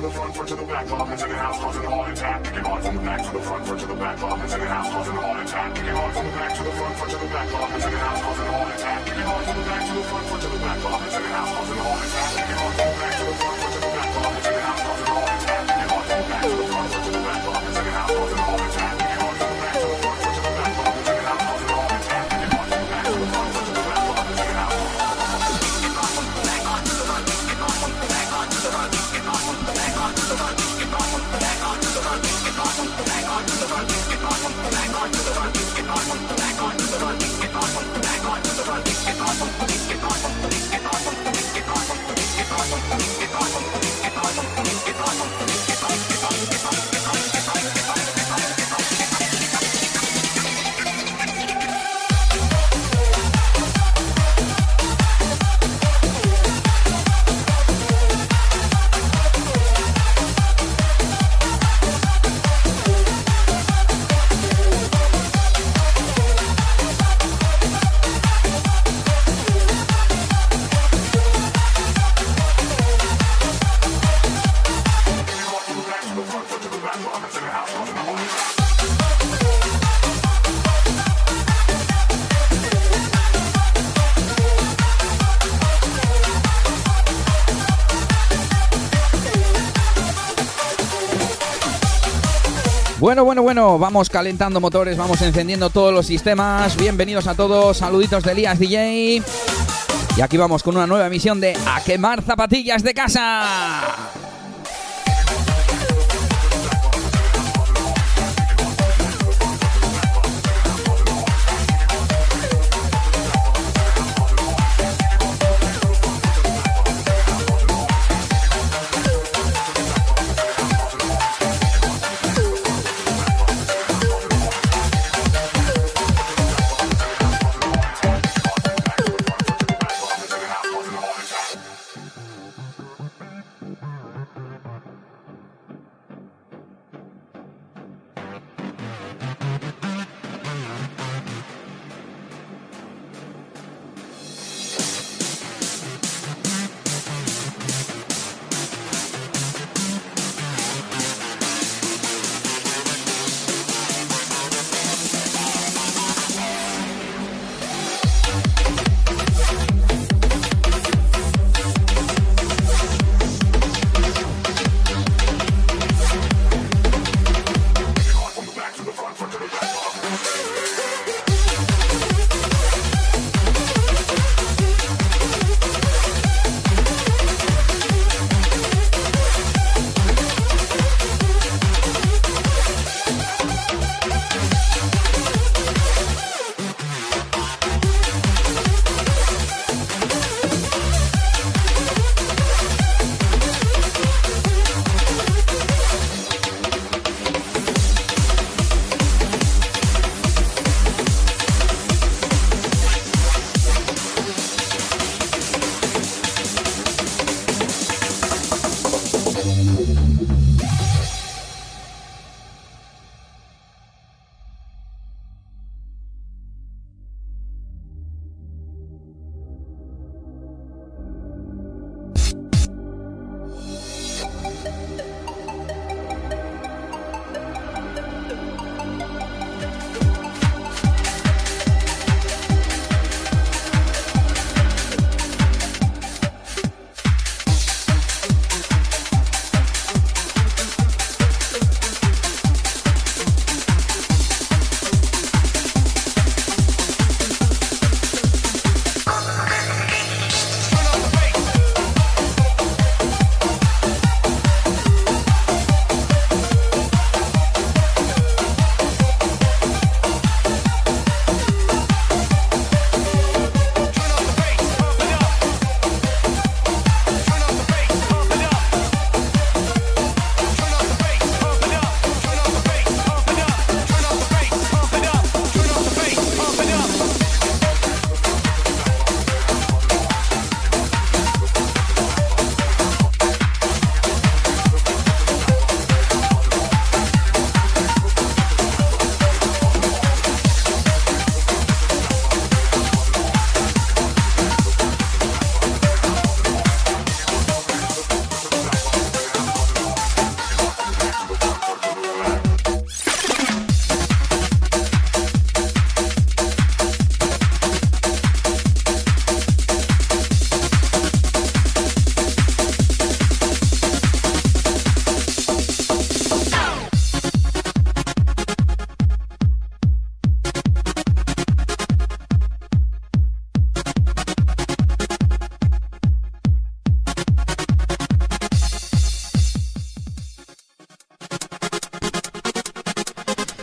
to the front, front to the back, Lawman's in the house causing a heart attack. Kicking hard from the back to the front, front to the back, Lawman's in the house causing a heart attack. Kicking hard from the back to the front, front to the back, Lawman's in the house causing a heart attack. Kicking hard from the back to the front, front to the back, Lawman's in the house causing a heart attack. Bueno, bueno, bueno, vamos calentando motores, vamos encendiendo todos los sistemas. Bienvenidos a todos, saluditos de Elías DJ. Y aquí vamos con una nueva emisión de A quemar zapatillas de casa.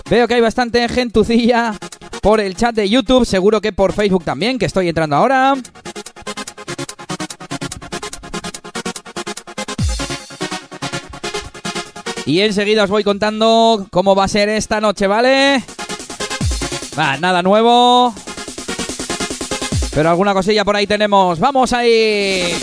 Veo que hay bastante gentucilla por el chat de YouTube, seguro que por Facebook también, que estoy entrando ahora. Y enseguida os voy contando cómo va a ser esta noche, ¿vale? Va, nada nuevo. Pero alguna cosilla por ahí tenemos. ¡Vamos ahí!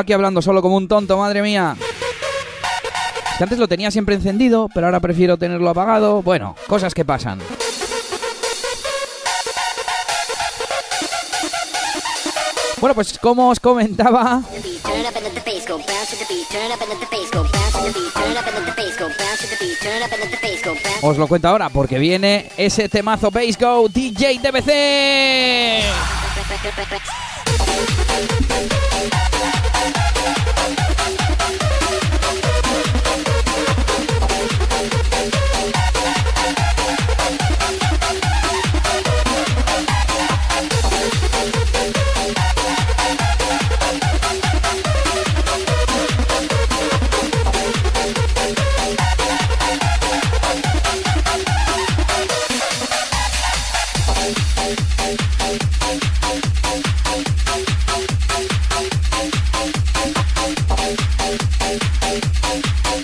Aquí hablando solo como un tonto, madre mía. Antes lo tenía siempre encendido, pero ahora prefiero tenerlo apagado. Bueno, cosas que pasan. Bueno, pues como os comentaba, os lo cuento ahora porque viene ese temazo Bass Go DJ DBC.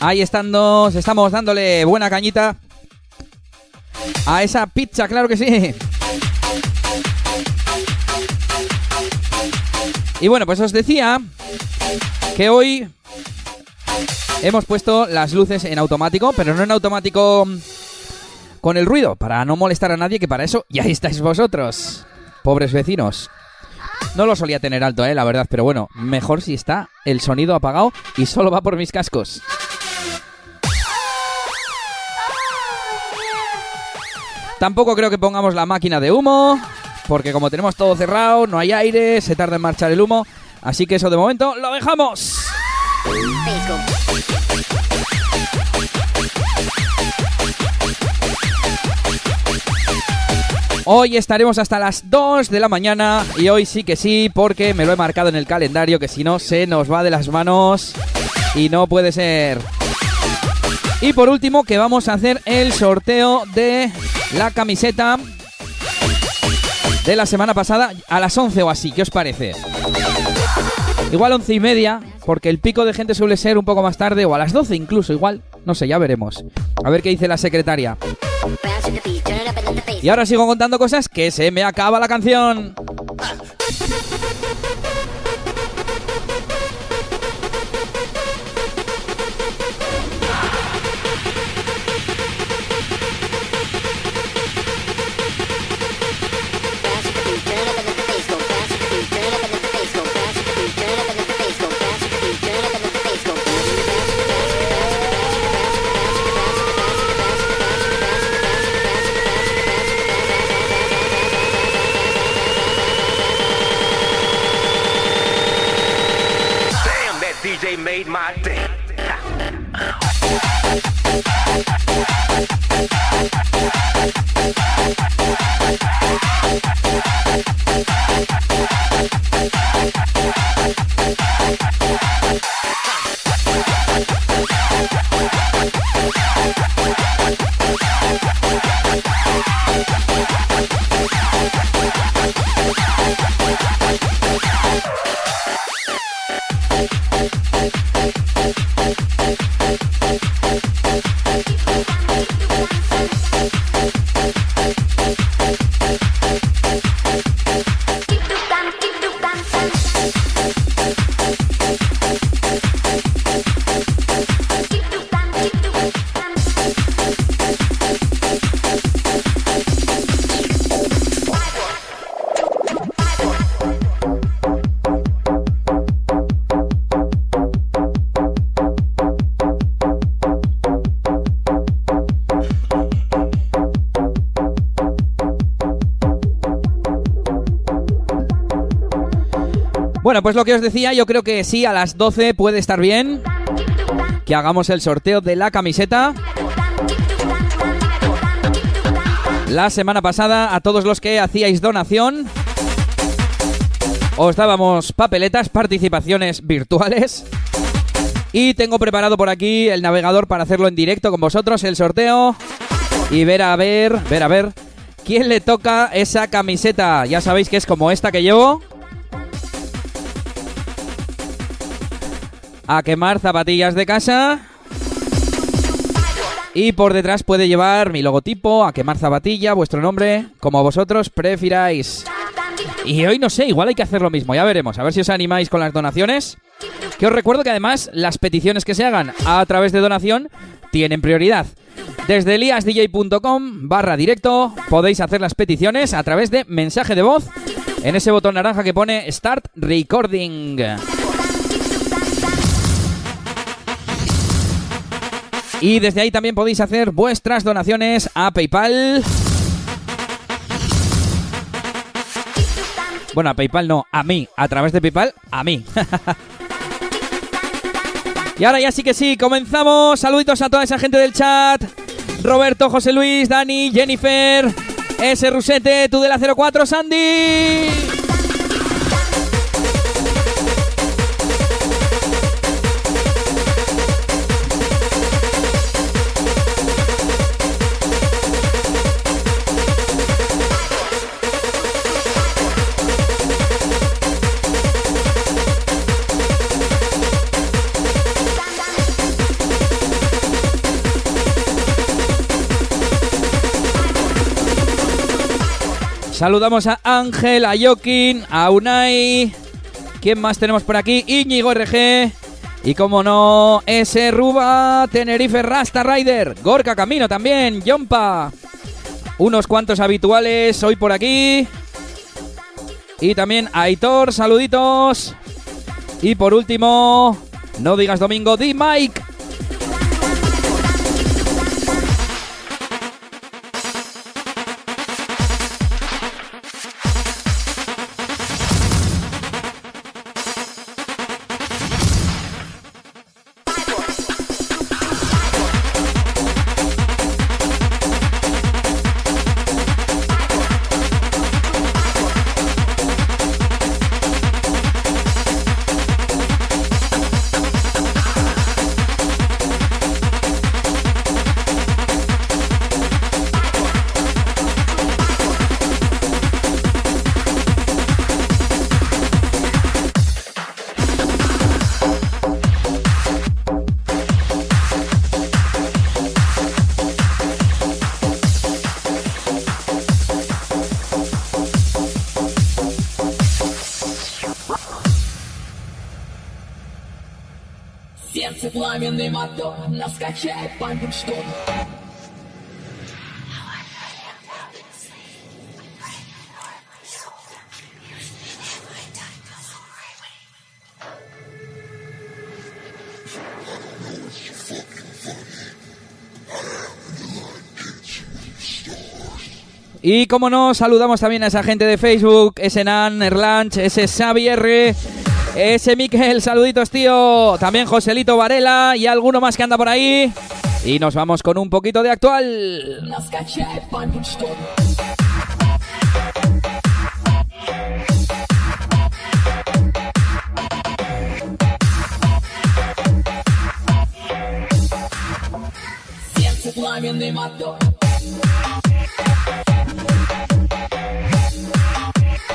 Ahí estando, estamos dándole buena cañita a esa pizza, claro que sí. Y bueno, pues os decía que hoy hemos puesto las luces en automático, pero no en automático con el ruido, para no molestar a nadie, que para eso ya estáis vosotros, pobres vecinos. No lo solía tener alto, eh, la verdad, pero bueno, mejor si está el sonido apagado y solo va por mis cascos. Tampoco creo que pongamos la máquina de humo, porque como tenemos todo cerrado, no hay aire, se tarda en marchar el humo, así que eso de momento lo dejamos. Hoy estaremos hasta las 2 de la mañana y hoy sí que sí, porque me lo he marcado en el calendario, que si no se nos va de las manos y no puede ser. Y por último, que vamos a hacer el sorteo de la camiseta de la semana pasada a las 11 o así, ¿qué os parece? Igual 11 y media, porque el pico de gente suele ser un poco más tarde, o a las 12 incluso, igual, no sé, ya veremos. A ver qué dice la secretaria. Y ahora sigo contando cosas que se me acaba la canción. Pues lo que os decía, yo creo que sí, a las 12 puede estar bien que hagamos el sorteo de la camiseta. La semana pasada, a todos los que hacíais donación, os dábamos papeletas, participaciones virtuales. Y tengo preparado por aquí el navegador para hacerlo en directo con vosotros, el sorteo. Y ver a ver, ver a ver, quién le toca esa camiseta. Ya sabéis que es como esta que llevo. A quemar zapatillas de casa. Y por detrás puede llevar mi logotipo, a quemar zapatilla, vuestro nombre, como vosotros prefiráis. Y hoy no sé, igual hay que hacer lo mismo, ya veremos, a ver si os animáis con las donaciones. Que os recuerdo que además las peticiones que se hagan a través de donación tienen prioridad. Desde liasdj.com barra directo podéis hacer las peticiones a través de mensaje de voz en ese botón naranja que pone Start Recording. Y desde ahí también podéis hacer vuestras donaciones a PayPal. Bueno, a PayPal no, a mí. A través de PayPal, a mí. y ahora ya sí que sí, comenzamos. Saluditos a toda esa gente del chat. Roberto, José Luis, Dani, Jennifer, S. Rusete, tú de la 04, Sandy. Saludamos a Ángel, a Joaquín, a Unai. ¿Quién más tenemos por aquí? Íñigo RG. Y como no, ese Ruba, Tenerife Rasta Rider, Gorka Camino también, Yompa. Unos cuantos habituales hoy por aquí. Y también Aitor, saluditos. Y por último, no digas domingo, di Mike. пламенный мотор, нас качает по что Y como no, saludamos también a esa gente de Facebook, ese Nan, Erlanch, ese Xavier, ese Miquel, saluditos tío, también Joselito Varela y alguno más que anda por ahí. Y nos vamos con un poquito de actual. нас качает по что Сердце пламенный мотор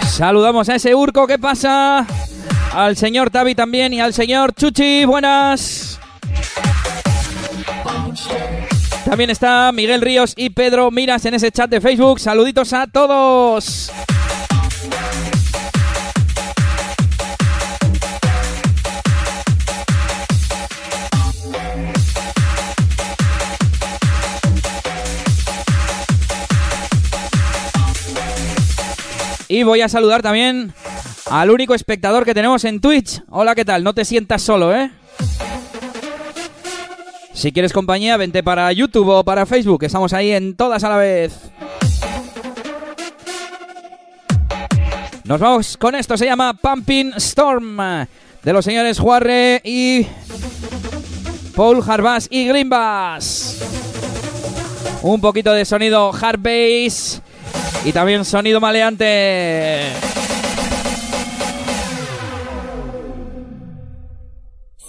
Saludamos a ese Urco, ¿qué pasa? Al señor Tavi también y al señor Chuchi, buenas. También está Miguel Ríos y Pedro Miras en ese chat de Facebook. Saluditos a todos. Y voy a saludar también al único espectador que tenemos en Twitch. Hola, ¿qué tal? No te sientas solo, ¿eh? Si quieres compañía, vente para YouTube o para Facebook. Estamos ahí en todas a la vez. Nos vamos con esto. Se llama Pumping Storm. De los señores Juarre y Paul Harbas y Greenbass. Un poquito de sonido hard bass y también sonido maleante.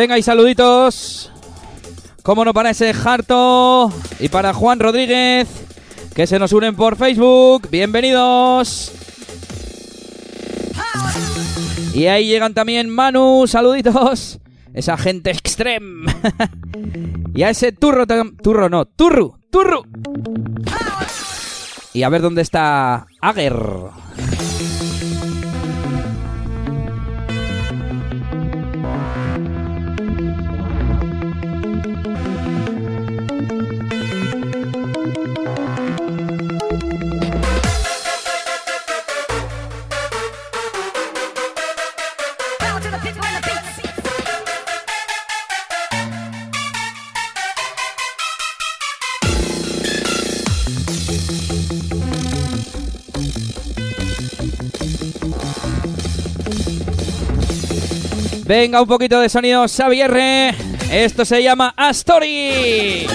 Venga, y saluditos. Como no para ese Harto y para Juan Rodríguez, que se nos unen por Facebook. Bienvenidos. Y ahí llegan también Manu, saluditos. Esa gente extrem. y a ese turro, turro no, turru, turru. Y a ver dónde está Ager. Venga, un poquito de sonido Xavier. Esto se llama Astory.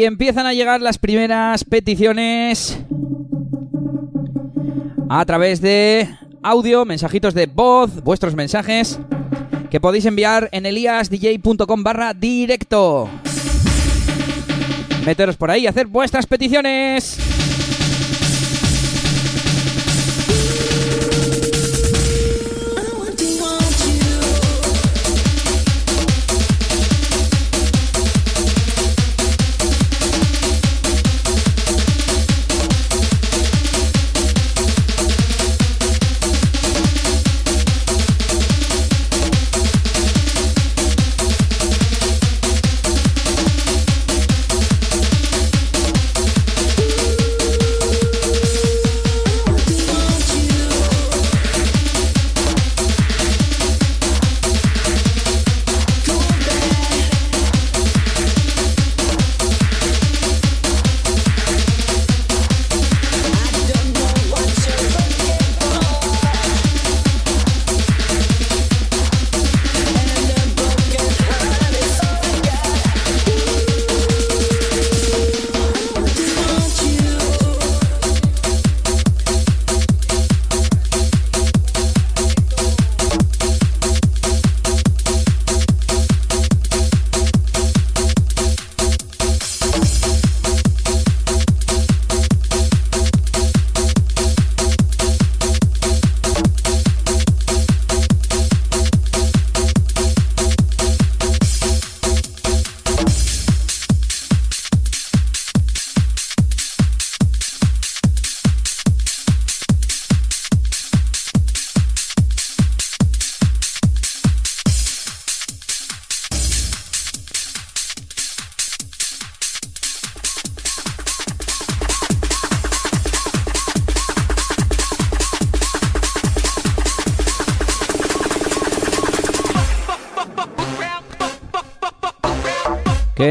Y empiezan a llegar las primeras peticiones a través de audio, mensajitos de voz, vuestros mensajes que podéis enviar en eliasdj.com barra directo. Meteros por ahí, hacer vuestras peticiones.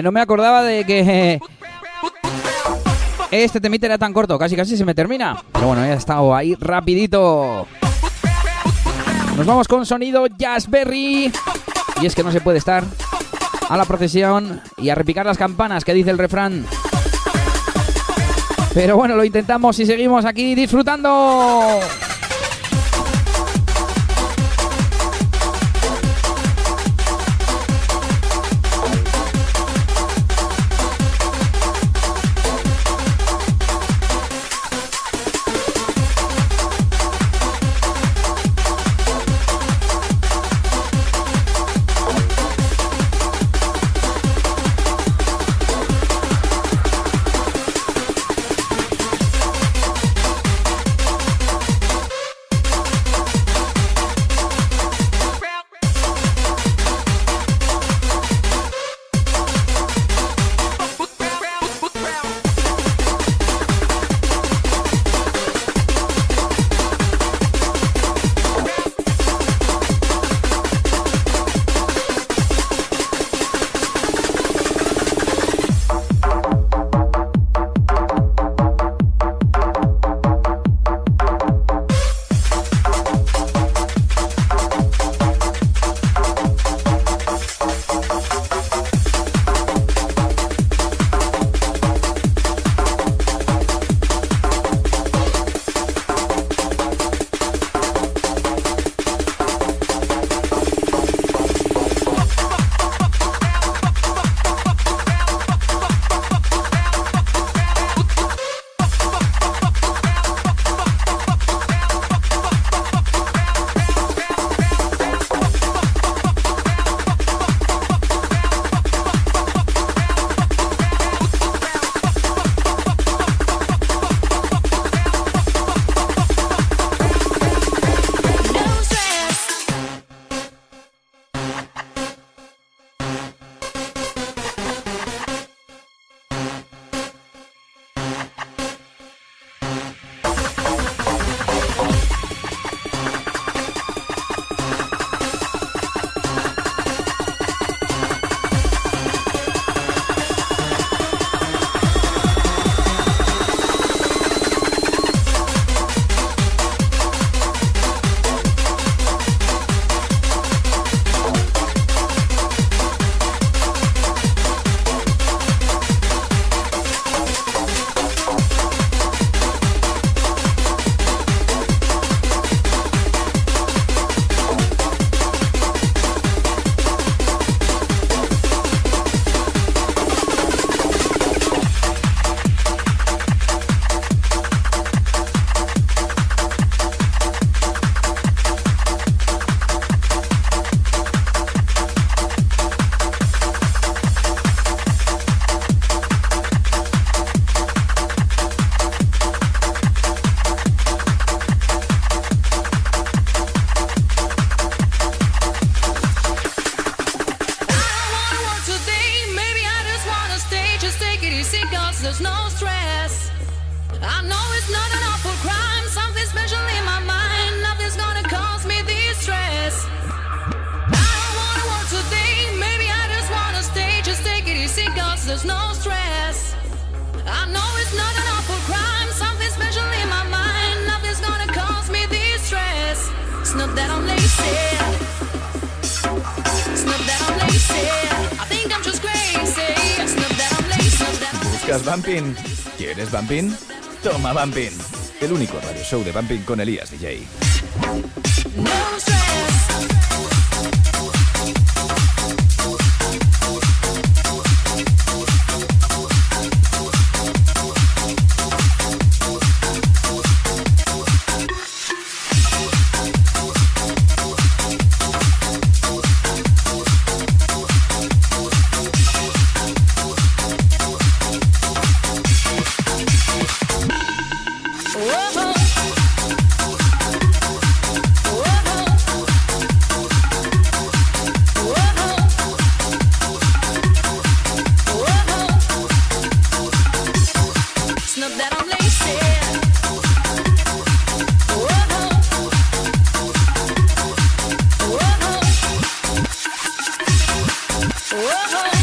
No me acordaba de que este temite era tan corto, casi casi se me termina. Pero bueno, ya he estado ahí rapidito. Nos vamos con sonido Jazzberry. Y es que no se puede estar a la procesión y a repicar las campanas, que dice el refrán. Pero bueno, lo intentamos y seguimos aquí disfrutando. ¿Quieres Bambín? Toma Bambín. El único radio show de Bambín con Elías DJ. whoa.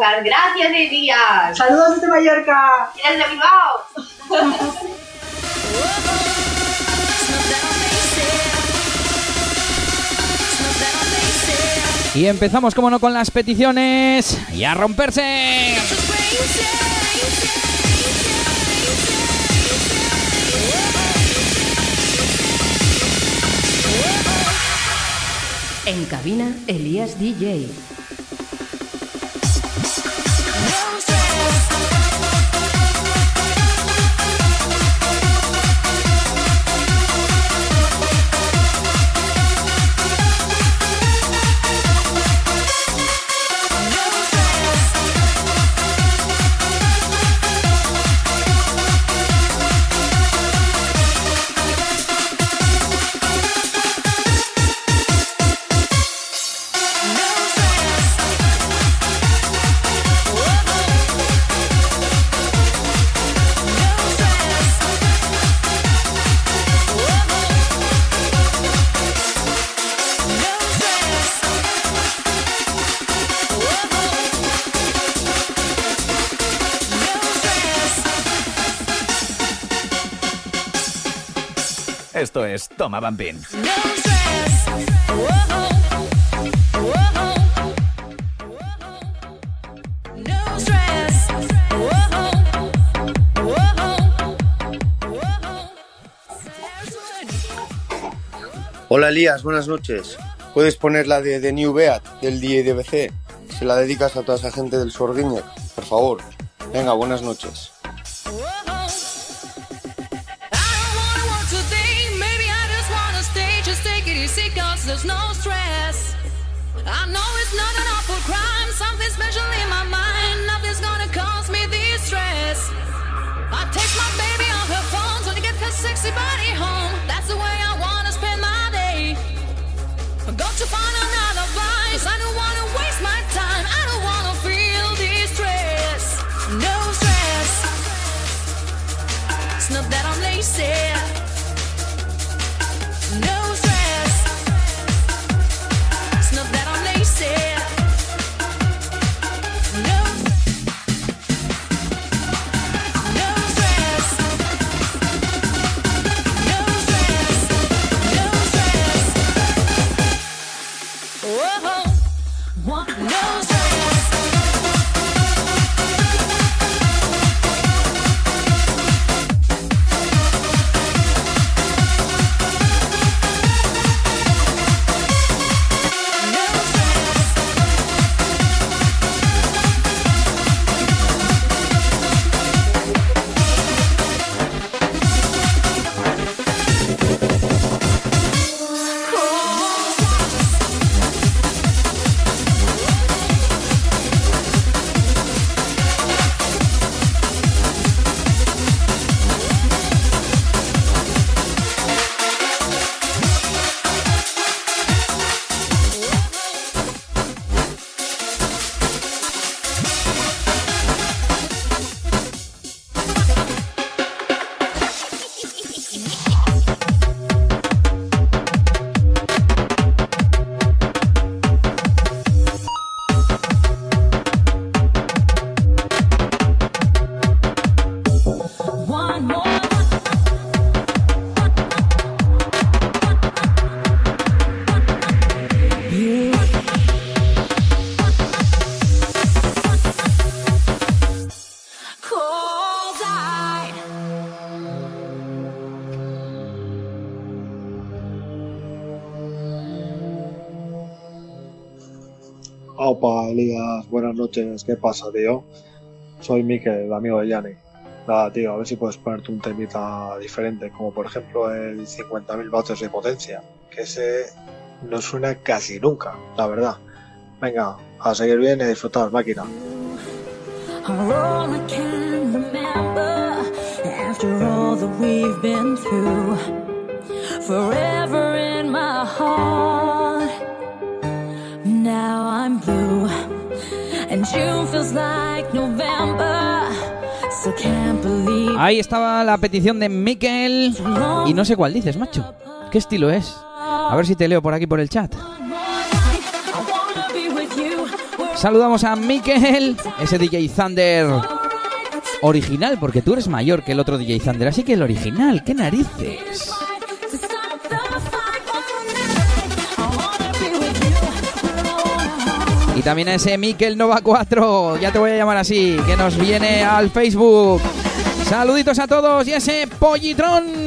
Gracias, Elías. Saludos desde Mallorca. Desde Bilbao. Y empezamos, como no, con las peticiones y a romperse. En cabina, Elías DJ. tomaban bien. Hola Elías, buenas noches. Puedes poner la de The New Beat del DIDBC. Se la dedicas a toda esa gente del Sordiñer, por favor. Venga, buenas noches. crime, something special in my mind. Nothing's gonna cause me this stress. I text my baby on her phone, when to get her sexy body home. That's the way I wanna spend my day. I got to find noches, ¿qué pasa, tío? Soy Mikel, el amigo de Yanni. Nada, tío, a ver si puedes ponerte un temita diferente, como por ejemplo el 50.000 vatios de potencia, que ese no suena casi nunca, la verdad. Venga, a seguir bien y disfrutar, máquina. are Ahí estaba la petición de Mikel. Y no sé cuál dices, macho. ¿Qué estilo es? A ver si te leo por aquí por el chat. Saludamos a Mikel, ese DJ Thunder original, porque tú eres mayor que el otro DJ Thunder, así que el original, qué narices. Y también a ese Mikel Nova 4, ya te voy a llamar así, que nos viene al Facebook. Saluditos a todos y ese Pollitrón.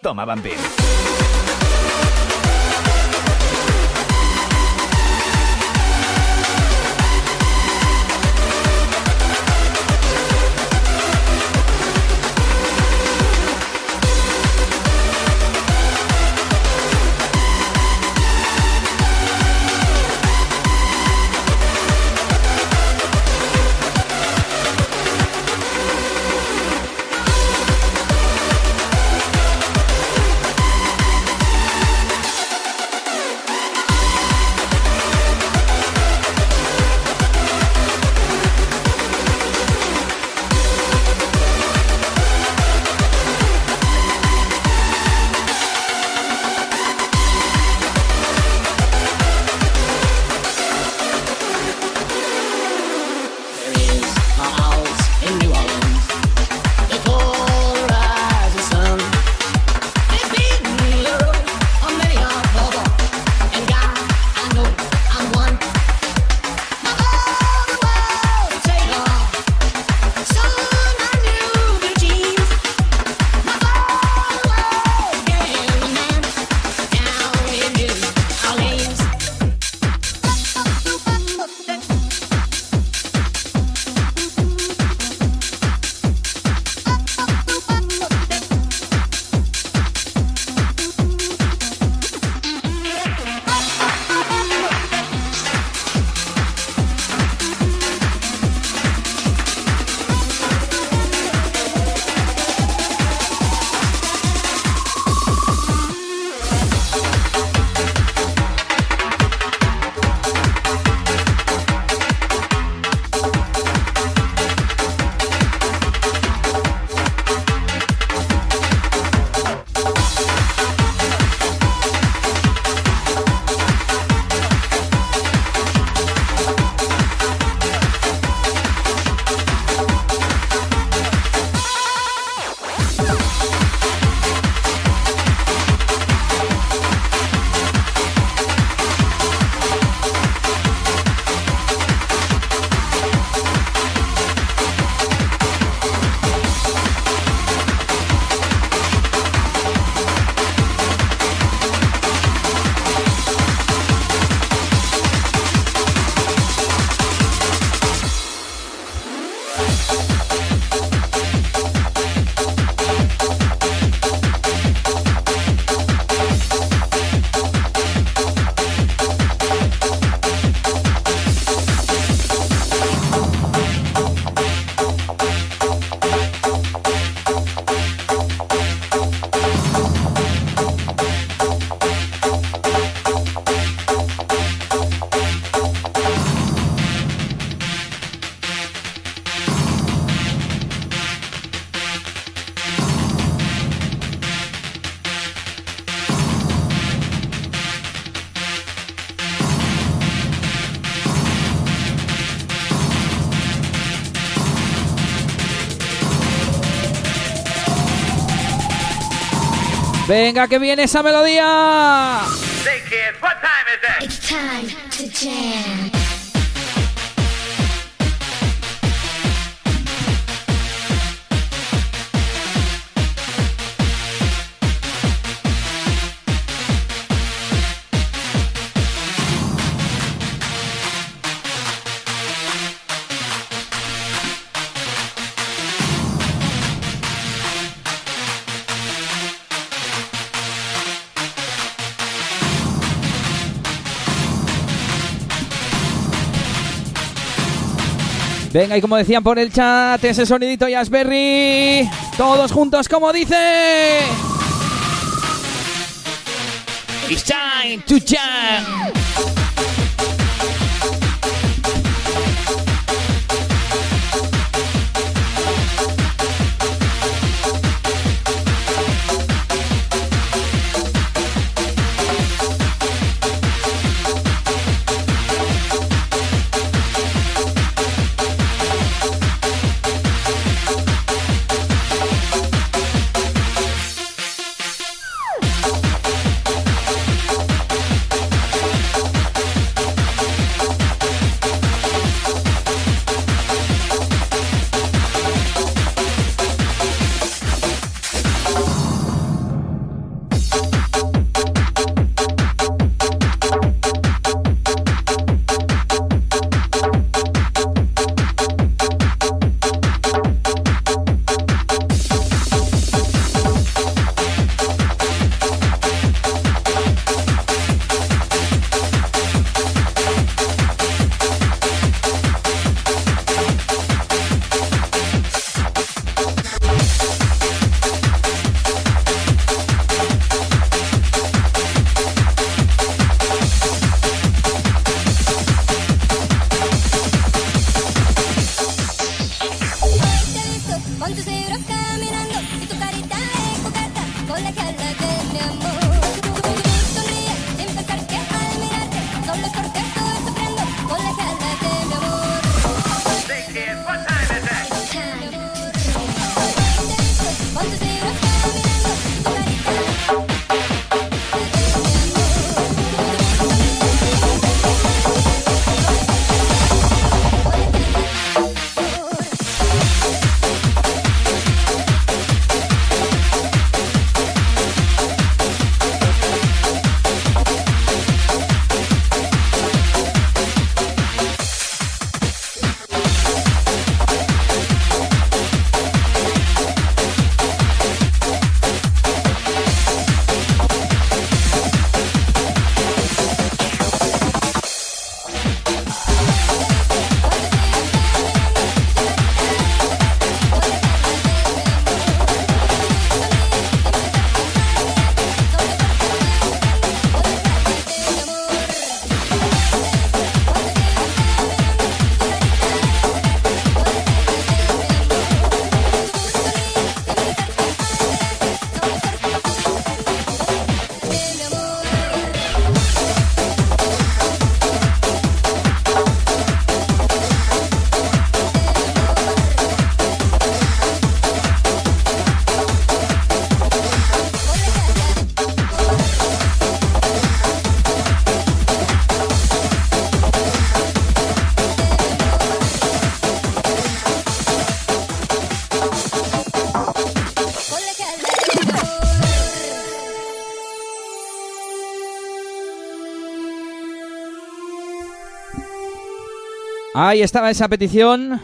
Toma Bambín. Venga, que viene esa melodía. It's time to jam. Venga, y como decían por el chat, ese sonidito Jazzberry. Todos juntos, como dice. It's time to jam. Coqueta con la cara de mi Ahí estaba esa petición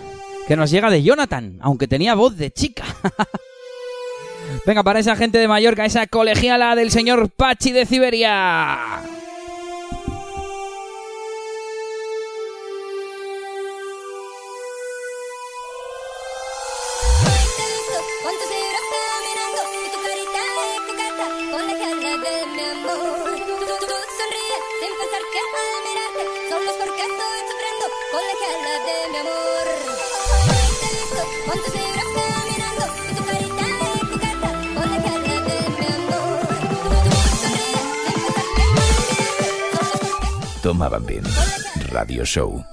que nos llega de Jonathan, aunque tenía voz de chica. Venga, para esa gente de Mallorca, esa colegiala del señor Pachi de Siberia. Toma Bambín. Radio Show.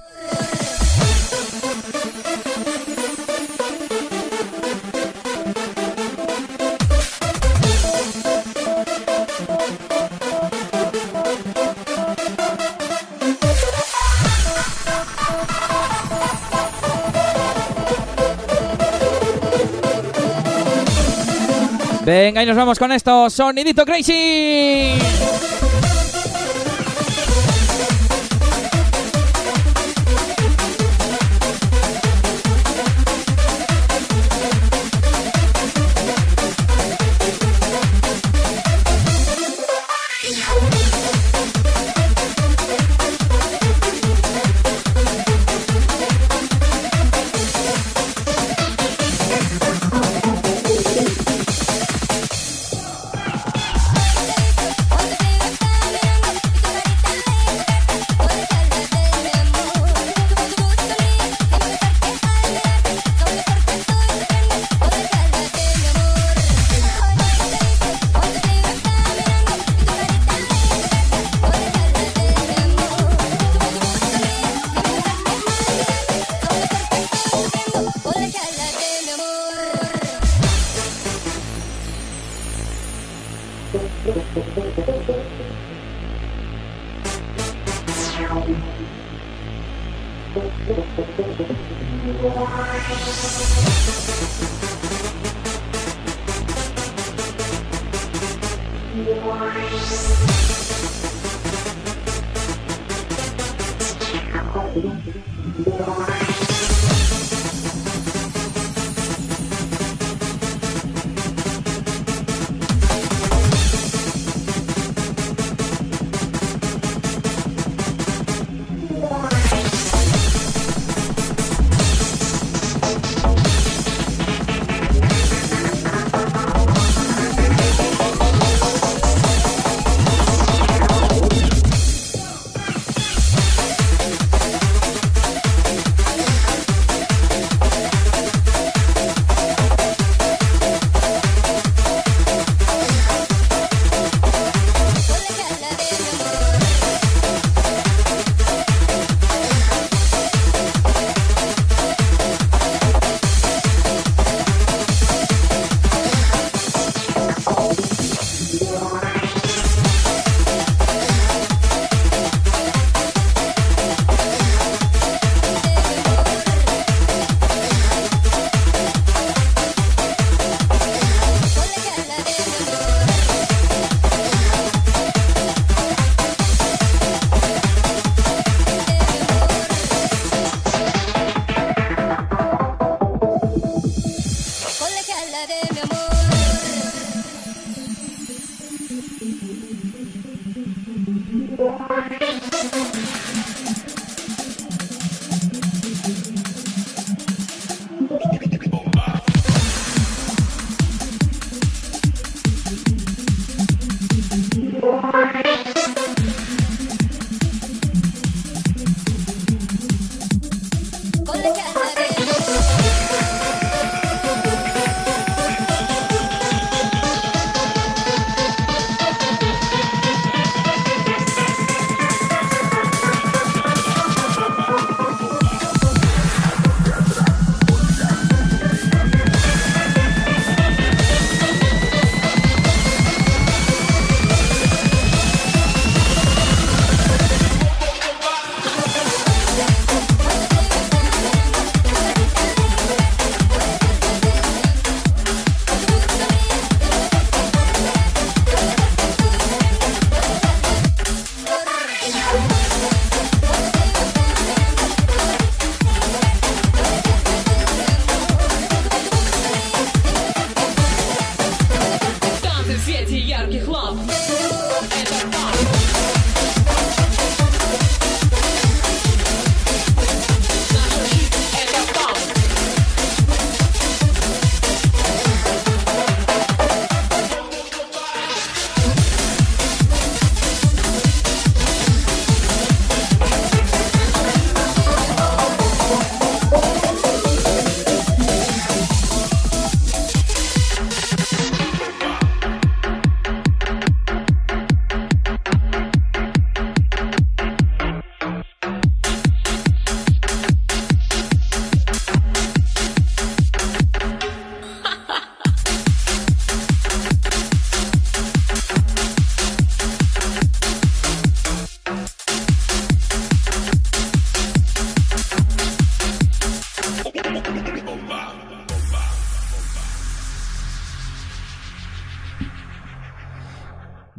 Venga, y nos vamos con esto. Sonidito Crazy.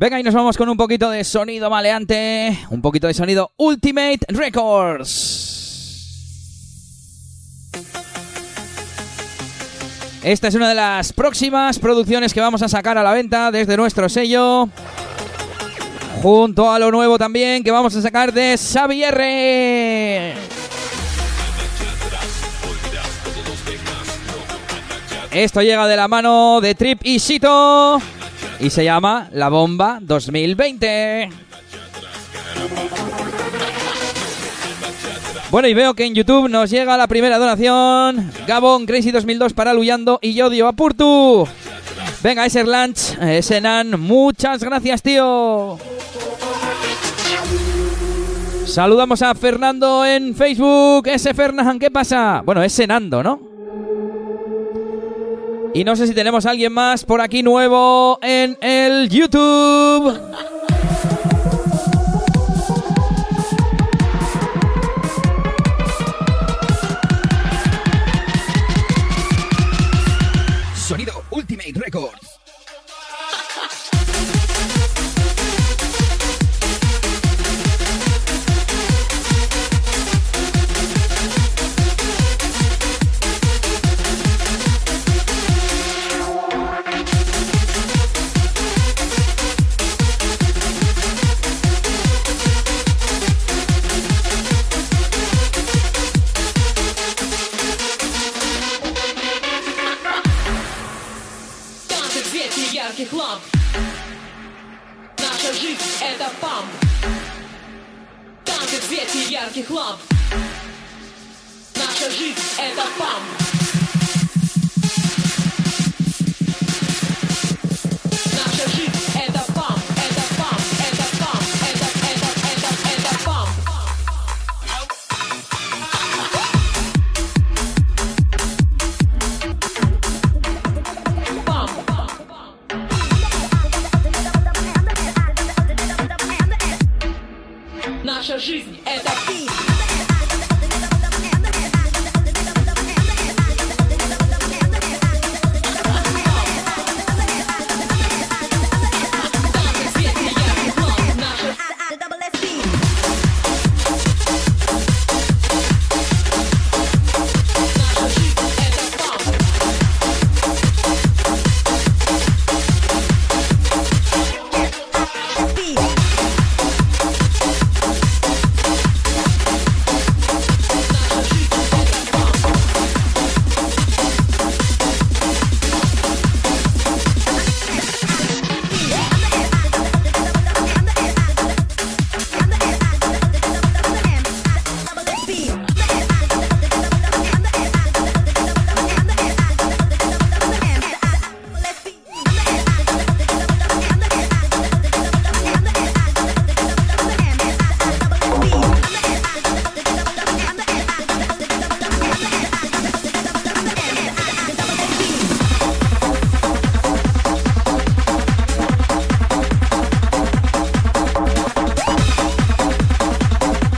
Venga, y nos vamos con un poquito de sonido maleante, un poquito de sonido Ultimate Records. Esta es una de las próximas producciones que vamos a sacar a la venta desde nuestro sello. Junto a lo nuevo también que vamos a sacar de Xavier. Esto llega de la mano de Trip y Sito y se llama La Bomba 2020. Bueno, y veo que en YouTube nos llega la primera donación. Gabón, Crazy 2002 para Luyando y Yodio Apurtu. Venga, ese Lunch, ese Nan, muchas gracias, tío. Saludamos a Fernando en Facebook. Ese Fernan, ¿qué pasa? Bueno, ese Nando, ¿no? Y no sé si tenemos a alguien más por aquí nuevo en el YouTube.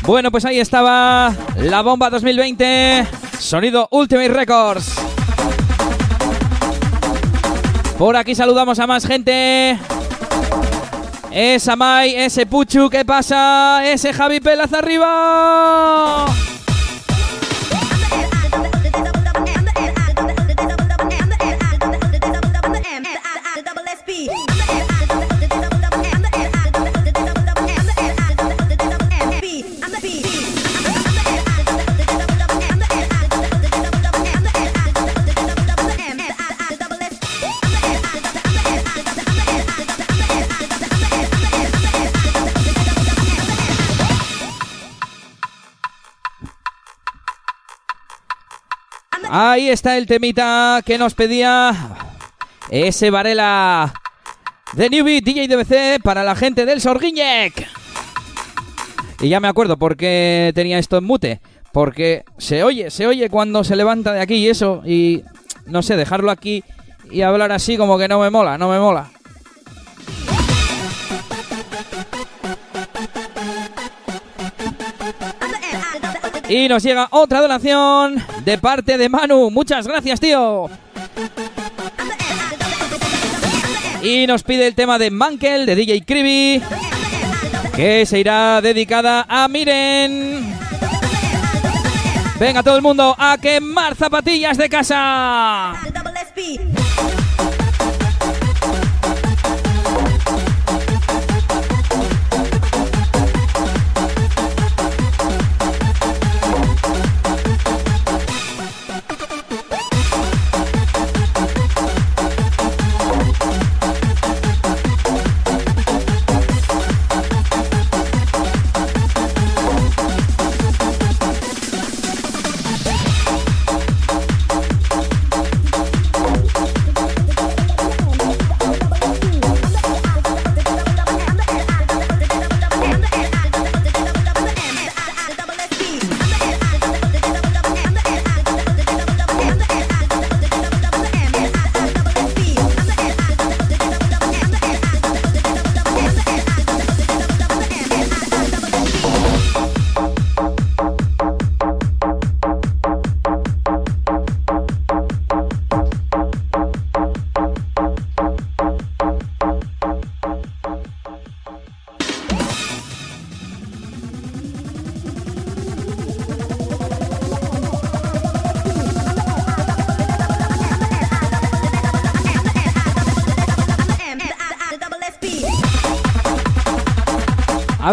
Bueno, pues ahí estaba la bomba 2020, sonido Ultimate Records. Por aquí saludamos a más gente. Esa Mai, ese Puchu, ¿qué pasa? Ese Javi Pelaz arriba. Ahí está el temita que nos pedía ese Varela de Newbie DJ DBC para la gente del Sorguiñec. Y ya me acuerdo por qué tenía esto en mute. Porque se oye, se oye cuando se levanta de aquí y eso. Y no sé, dejarlo aquí y hablar así como que no me mola, no me mola. Y nos llega otra donación de parte de Manu. Muchas gracias, tío. Y nos pide el tema de Mankel de DJ Kribi. Que se irá dedicada a Miren. Venga todo el mundo a quemar zapatillas de casa.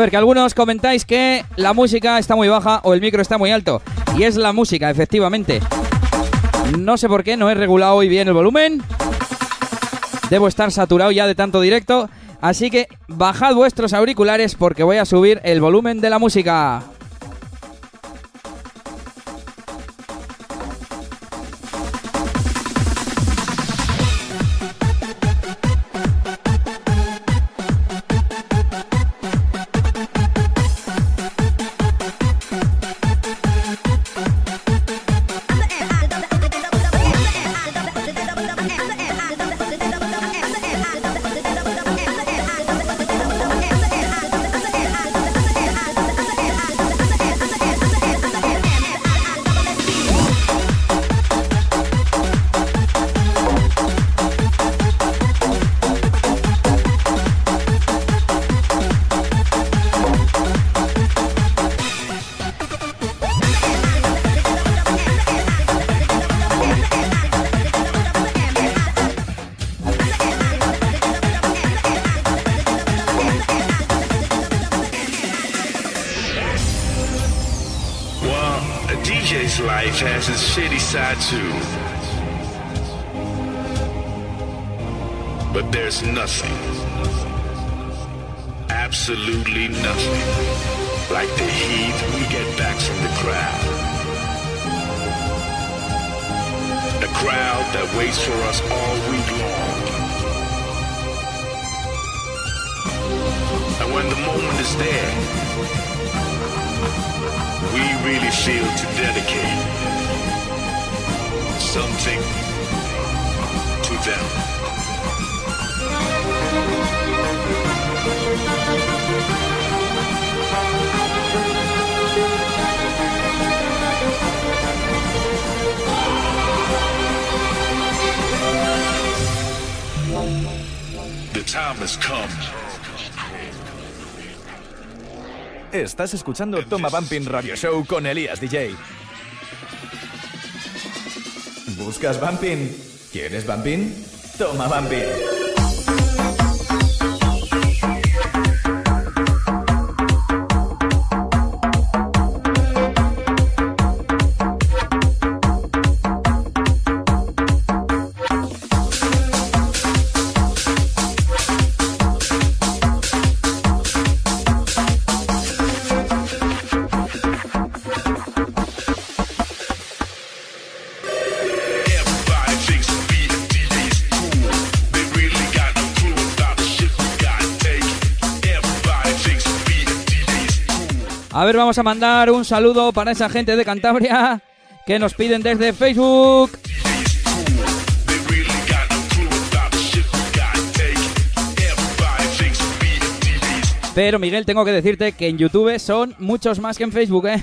Ver, que algunos comentáis que la música está muy baja o el micro está muy alto. Y es la música, efectivamente. No sé por qué, no he regulado hoy bien el volumen. Debo estar saturado ya de tanto directo. Así que bajad vuestros auriculares porque voy a subir el volumen de la música. Estás escuchando Toma Bumping Radio Show con Elías DJ. ¿Buscas Bumping? ¿Quieres Bumping? Toma Bumping. A ver, vamos a mandar un saludo para esa gente de Cantabria que nos piden desde Facebook. Pero Miguel, tengo que decirte que en YouTube son muchos más que en Facebook, ¿eh?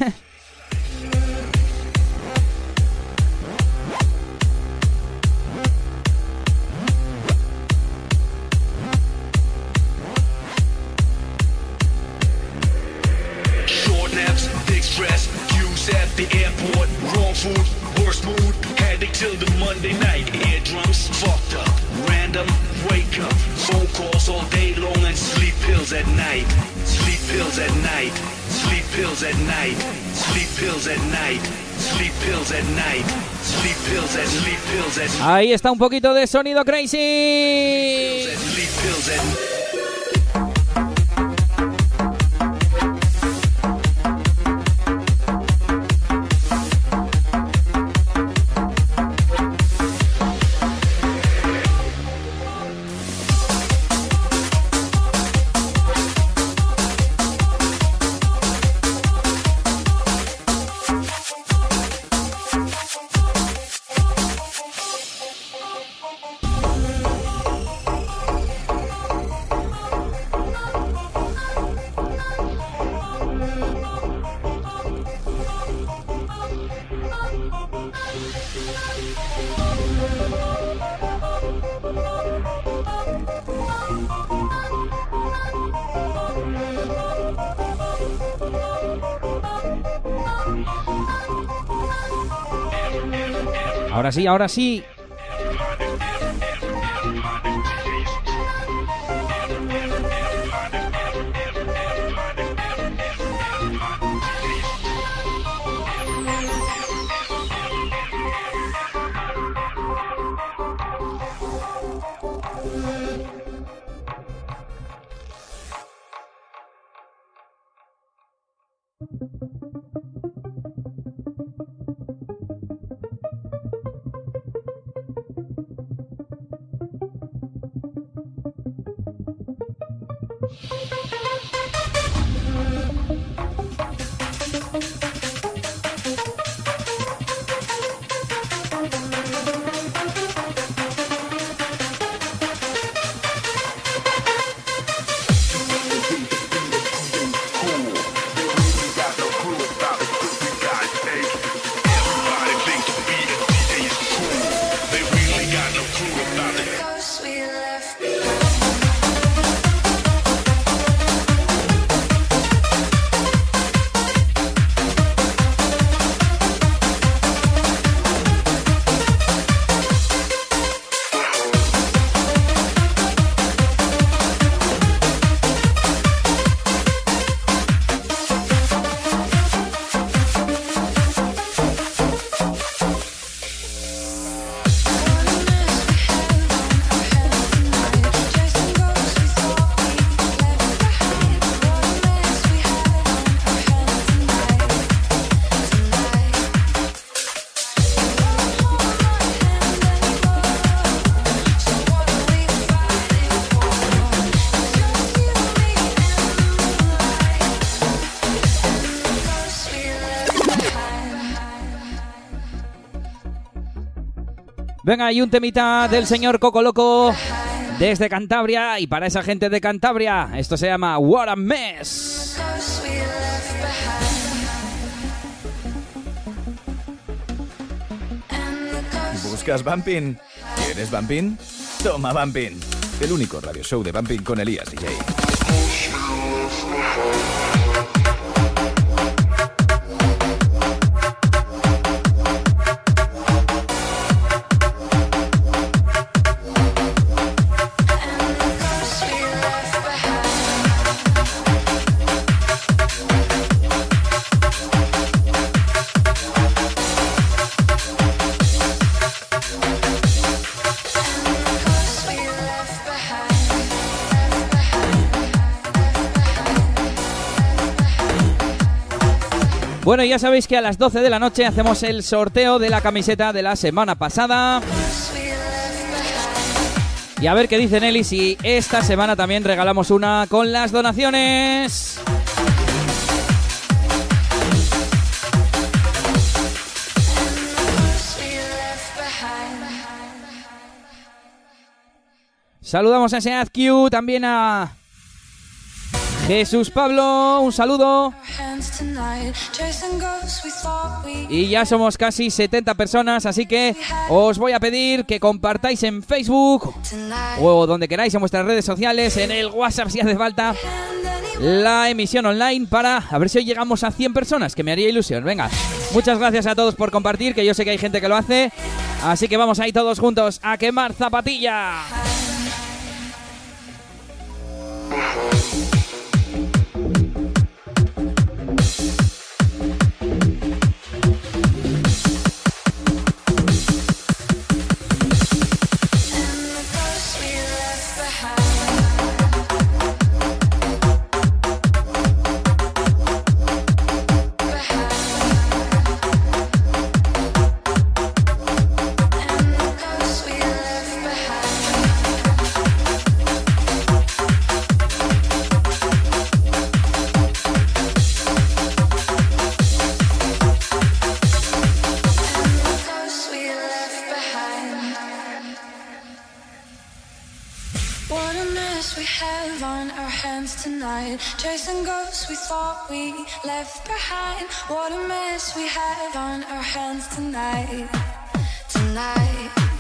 Ahí está un poquito de sonido crazy. ahora sí, Venga, y un temita del señor Coco Loco desde Cantabria. Y para esa gente de Cantabria, esto se llama What a Mess. ¿Buscas Bumping? ¿Quieres Bumping? Toma Bumping. El único radio show de Bumping con Elías DJ. Ya sabéis que a las 12 de la noche hacemos el sorteo de la camiseta de la semana pasada. Y a ver qué dice Nelly si esta semana también regalamos una con las donaciones. Saludamos a ese AdQ, también a Jesús Pablo, un saludo. Y ya somos casi 70 personas, así que os voy a pedir que compartáis en Facebook o donde queráis en vuestras redes sociales, en el WhatsApp si hace falta, la emisión online para a ver si hoy llegamos a 100 personas, que me haría ilusión. Venga, muchas gracias a todos por compartir, que yo sé que hay gente que lo hace. Así que vamos ahí todos juntos a quemar zapatilla. Tonight. Chasing ghosts we thought we left behind. What a mess we have on our hands tonight. Tonight.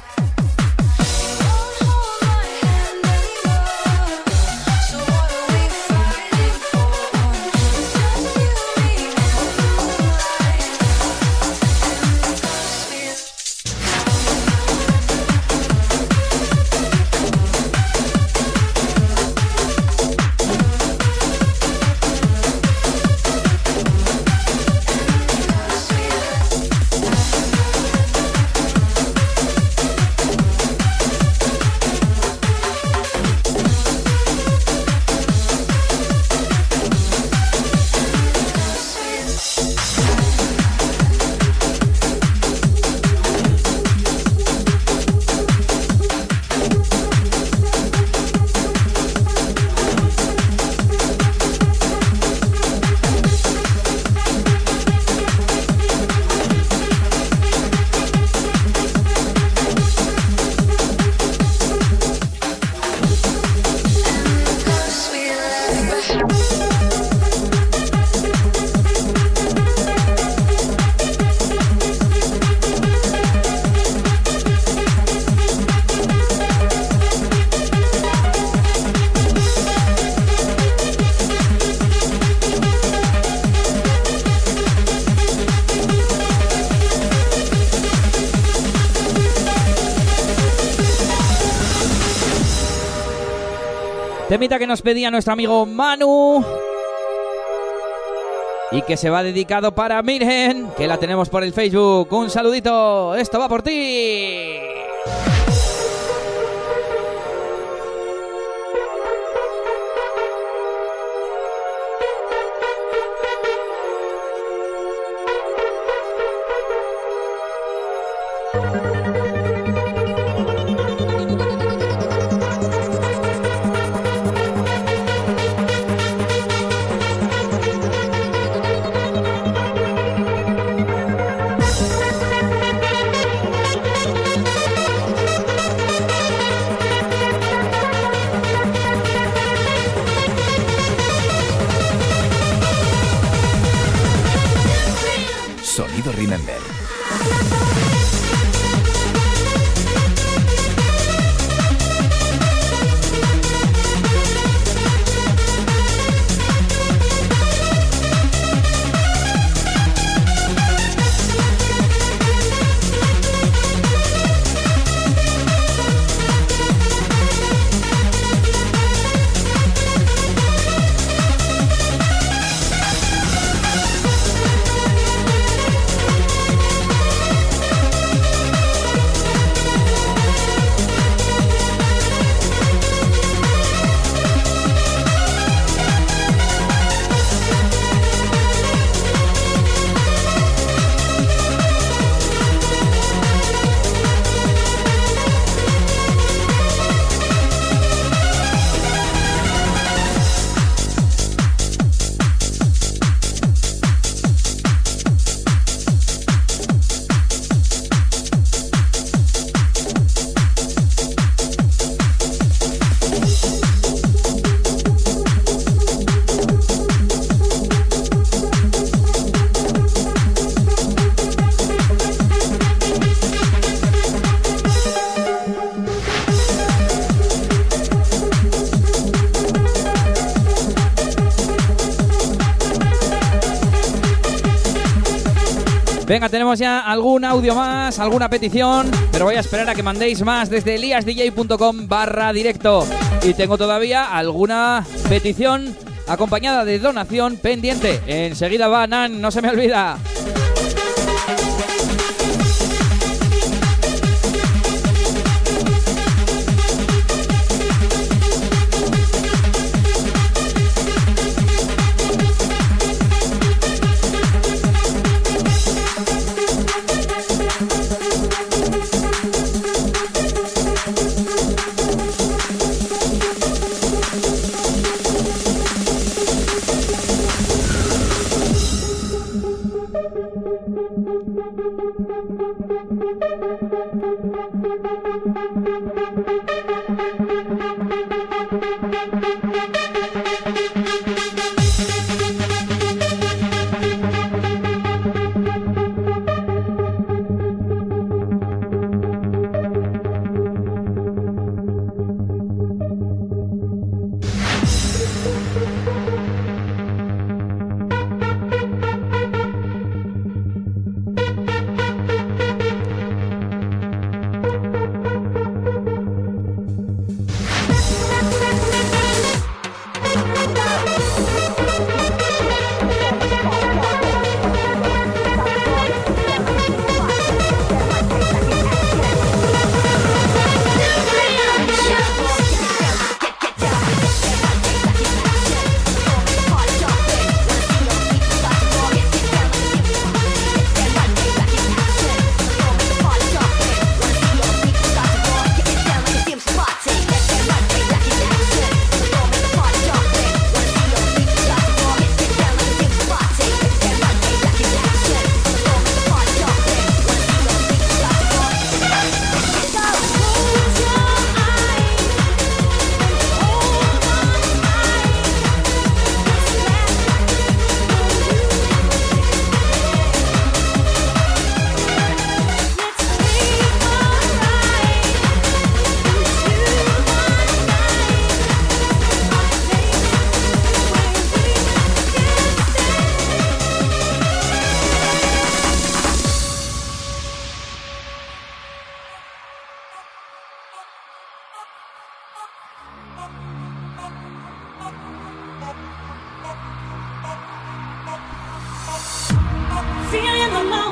Nos pedía nuestro amigo Manu. Y que se va dedicado para Miren, que la tenemos por el Facebook. Un saludito, esto va por ti. Tenemos ya algún audio más, alguna petición, pero voy a esperar a que mandéis más desde eliasdj.com barra directo. Y tengo todavía alguna petición acompañada de donación pendiente. Enseguida va, Nan, no se me olvida.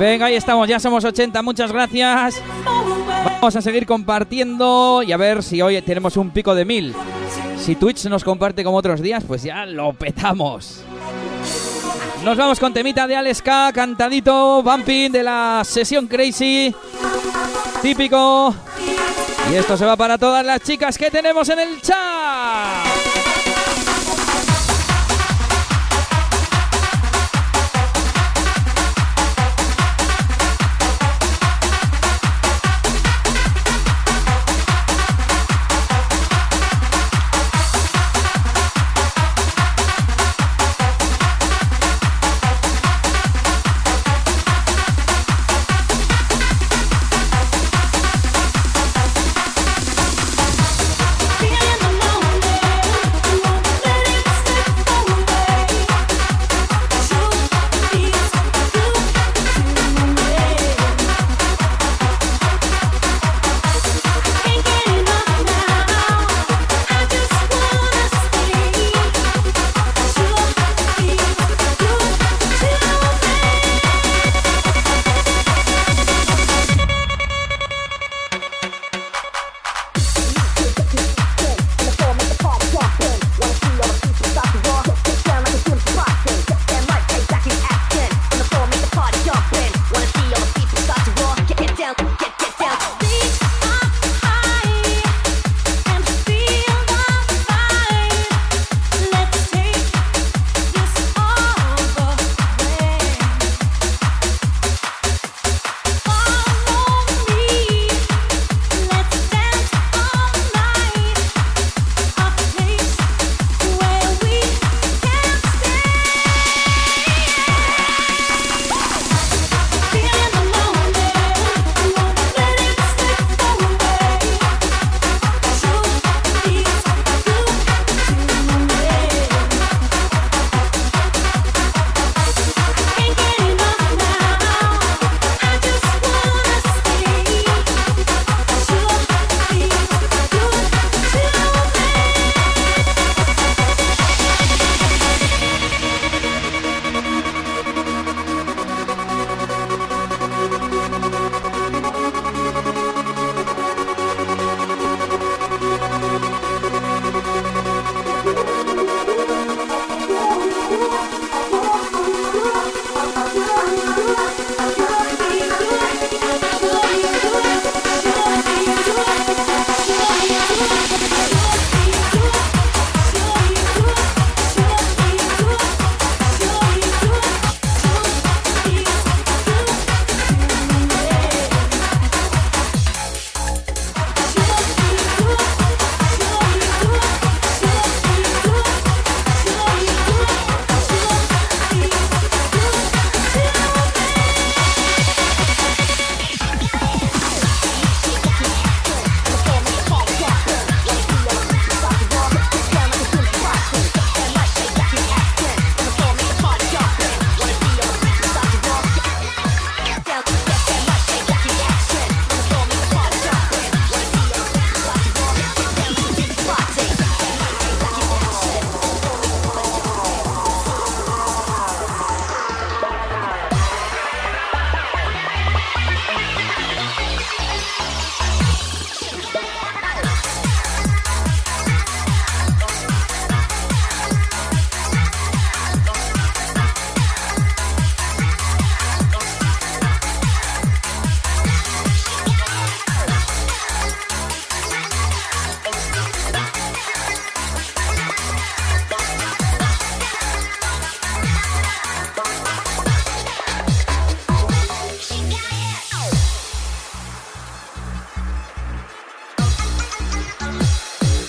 Venga, ahí estamos, ya somos 80, muchas gracias. Vamos a seguir compartiendo y a ver si hoy tenemos un pico de mil. Si Twitch nos comparte como otros días, pues ya lo petamos. Nos vamos con temita de Alex K, cantadito, bumping de la sesión Crazy. Típico. Y esto se va para todas las chicas que tenemos en el chat.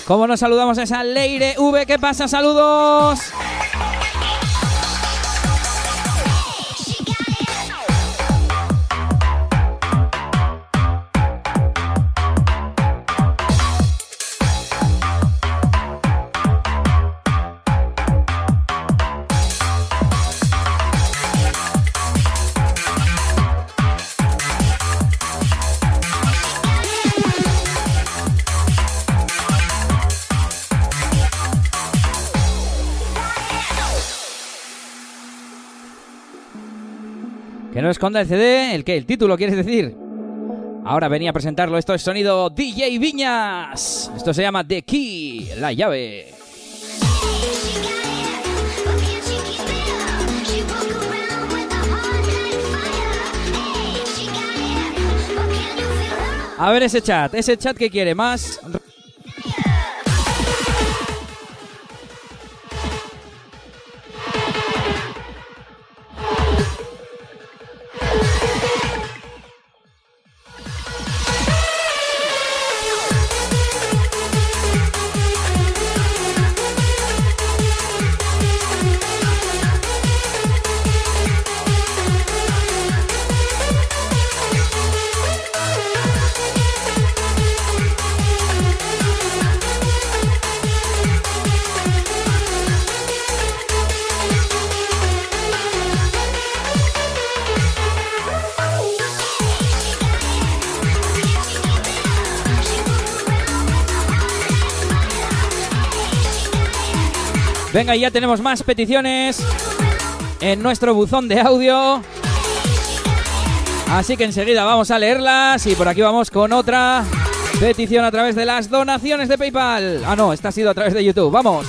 ¿Cómo nos saludamos a esa Leire V? ¿Qué pasa? ¡Saludos! Esconda el CD, ¿el qué? ¿El título quieres decir? Ahora venía a presentarlo, esto es sonido DJ Viñas. Esto se llama The Key, la llave. A ver ese chat, ese chat que quiere más. Venga, ya tenemos más peticiones en nuestro buzón de audio. Así que enseguida vamos a leerlas y por aquí vamos con otra petición a través de las donaciones de PayPal. Ah, no, esta ha sido a través de YouTube. Vamos.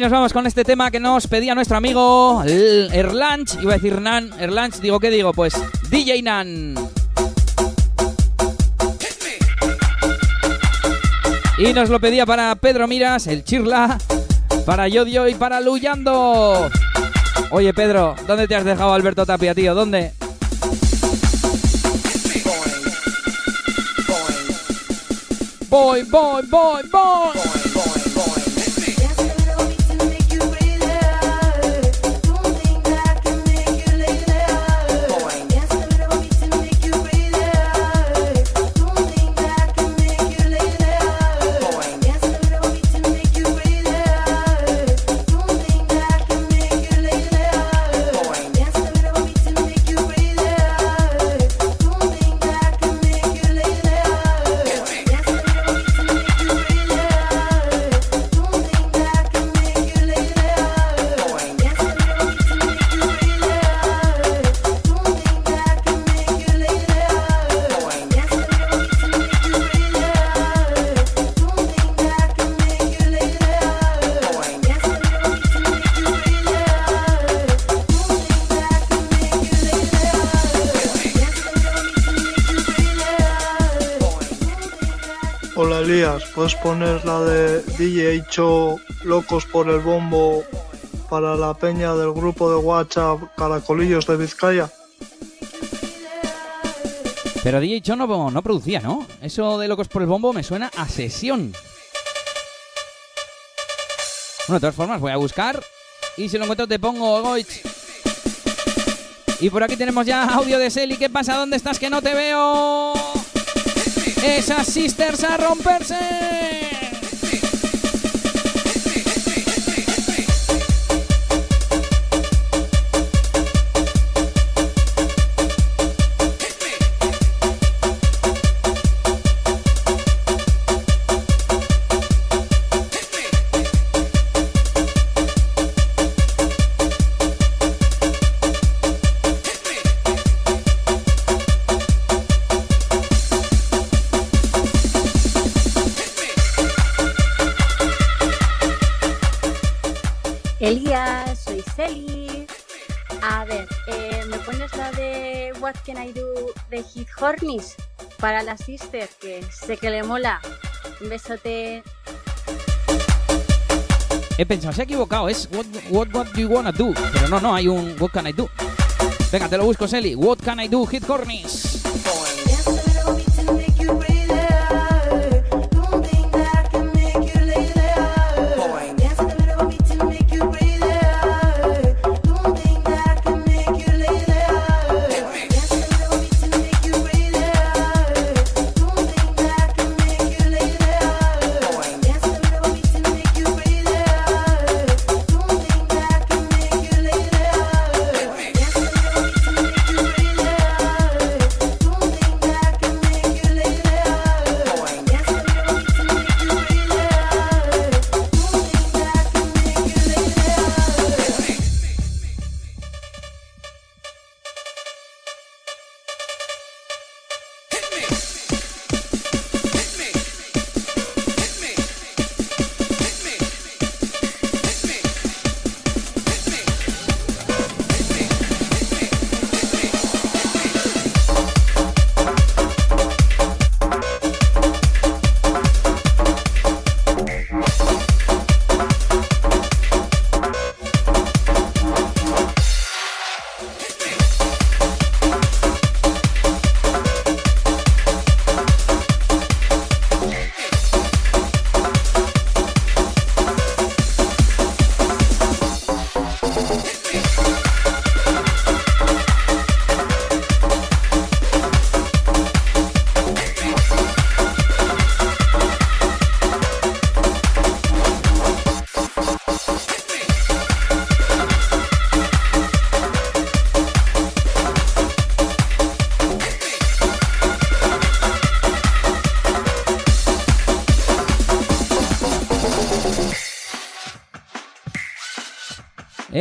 Y nos vamos con este tema que nos pedía nuestro amigo Erlanch. Iba a decir Nan, Erlanch, digo, ¿qué digo? Pues DJ Nan. Y nos lo pedía para Pedro Miras, el Chirla, para Yodio y para Luyando. Oye, Pedro, ¿dónde te has dejado Alberto Tapia, tío? ¿Dónde? Voy, voy, voy, voy. Hola poner la de DJ Cho Locos por el Bombo para la peña del grupo de WhatsApp Caracolillos de Vizcaya? Pero DJ Cho no, producía, ¿no? Eso de Locos por el Bombo me suena a sesión. Bueno, de todas formas, voy a buscar Y si lo encuentro te pongo Goich. Y por aquí tenemos ya audio de Selly. ¿Qué pasa? ¿Dónde estás que no te veo? Esas sisters a romperse. La sister, que sé que le mola. Un besote. He pensado, se ha equivocado, es what, what, what do you wanna do. Pero no, no, hay un What can I do. Venga, te lo busco, Selly. What can I do, Hit Cornish.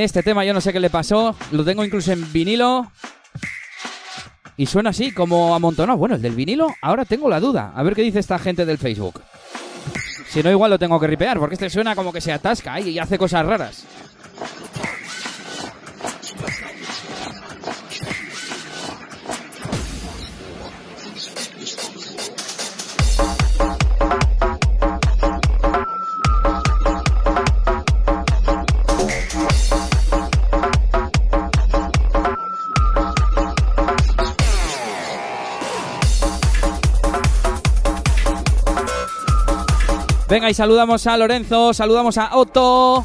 Este tema yo no sé qué le pasó. Lo tengo incluso en vinilo. Y suena así, como amontonado. Bueno, el del vinilo, ahora tengo la duda. A ver qué dice esta gente del Facebook. Si no, igual lo tengo que ripear, porque este suena como que se atasca y hace cosas raras. Venga, y saludamos a Lorenzo, saludamos a Otto.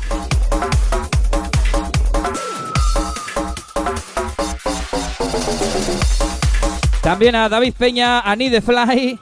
También a David Peña, a Need the Fly.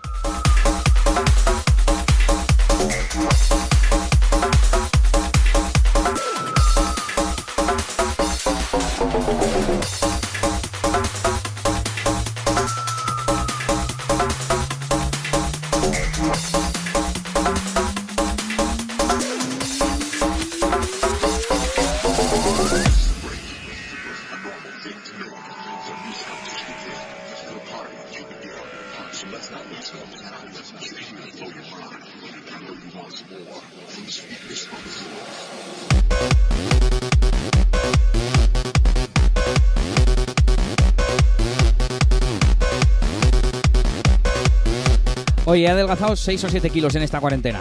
Adelgazado 6 o 7 kilos en esta cuarentena.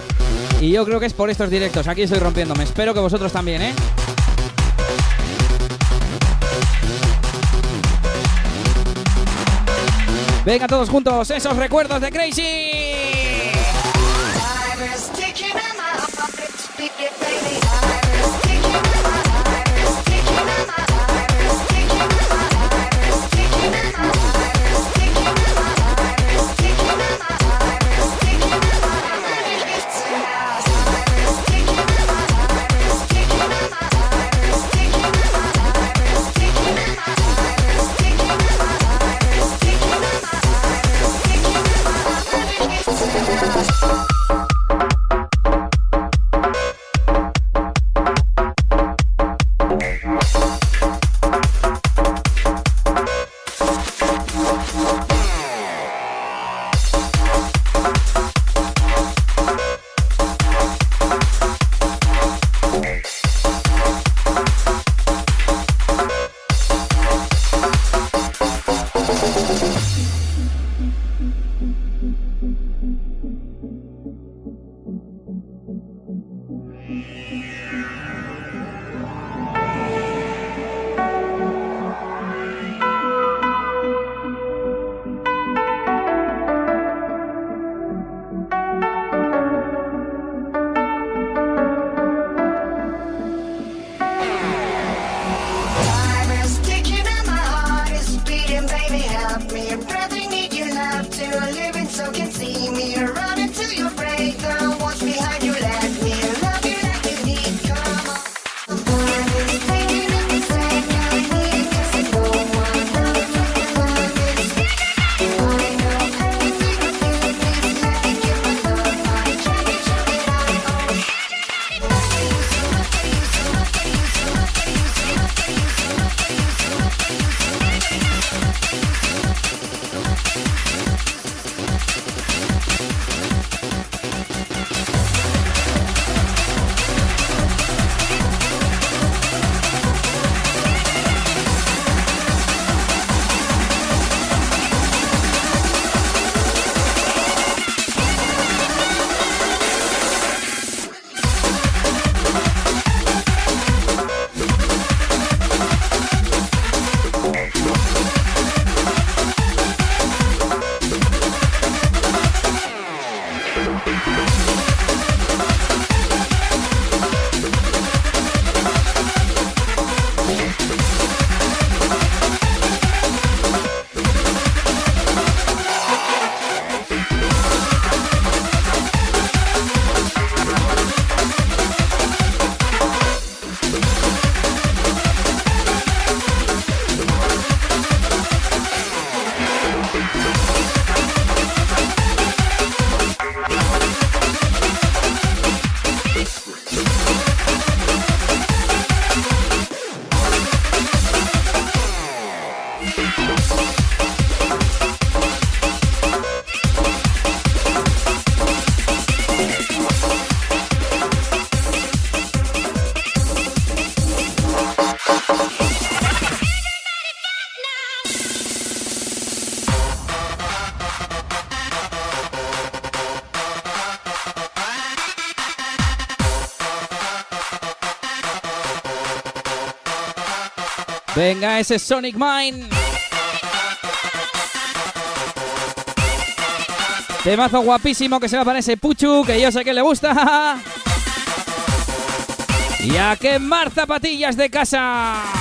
Y yo creo que es por estos directos. Aquí estoy rompiéndome. Espero que vosotros también, ¿eh? Venga todos juntos, esos recuerdos de Crazy. Venga, ese Sonic Mine. Temazo guapísimo que se va para ese Puchu, que yo sé que le gusta. Y a quemar zapatillas de casa.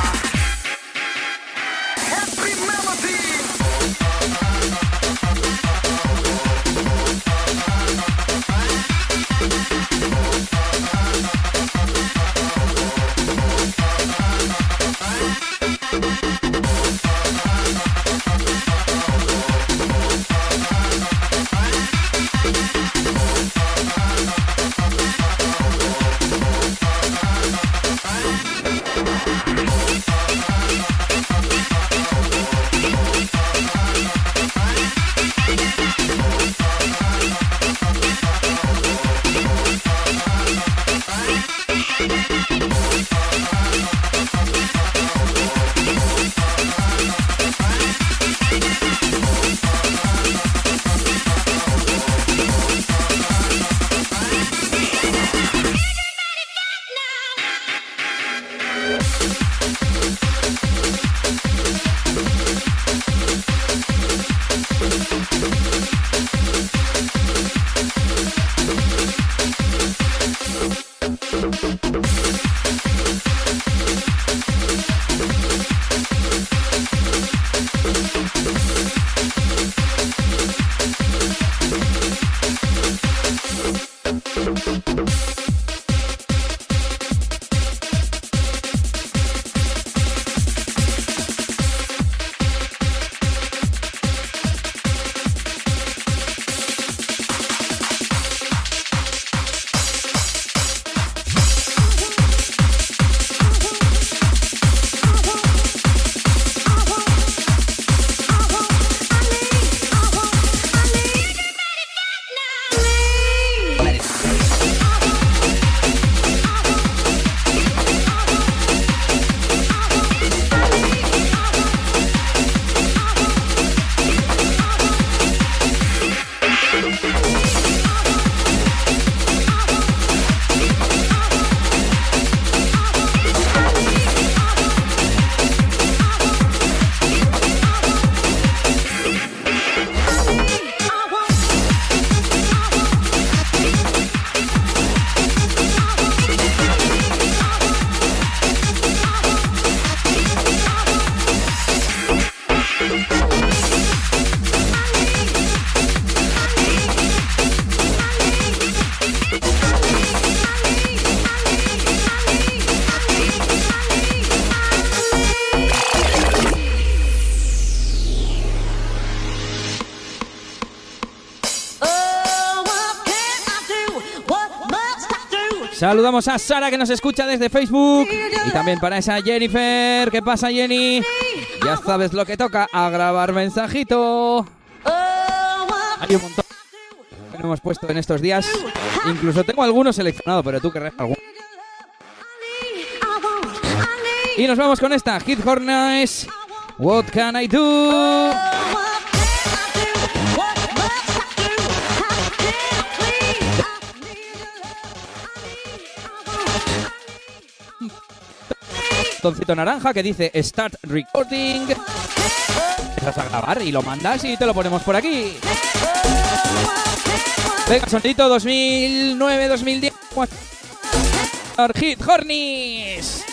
Saludamos a Sara que nos escucha desde Facebook. Y también para esa Jennifer. ¿Qué pasa, Jenny? Ya sabes lo que toca, a grabar mensajito. Hay un montón que no hemos puesto en estos días. Incluso tengo algunos seleccionados, pero tú querrás alguno. Y nos vamos con esta, Hit Hornets. What can I do? Toncito naranja que dice Start Recording. Empiezas a grabar y lo mandas y te lo ponemos por aquí. Venga, sonidito 2009-2010. Hit Hornies.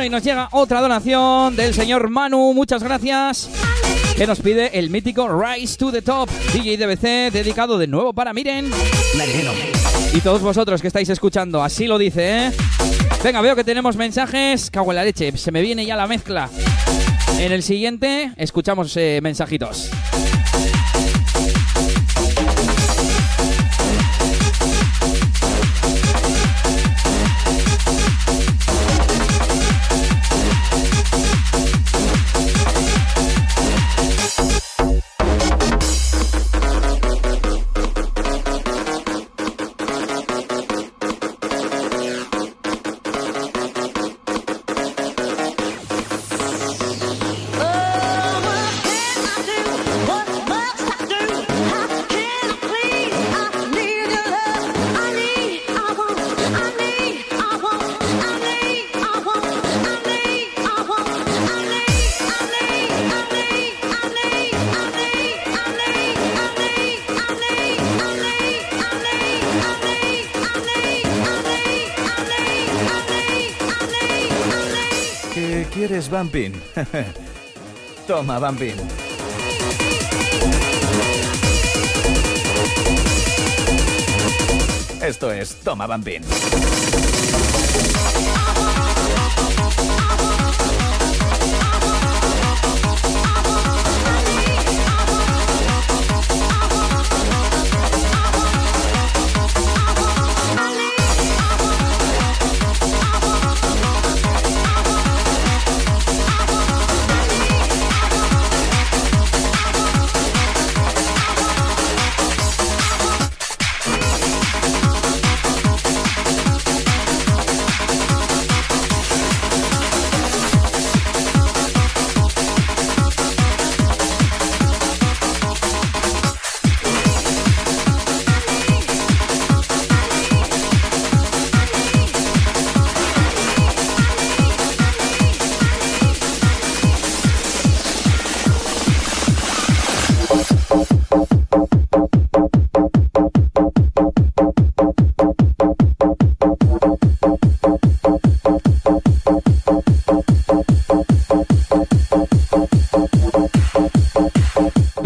Bueno, y nos llega otra donación del señor Manu, muchas gracias. Que nos pide el mítico Rise to the Top, DJ DBC, dedicado de nuevo para Miren. Y todos vosotros que estáis escuchando, así lo dice, ¿eh? Venga, veo que tenemos mensajes. Cago en la leche, se me viene ya la mezcla. En el siguiente, escuchamos eh, mensajitos. Toma, Bumpin. Esto es Toma, Bumpin.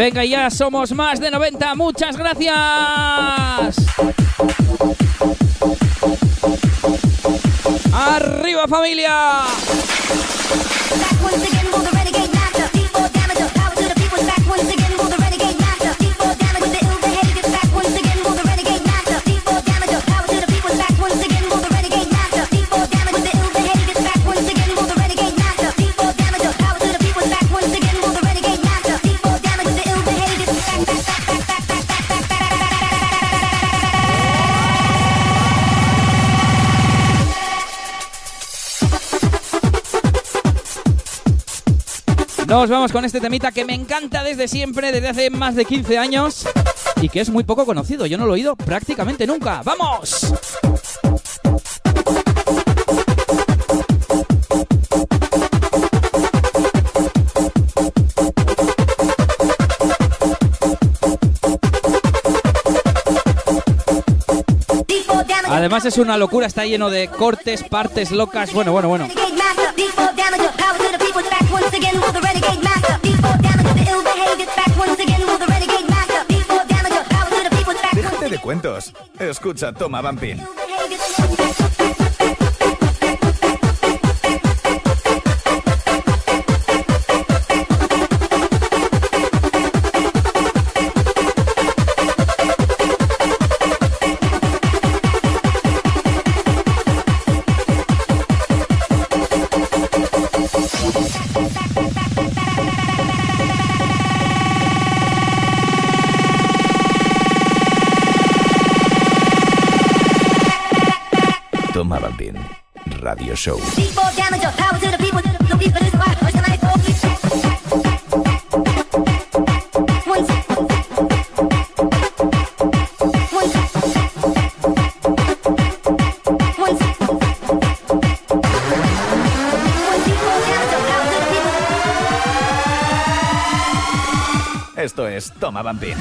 Venga, ya somos más de 90. Muchas gracias. Arriba familia. vamos con este temita que me encanta desde siempre, desde hace más de 15 años y que es muy poco conocido. Yo no lo he oído prácticamente nunca. ¡Vamos! Además es una locura, está lleno de cortes, partes locas. Bueno, bueno, bueno. Escucha, toma, Vampin. Once. Esto es Toma, Vampin.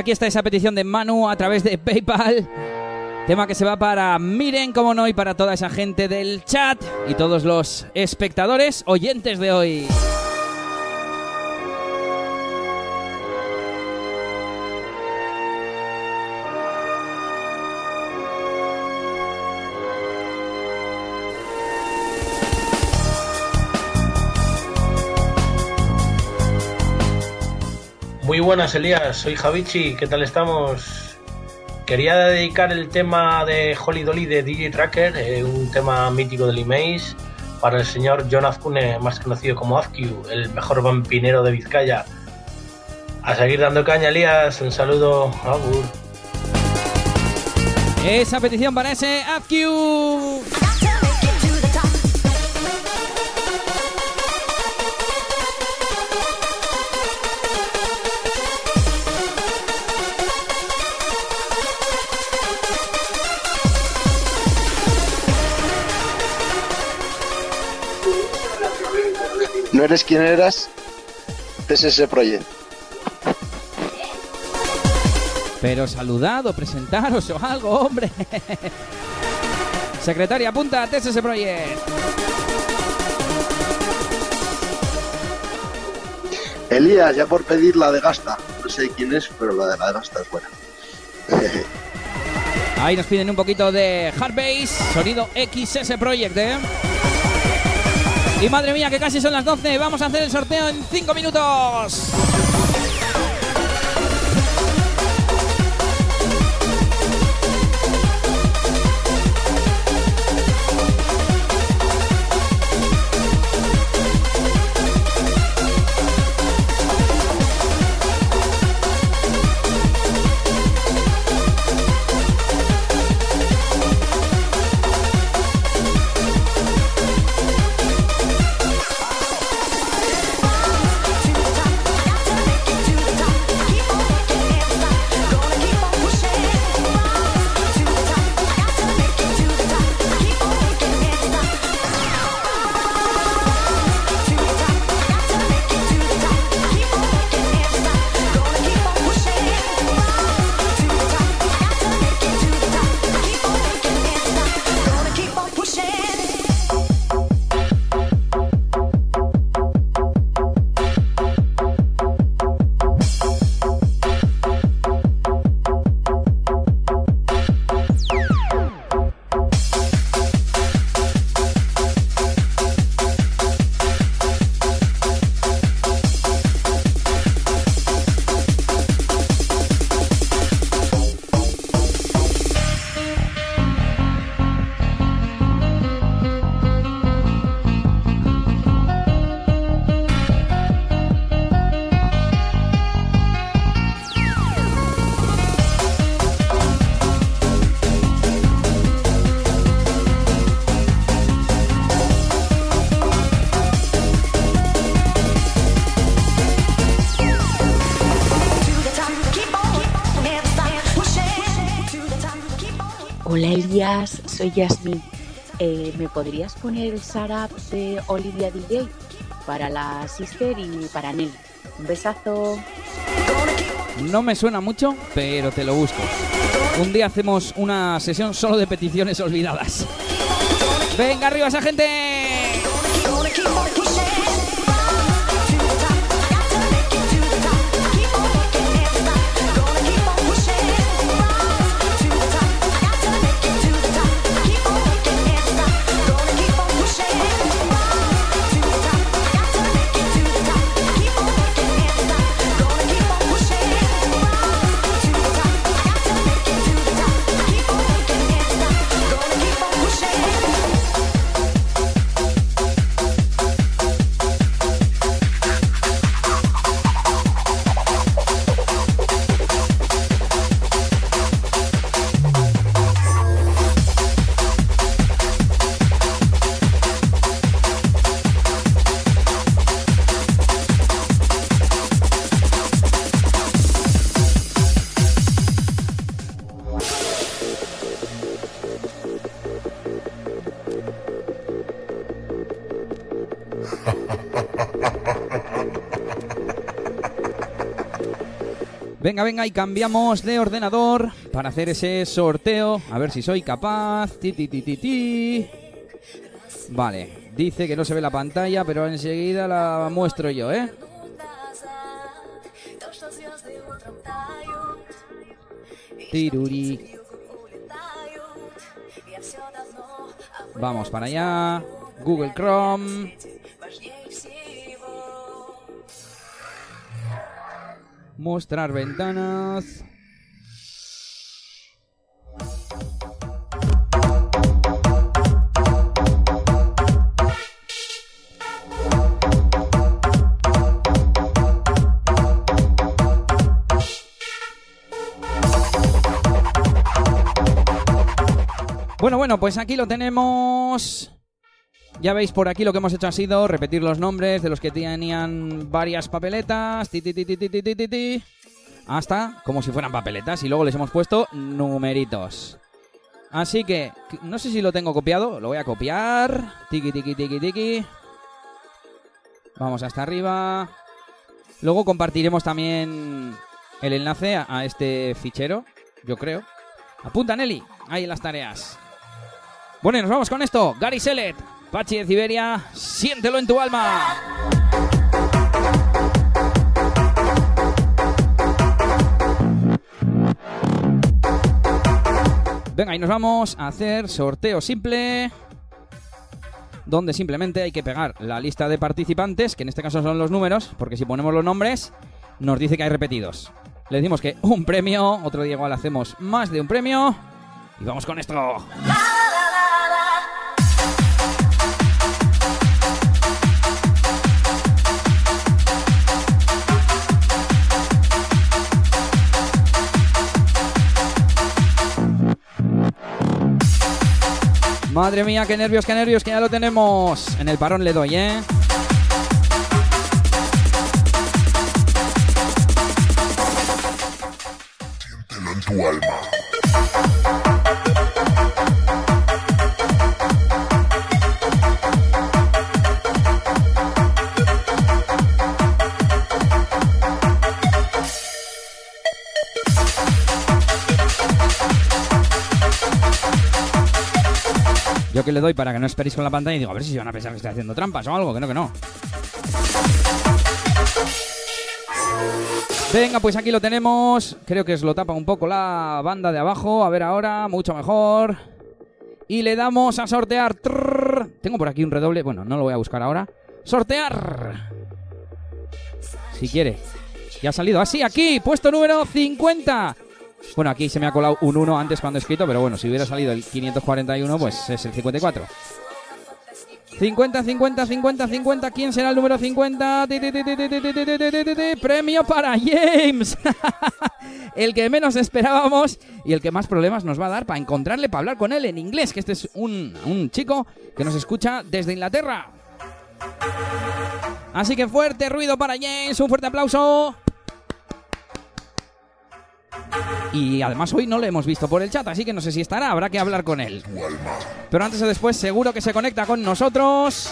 Aquí está esa petición de Manu a través de PayPal. Tema que se va para Miren, como no, y para toda esa gente del chat y todos los espectadores oyentes de hoy. Buenas, Elías. Soy Javichi. ¿Qué tal estamos? Quería dedicar el tema de Holly Dolly de DJ Tracker, eh, un tema mítico del Imaze, para el señor John Azcune, más conocido como Azcu, el mejor vampinero de Vizcaya. A seguir dando caña, Elías. Un saludo. Agur. Esa petición para ese AFQ. ¿No eres quien eras? TSS Project. Pero saludad o presentaros o algo, hombre. Secretaria, apunta a TSS Project. Elías, ya por pedir la de Gasta. No sé quién es, pero la de la de Gasta es buena. Ahí nos piden un poquito de hard bass, sonido XS Project, ¿eh? Y madre mía, que casi son las 12. Vamos a hacer el sorteo en 5 minutos. Soy Yasmin. Eh, ¿Me podrías poner el Sarap de Olivia DJ para la Sister y para Nelly? Un besazo. No me suena mucho, pero te lo busco. Un día hacemos una sesión solo de peticiones olvidadas. Venga arriba esa gente. Venga, y cambiamos de ordenador para hacer ese sorteo. A ver si soy capaz. Vale, dice que no se ve la pantalla, pero enseguida la muestro yo, ¿eh? Vamos para allá. Google Chrome. Mostrar ventanas. Bueno, bueno, pues aquí lo tenemos. Ya veis por aquí lo que hemos hecho ha sido repetir los nombres de los que tenían varias papeletas. Hasta como si fueran papeletas y luego les hemos puesto numeritos. Así que, no sé si lo tengo copiado, lo voy a copiar. Tiki, tiki, tiki, tiki. Vamos hasta arriba. Luego compartiremos también el enlace a, este fichero, yo creo. Apunta, Nelly. Ahí las tareas. Bueno, y nos vamos con esto. Gary Sellet, Pachi de Siberia, siéntelo en tu alma. Venga, y nos vamos a hacer sorteo simple. Donde simplemente hay que pegar la lista de participantes, que en este caso son los números, porque si ponemos los nombres, nos dice que hay repetidos. Le decimos que un premio, otro día igual hacemos más de un premio. Y vamos con esto. Madre mía, qué nervios, qué nervios, que ya lo tenemos. En el parón le doy, ¿eh? Siéntelo en tu alma. Yo que le doy para que no esperéis con la pantalla y digo, a ver si se van a pensar que estoy haciendo trampas o algo, que no, que no. Venga, pues aquí lo tenemos. Creo que os lo tapa un poco la banda de abajo. A ver ahora, mucho mejor. Y le damos a sortear. Tengo por aquí un redoble. Bueno, no lo voy a buscar ahora. Sortear. Si quiere. Ya ha salido así, aquí, puesto número 50. Bueno, aquí se me ha colado un 1 antes cuando he escrito, pero bueno, si hubiera salido el 541, pues es el 54. 50, 50, 50, 50. ¿Quién será el número 50? Premio para James. el que menos esperábamos y el que más problemas nos va a dar para encontrarle, para hablar con él en inglés, que este es un, un chico que nos escucha desde Inglaterra. Así que fuerte ruido para James, un fuerte aplauso. Y además hoy no le hemos visto por el chat, así que no sé si estará, habrá que hablar con él. Pero antes o después seguro que se conecta con nosotros.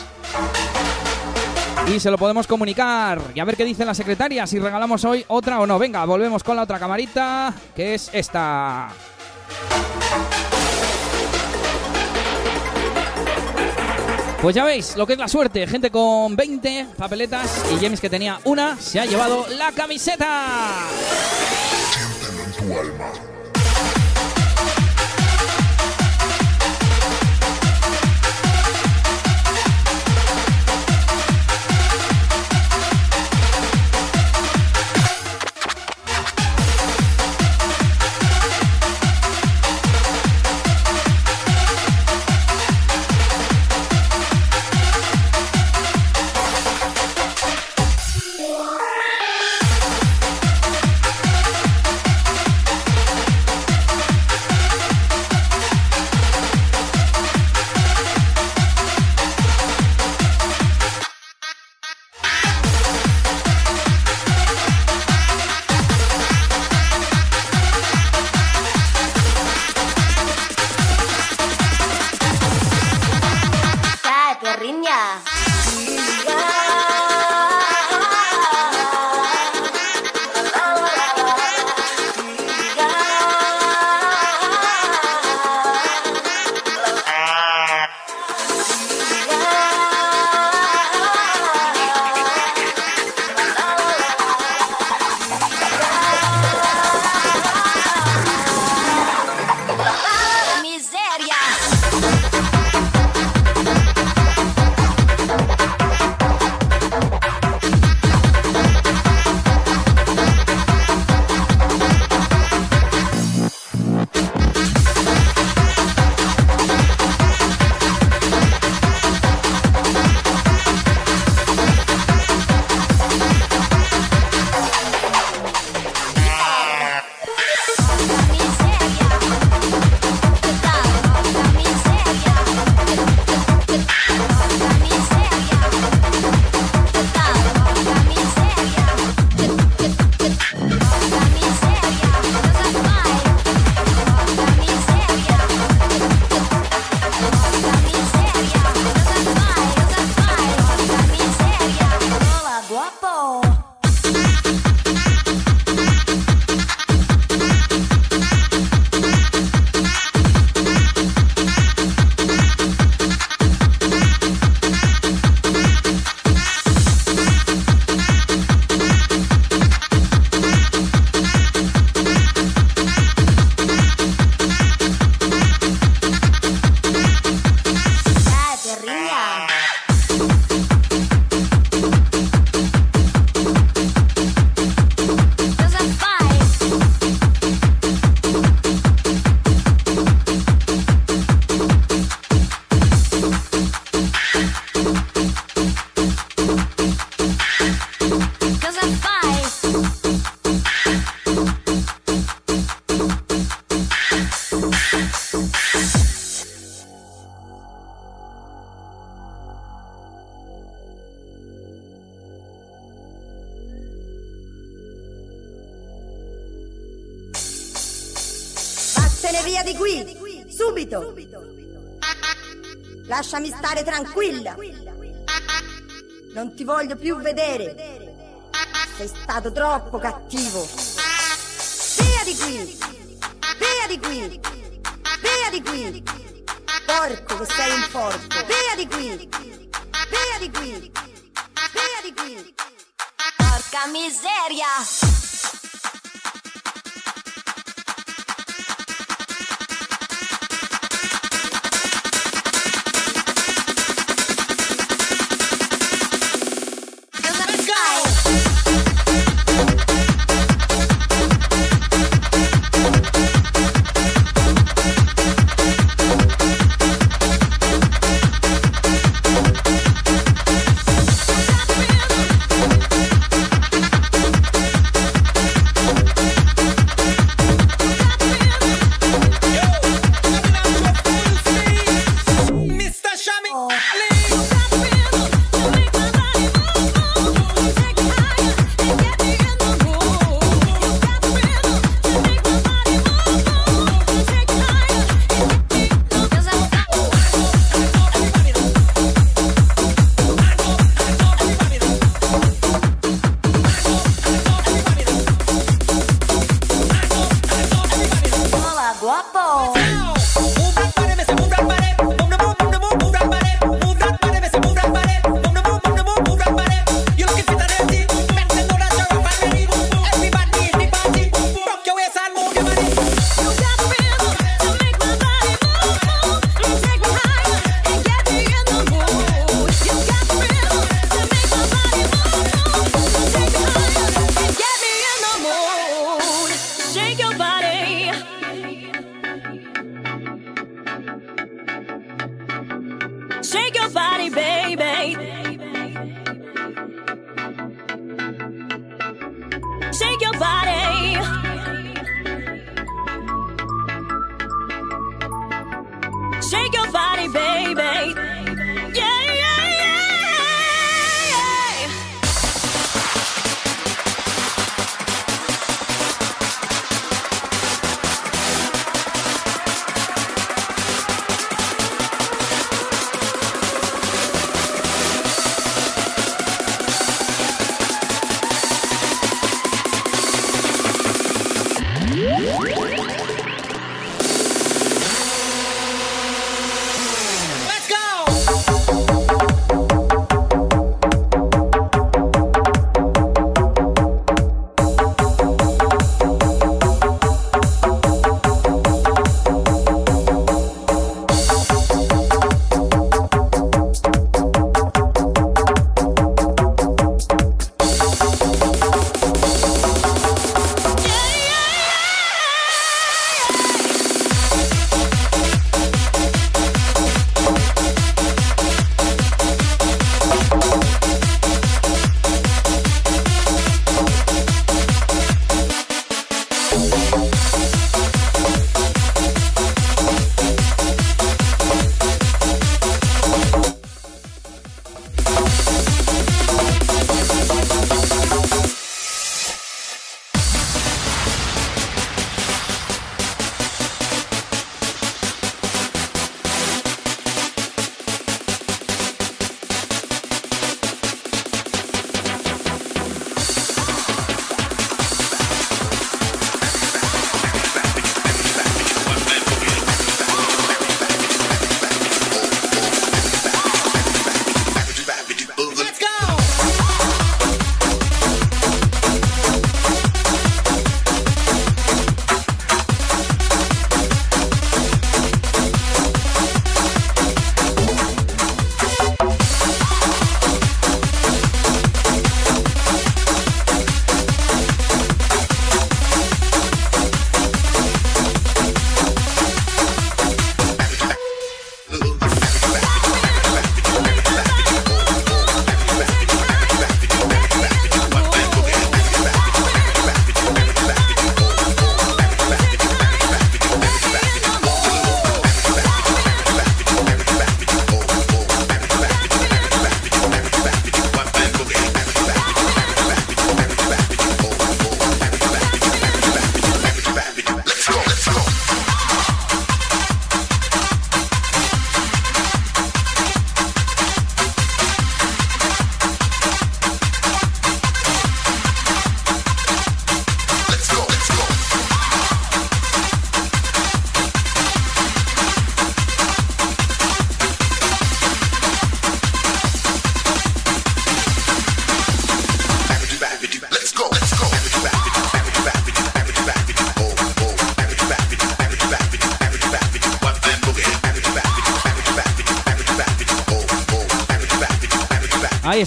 Y se lo podemos comunicar. Y a ver qué dice la secretaria, si regalamos hoy otra o no. Venga, volvemos con la otra camarita, que es esta. Pues ya veis lo que es la suerte. Gente con 20 papeletas y James que tenía una se ha llevado la camiseta. Cállate, troppo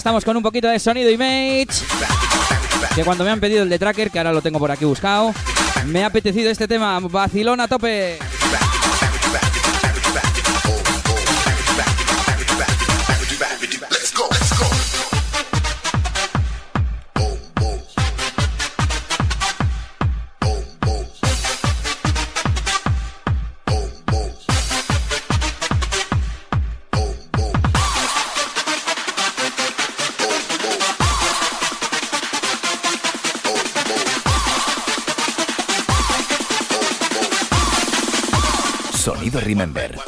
estamos con un poquito de sonido image. Que cuando me han pedido el de tracker, que ahora lo tengo por aquí buscado, me ha apetecido este tema. Vacilón a tope. Sonido Remember.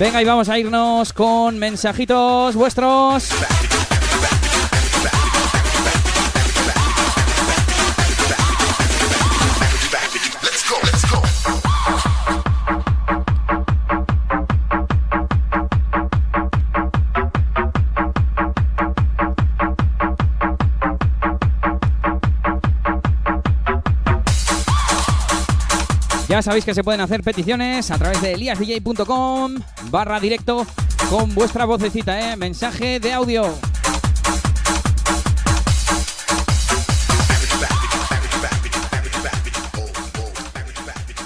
Venga, y vamos a irnos con mensajitos vuestros. Sabéis que se pueden hacer peticiones a través de eliasdj.com barra directo con vuestra vocecita, ¿eh? Mensaje de audio.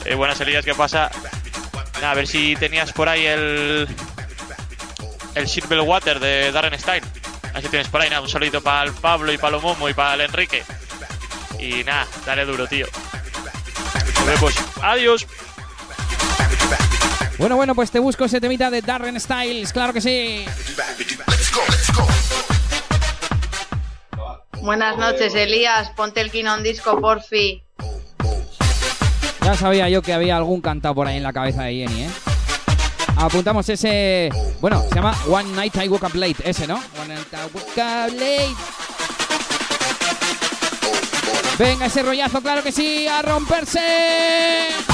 Eh, buenas Elías, ¿qué pasa? Nada, a ver si tenías por ahí el. El Silver Water de Darren Stein. A ver si tienes por ahí, nada, un solito para el Pablo y para el Momo y para el Enrique. Y nada, dale duro, tío. Nos vemos. Adiós. Bueno, bueno, pues te busco ese temita de Darren Styles, claro que sí. Buenas noches, Elías. Ponte el Kinon Disco, porfi. Ya sabía yo que había algún cantado por ahí en la cabeza de Jenny, ¿eh? Apuntamos ese. Bueno, se llama One Night I Woke Up Late, ese, ¿no? One Night I Woke Up Late. Venga, ese rollazo, claro que sí, a romperse.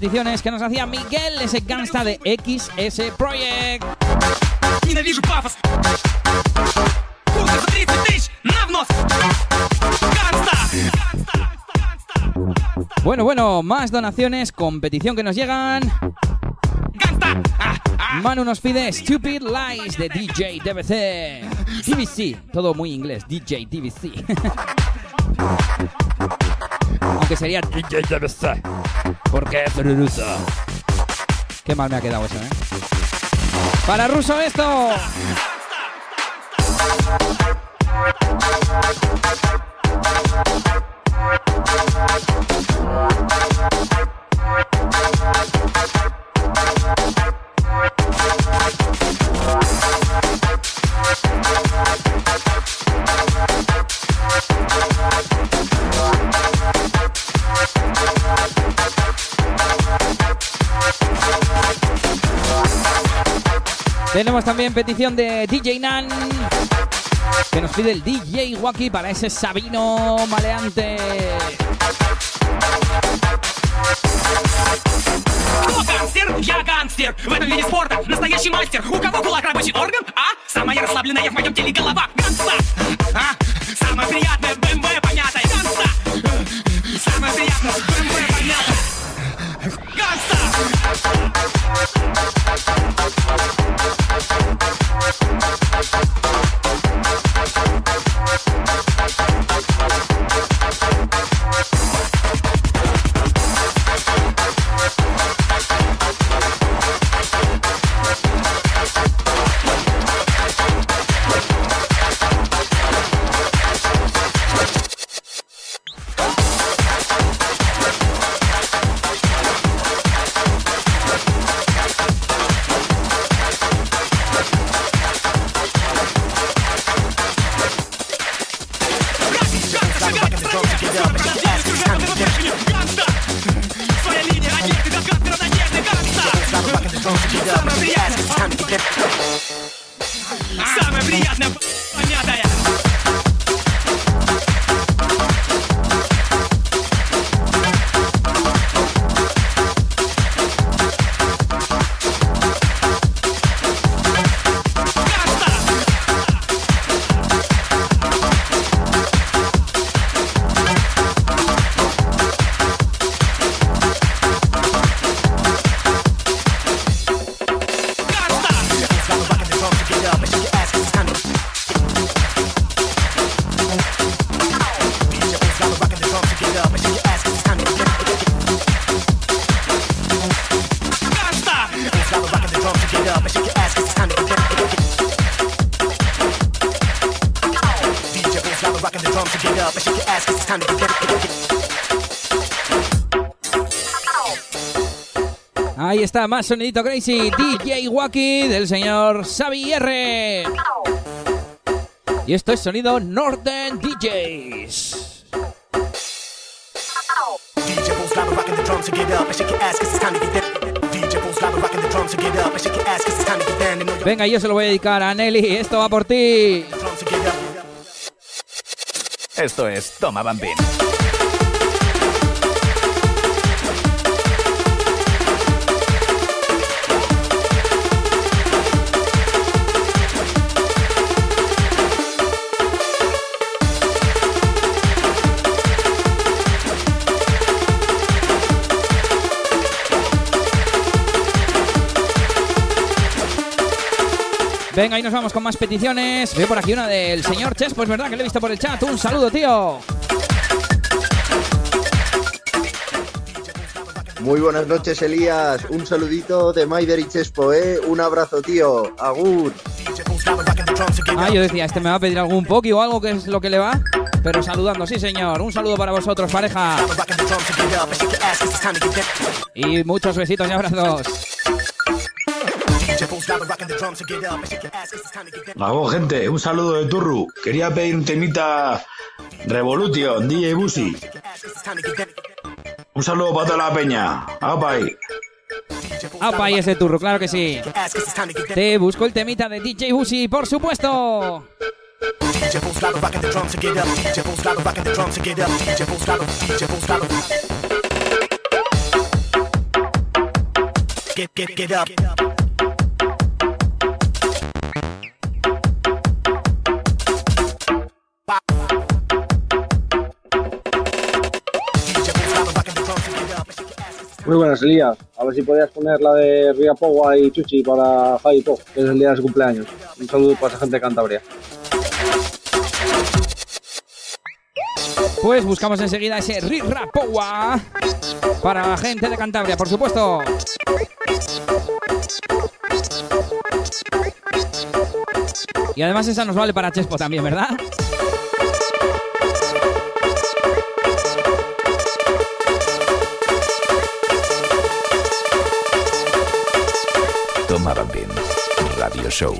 peticiones que nos hacía Miguel, ese gangsta de XS Project. Bueno, bueno, más donaciones, competición que nos llegan. Manu nos pide Stupid Lies de DJ DBC. DBC, todo muy inglés, DJ DBC. Aunque sería DJ DBC. Porque es ruso. Qué mal me ha quedado eso, ¿eh? Para ruso esto. Tenemos también petición de DJ Nan que nos pide el DJ Wacky para ese Sabino maleante. Кто гангстер? Я гангстер. В этом виде спорта настоящий мастер. У кого кулак рабочий орган? А? Самая расслабленная в моем теле голова. Гангста! А? Самое приятное Más sonidito crazy. DJ Wacky del señor Xavi R. Y esto es sonido Northern DJs. DJ Bulls live rocking the drums to get up and shake your ass 'cause it's time to get down. DJ Bulls live rocking the drums to get up and shake your ass 'cause it's time to get down. And know your Venga, yo se lo voy a dedicar a Nelly. Esto va por ti. Esto es Toma Bambín. Venga, y nos vamos con más peticiones. Veo por aquí una del señor Chespo, es verdad que lo he visto por el chat. Un saludo, tío. Muy buenas noches, Elías. Un saludito de Maider y Chespo, ¿eh? Un abrazo, tío. Agur. Ah, yo decía, este me va a pedir algún poki o algo que es lo que le va. Pero saludando, sí, señor. Un saludo para vosotros, pareja. Y muchos besitos y abrazos. Get get. Vamos, gente, un saludo de Turru. Quería pedir un temita Revolution, DJ Busi. Un saludo para toda la peña. Apai. ¡Apa! Y ese turro, claro que sí. Te busco el temita de DJ Busi, por supuesto. DJ Bulls live rocking the drums to get up. DJ Bulls Muy buenas, Elías. A ver si podías poner la de Ria Pogua y Chuchi para Javi Po, que es el día de su cumpleaños. Un saludo para esa gente de Cantabria. Pues buscamos enseguida ese Rirapowa para la gente de Cantabria, por supuesto. Y además esa nos vale para Chespo también, ¿verdad? Bambín. Radio Show.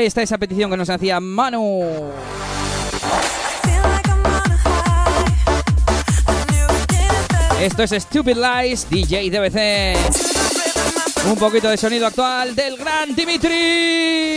Ahí está esa petición que nos hacía Manu. Esto es Stupid Lies, DJ DBC. Un poquito de sonido actual del gran Dimitri.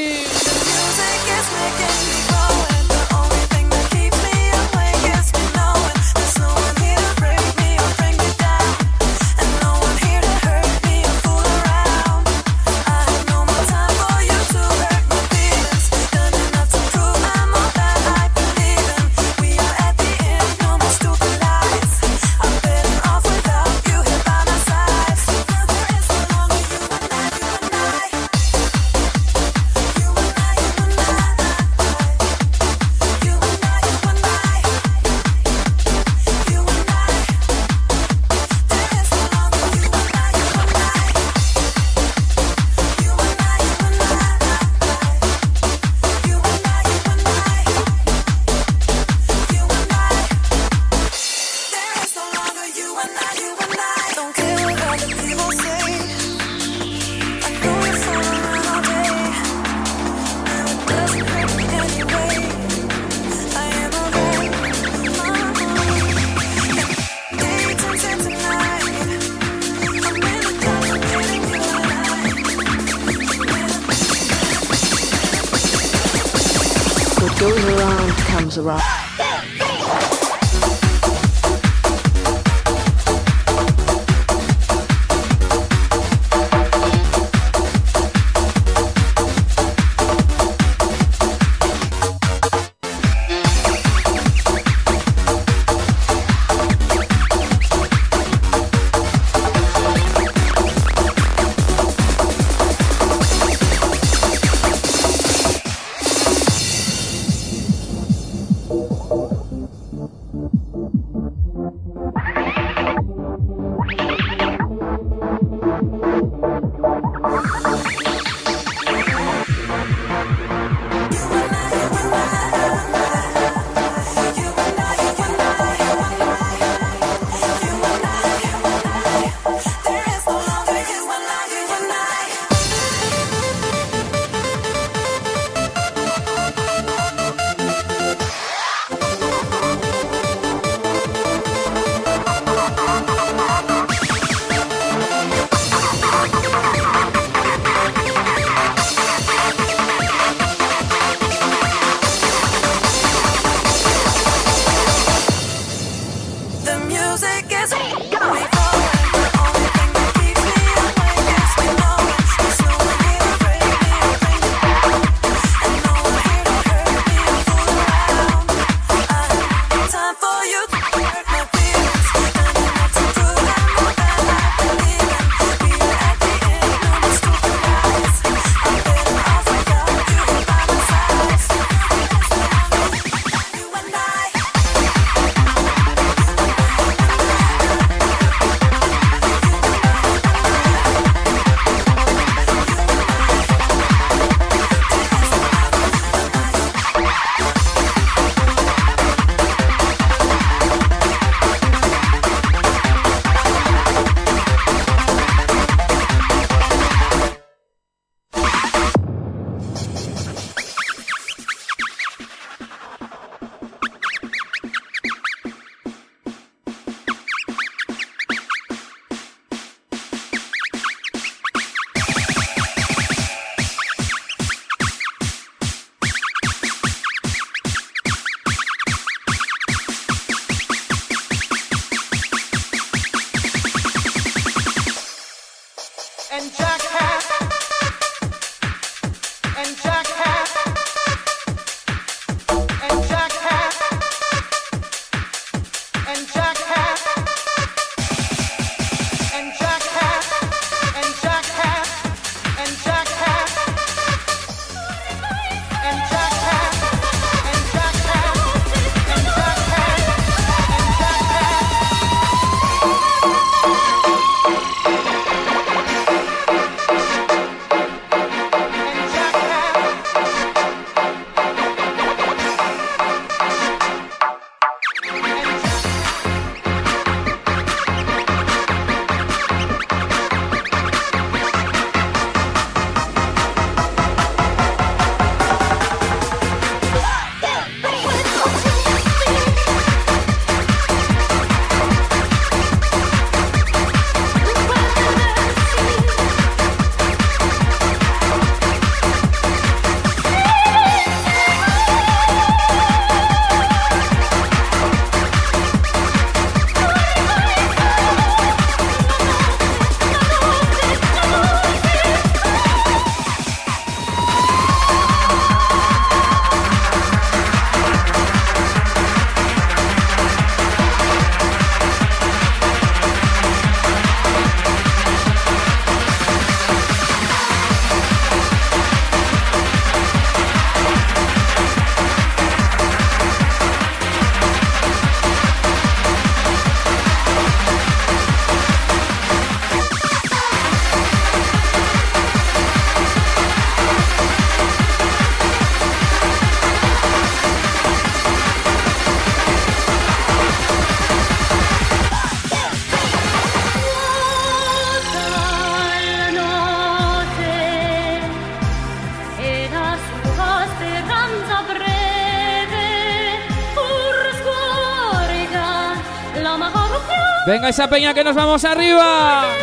Venga esa peña que nos vamos arriba.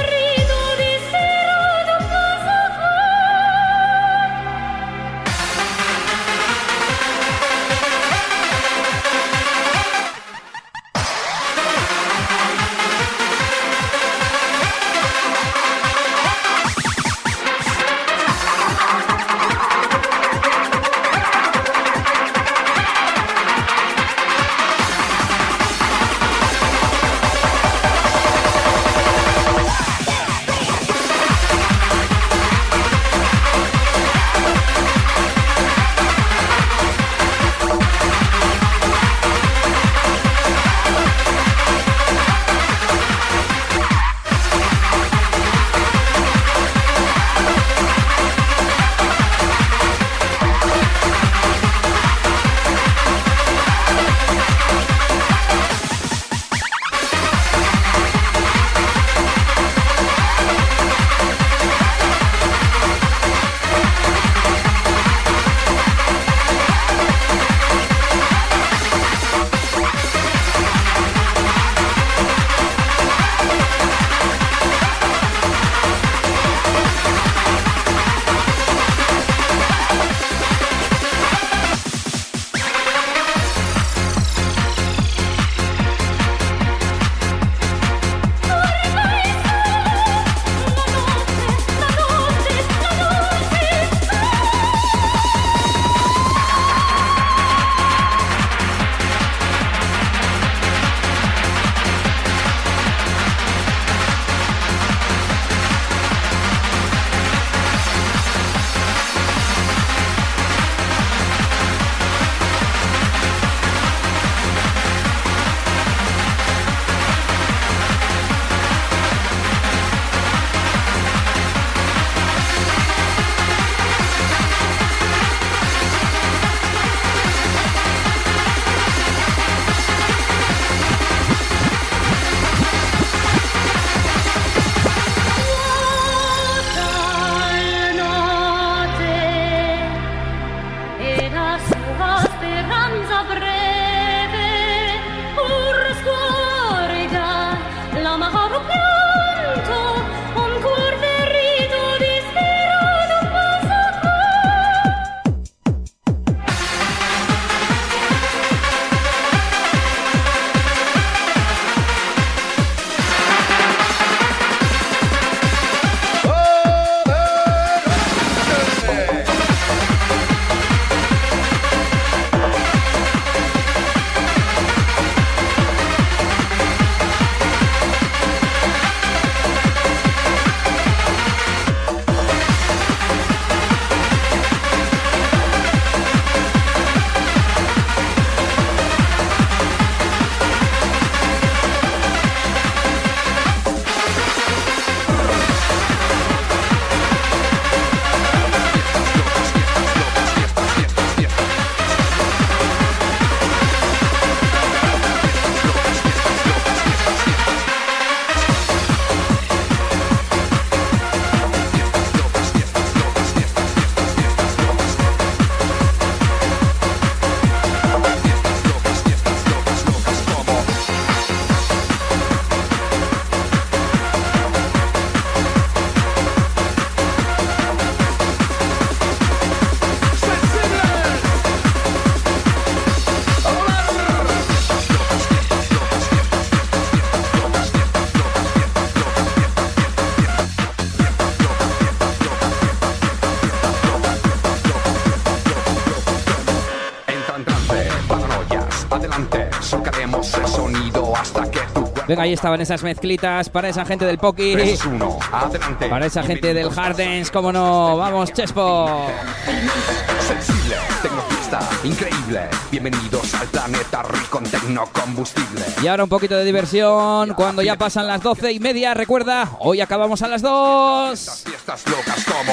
Venga, ahí estaban esas mezclitas para esa gente del Poki. Para esa gente del Hardens, cómo no. Vamos, Chespo. Sensible, increíble. Bienvenidos al planeta rico en tecnocombustible. Y ahora un poquito de diversión. Cuando ya pasan las doce y media, recuerda, hoy acabamos a las dos. Fiestas locas como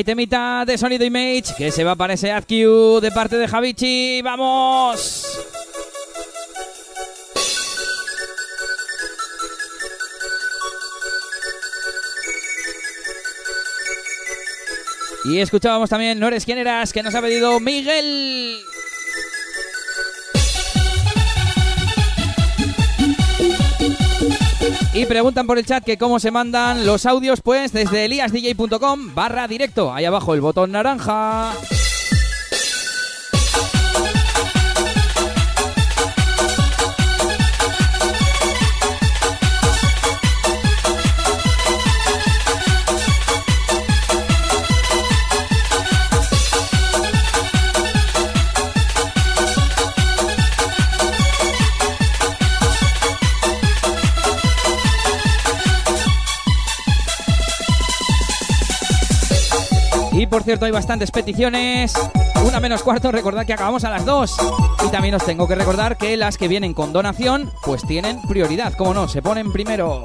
Venga, y temita de sonido Image que se va para ese AdQ de parte de Javichi. ¡Vamos! Y escuchábamos también No eres quién eras, que nos ha pedido Miguel. Y preguntan por el chat que cómo se mandan los audios, pues desde eliasdj.com barra directo. Ahí abajo el botón naranja. Por cierto, hay bastantes peticiones. Una menos cuarto, recordad que acabamos a las dos. Y también os tengo que recordar que las que vienen con donación, pues tienen prioridad. Como no, se ponen primero.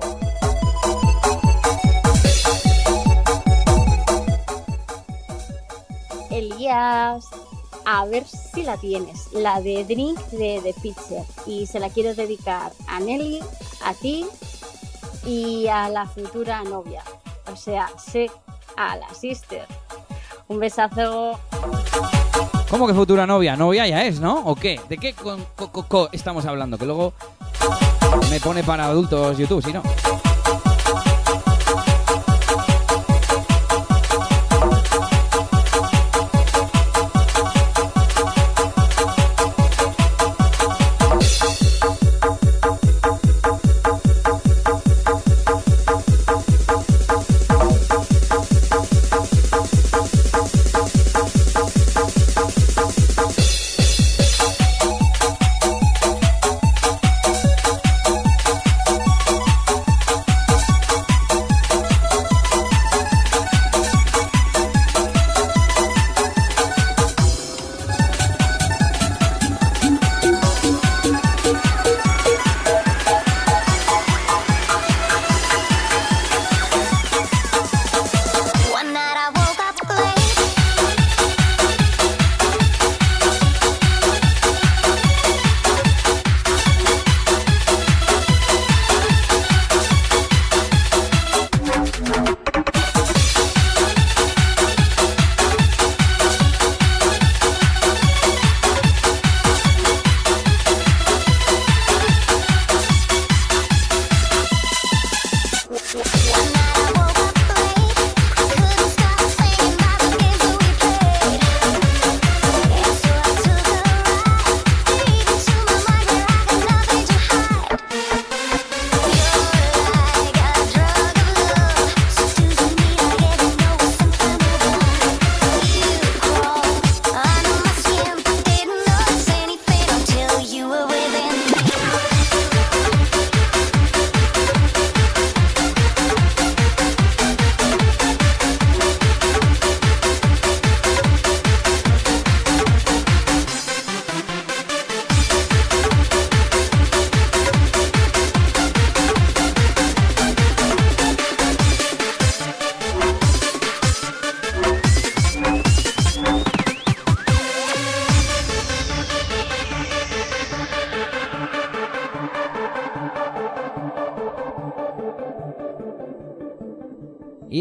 Elías, a ver si la tienes, la de Drink de The Pitcher. Y se la quiero dedicar a Nelly, a ti y a la futura novia. O sea, sé a la sister. Un besazo. ¿Cómo que futura novia? Novia ya es, ¿no? ¿O qué? ¿De qué con- co- co- co estamos hablando? Que luego me pone para adultos YouTube, si no.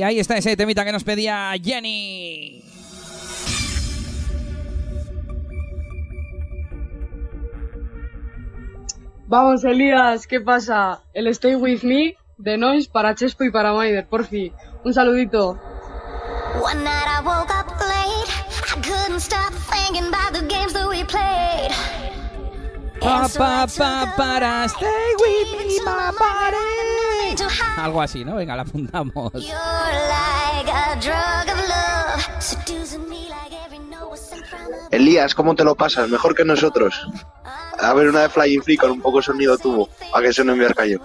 Ahí está ese temita que nos pedía Jenny. Vamos, Elías, ¿qué pasa? El Stay With Me de Noise para Chespo y para Maider, por fin. Un saludito. One night I woke up late. I couldn't stop thinking about the games that we played. Pa, pa, pa, para stay with me, my body. Algo así, ¿no? Venga, la apuntamos. A. Elías, ¿cómo te lo pasas? Mejor que nosotros. A ver, una de Flying Free con un poco de sonido tubo, para que suene en mi arcayo.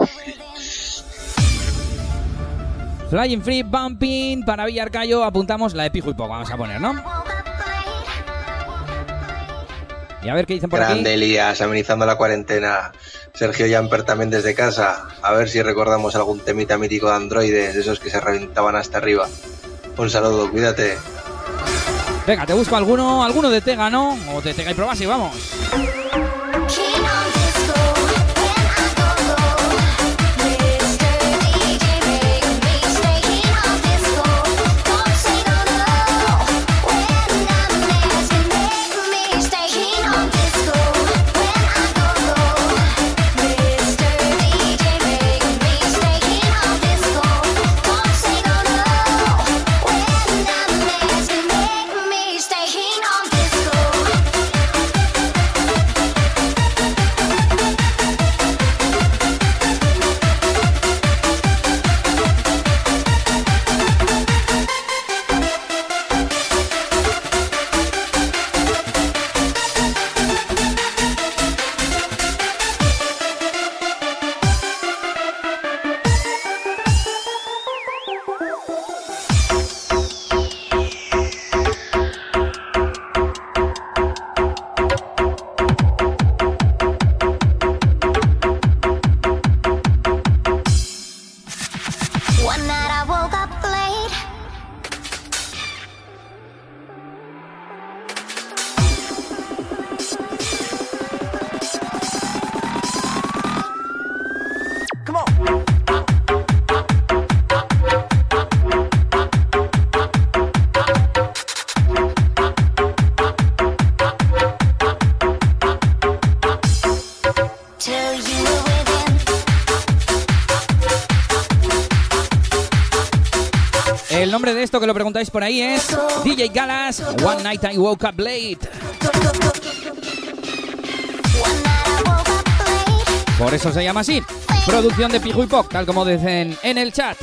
Flying Free Bumping para Villarcayo. Apuntamos la de Pijo y Poco. Vamos a poner, ¿no? Y a ver qué dicen por Grande aquí. Elías, amenizando la cuarentena. Sergio Jamper también desde casa. A ver si recordamos algún temita mítico de androides, esos que se reventaban hasta arriba. Un saludo, cuídate. Venga, te busco alguno, alguno de Tega, ¿no? O de Tega y Probas y vamos. Por ahí es DJ Galas, One Night I Woke Up Late. Por eso se llama así. Producción de Pijo y Poc, tal como dicen en el chat.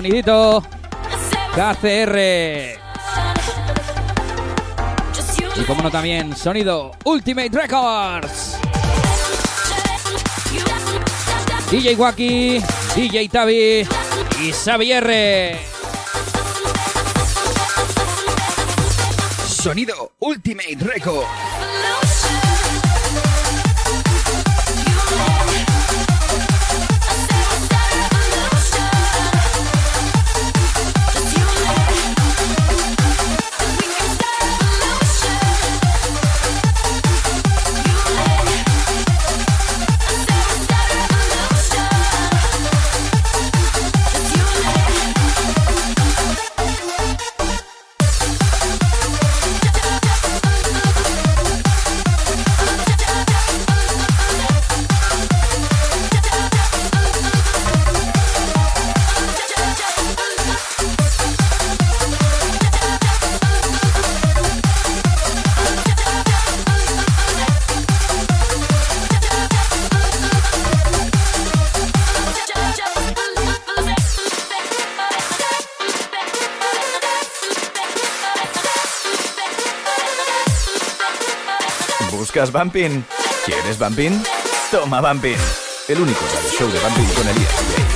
sonidito KCR. Y como no también, sonido Ultimate Records. DJ Wacky, DJ Tavi y Xavier. Sonido Ultimate Records. buscas Bumping? ¿Quieres Bumping? Toma Bumping. El único radio show de Bumping con el Elías.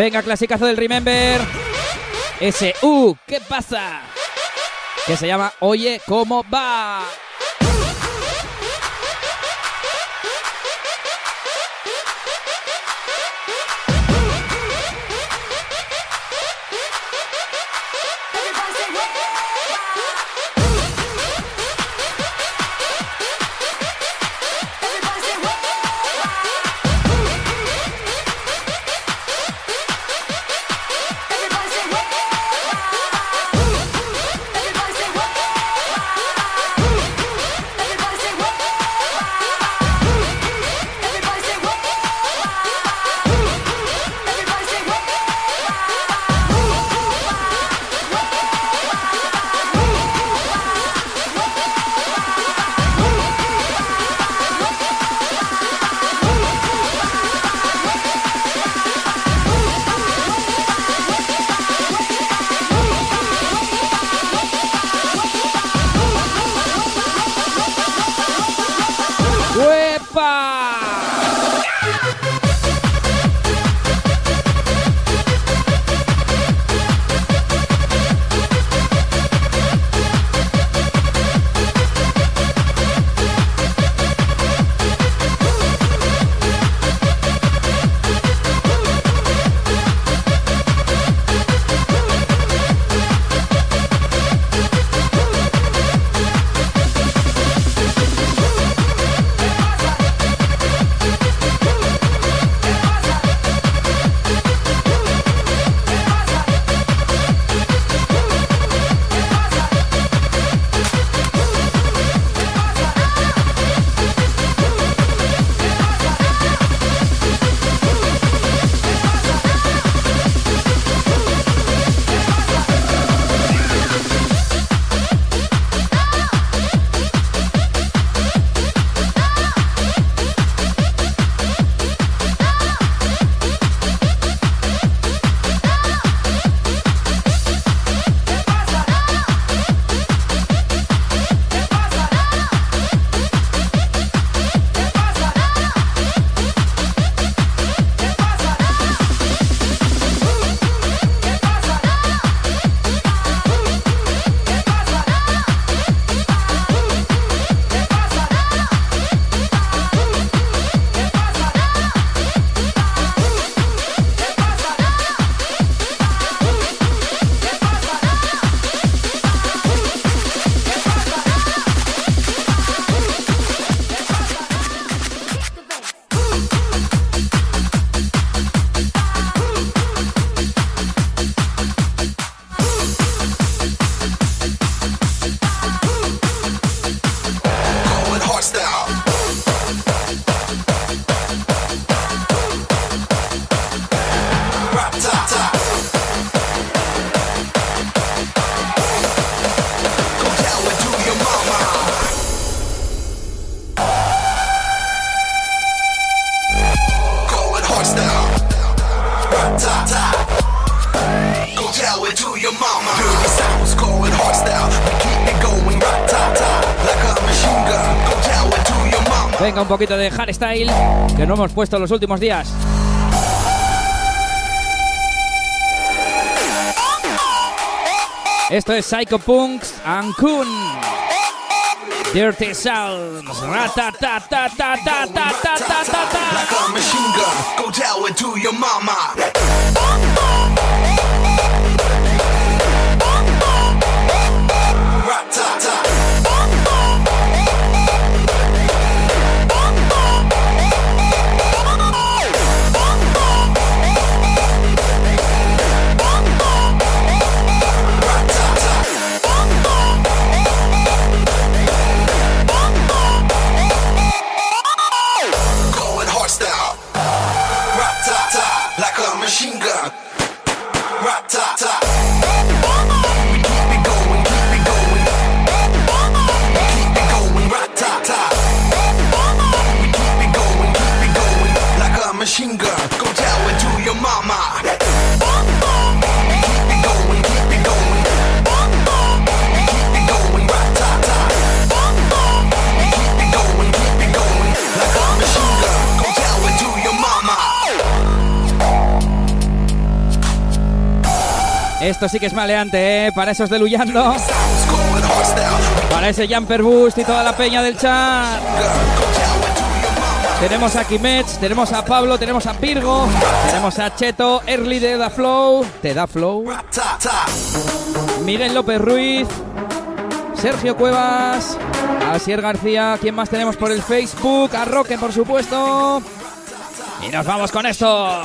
Venga, clasicazo del Remember. SU, ¿qué pasa? Que se llama Oye, ¿cómo va? poquito de hardstyle que no hemos puesto en los últimos días. Esto es Psycho Punks and Kun. Dirty Sounds. Go your mama. Esto sí que es maleante, ¿eh? Para esos de Luyando. Para ese Jumper Boost y toda la peña del chat. Tenemos a Kimets, tenemos a Pablo, tenemos a Virgo, tenemos a Cheto, Early de Da Flow, te da Flow, Miguel López Ruiz, Sergio Cuevas, Asier García, ¿quién más tenemos por el Facebook? A Roque, por supuesto. Y nos vamos con esto.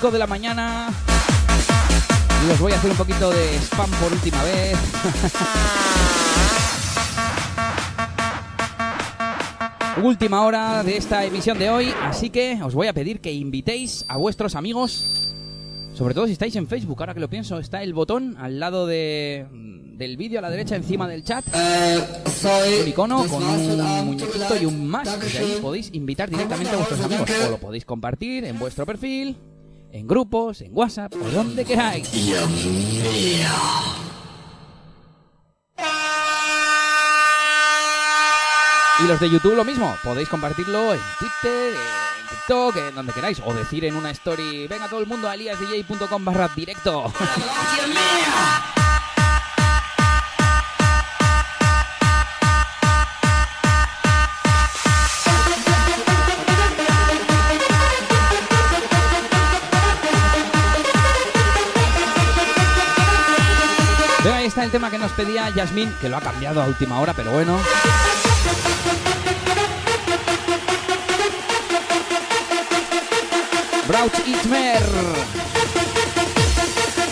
5 de la mañana. Y os voy a hacer un poquito de spam por última vez. última hora de esta emisión de hoy, así que os voy a pedir que invitéis a vuestros amigos. Sobre todo si estáis en Facebook, ahora que lo pienso, está el botón al lado de, del vídeo a la derecha encima del chat. un icono con un muñequito y un más. Desde ahí podéis invitar directamente a vuestros amigos. O lo podéis compartir en vuestro perfil, en grupos, en WhatsApp, o donde queráis. Y los de YouTube lo mismo, podéis compartirlo en Twitter, en TikTok, en donde queráis, o decir en una story, venga todo el mundo a eliasdj.com barra directo. el tema que nos pedía Yasmín, que lo ha cambiado a última hora, pero bueno. Brauch Itmer.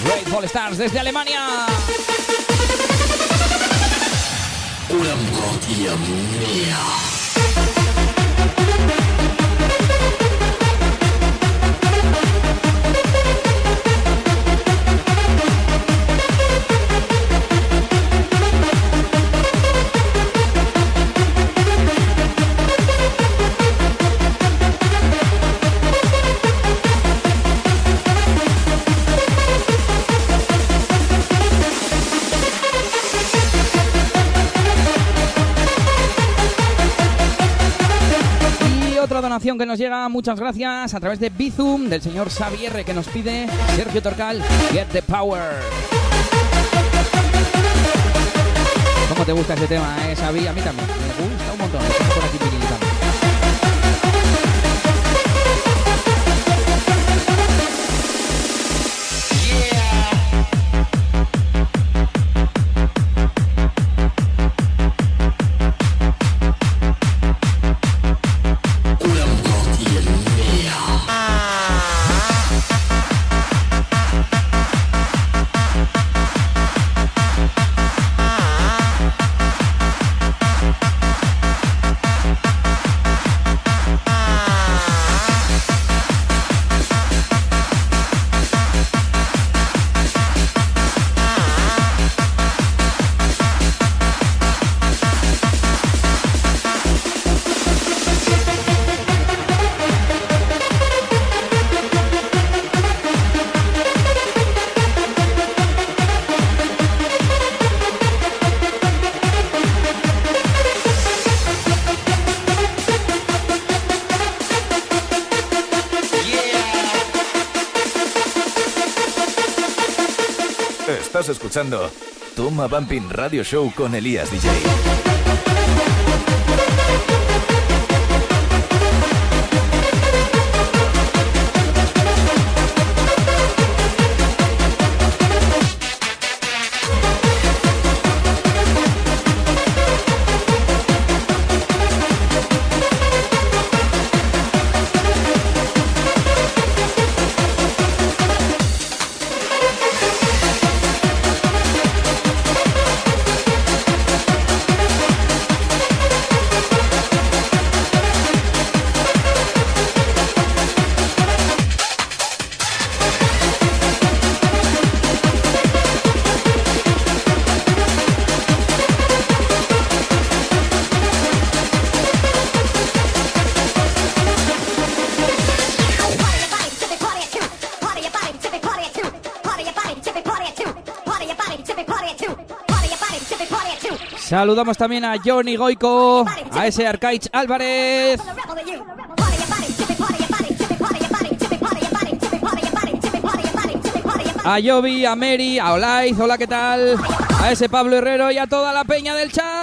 Grateful Stars desde Alemania. Que nos llega, muchas gracias, a través de Bizum, del señor Xavier que nos pide Sergio Torcal, Get the Power. ¿Cómo te gusta ese tema, eh, Xavi? A mí también, me gusta un montón. Toma Bumping Radio Show con Elías DJ. Saludamos también a Johnny Goico, a ese Arcaich Álvarez. A Yobi, a Mary, a Olaiz, hola, ¿qué tal? A ese Pablo Herrero y a toda la peña del chat.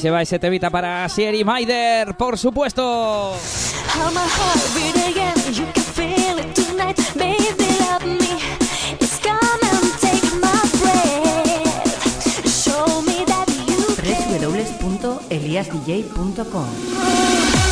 se va ese temita para Sieri Maider, por supuesto. www.eliasdj.com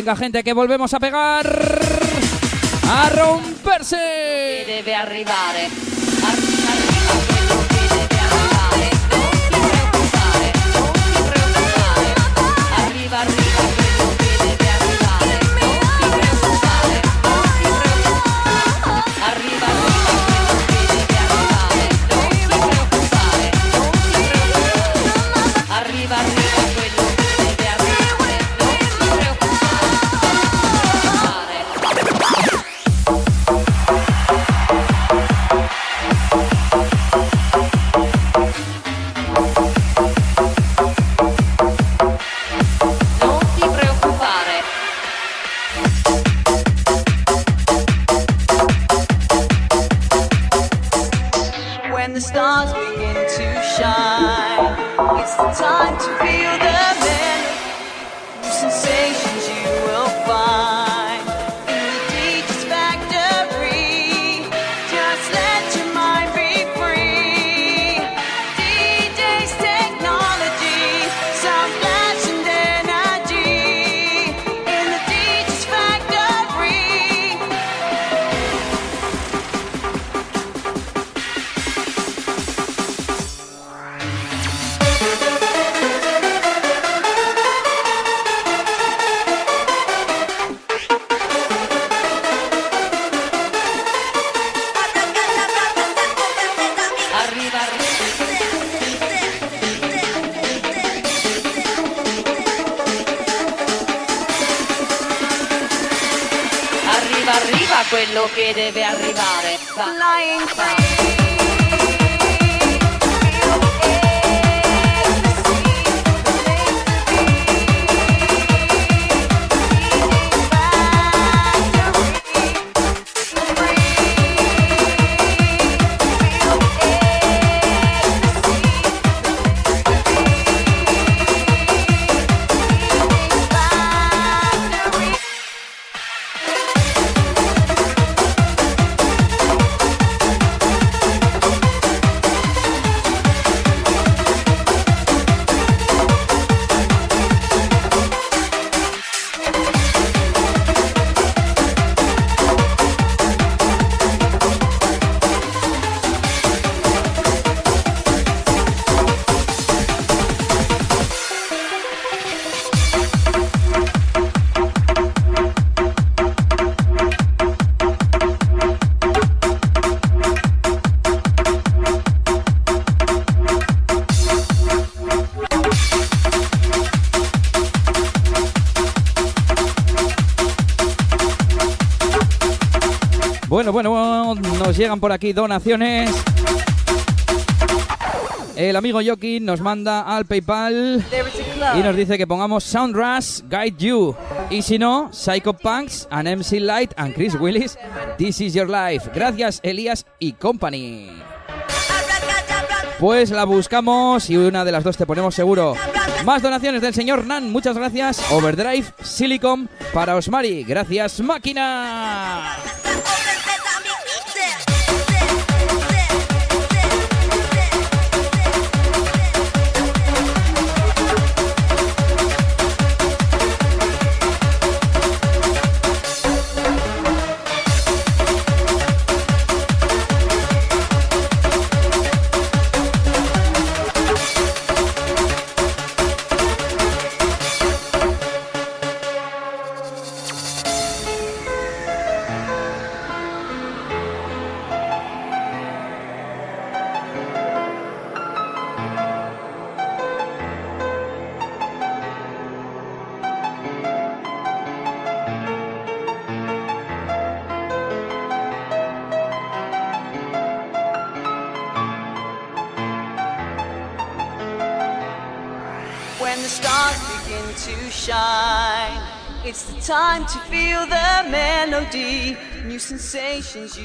Venga, gente, que volvemos a pegar. A romperse. Debe. Llegan por aquí donaciones. El amigo Yoki nos manda al PayPal y nos dice que pongamos Soundrush Guide You. Y si no, Psycho Punks and MC Light and Chris Willis, This Is Your Life. Gracias, Elías y Company. Pues la buscamos y una de las dos te ponemos seguro. Más donaciones del señor Nan, muchas gracias. Overdrive Silicon para Osmari. Gracias, máquina.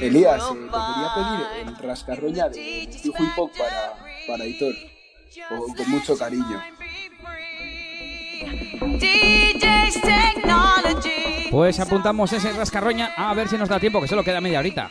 Elías, eh, te quería pedir el rascarroña de Tijuy Hip Hop para, para Hitor, con, con mucho cariño. Pues apuntamos ese rascarroña a ver si nos da tiempo, que solo queda media horita.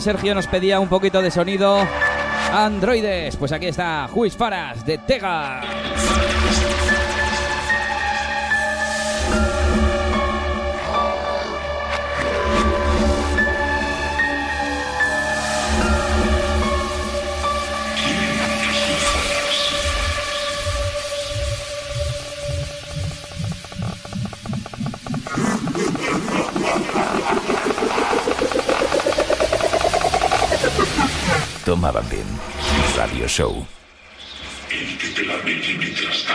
Sergio nos pedía un poquito de sonido. Androides, pues aquí está Juiz Faras de Tega. Toma Bambín Radio Show. El que te la mientras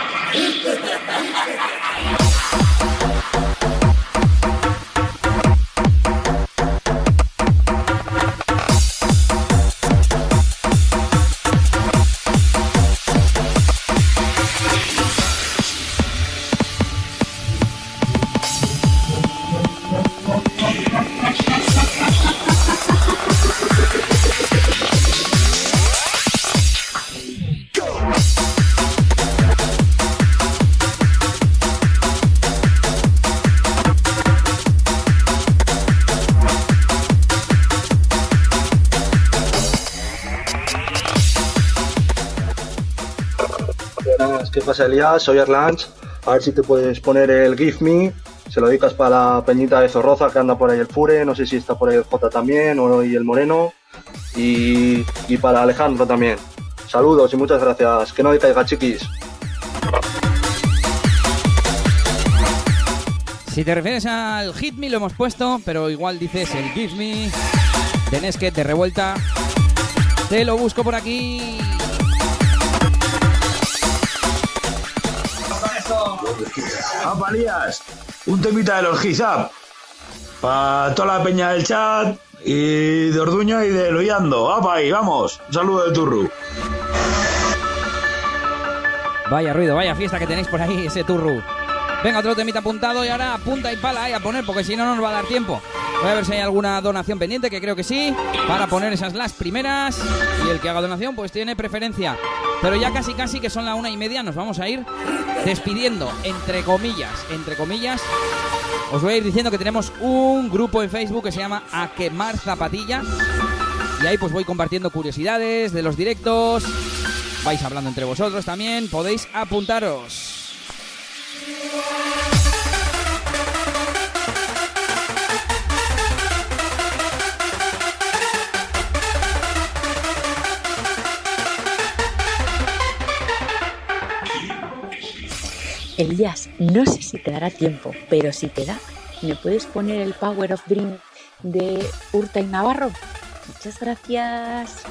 cagas. Buenas, ¿qué pasa Elías? Soy Erlange. A ver si te puedes poner el Give Me. Se lo dedicas para la peñita de Zorroza que anda por ahí el Fure. No sé si está por ahí el J también o y el Moreno. Y, y para Alejandro también. Saludos y muchas gracias. Que no decaiga, chiquis. Si te refieres al Hit Me lo hemos puesto, pero igual dices el Give Me de Nesket de Revuelta. Te lo busco por aquí. ¡Apa, Elías! Un temita de los Up. Para toda la peña del chat y de Orduño y de Loyando. ¡Apa ahí! ¡Vamos! Un saludo de Turru. Vaya ruido, vaya fiesta que tenéis por ahí, ese turru. Venga, otro temita apuntado y ahora punta y pala ahí a poner, porque si no, no nos va a dar tiempo. Voy a ver si hay alguna donación pendiente, que creo que sí, para poner esas las primeras. Y el que haga donación, pues tiene preferencia. Pero ya casi casi que son la una y media, nos vamos a ir despidiendo, entre comillas, entre comillas. Os voy a ir diciendo que tenemos un grupo en Facebook que se llama A Quemar Zapatilla. Y ahí pues voy compartiendo curiosidades de los directos. Vais hablando entre vosotros también. Podéis apuntaros. Elías, no sé si te dará tiempo, pero si te da, ¿me puedes poner el Power of Dream de Urta y Navarro? Muchas gracias.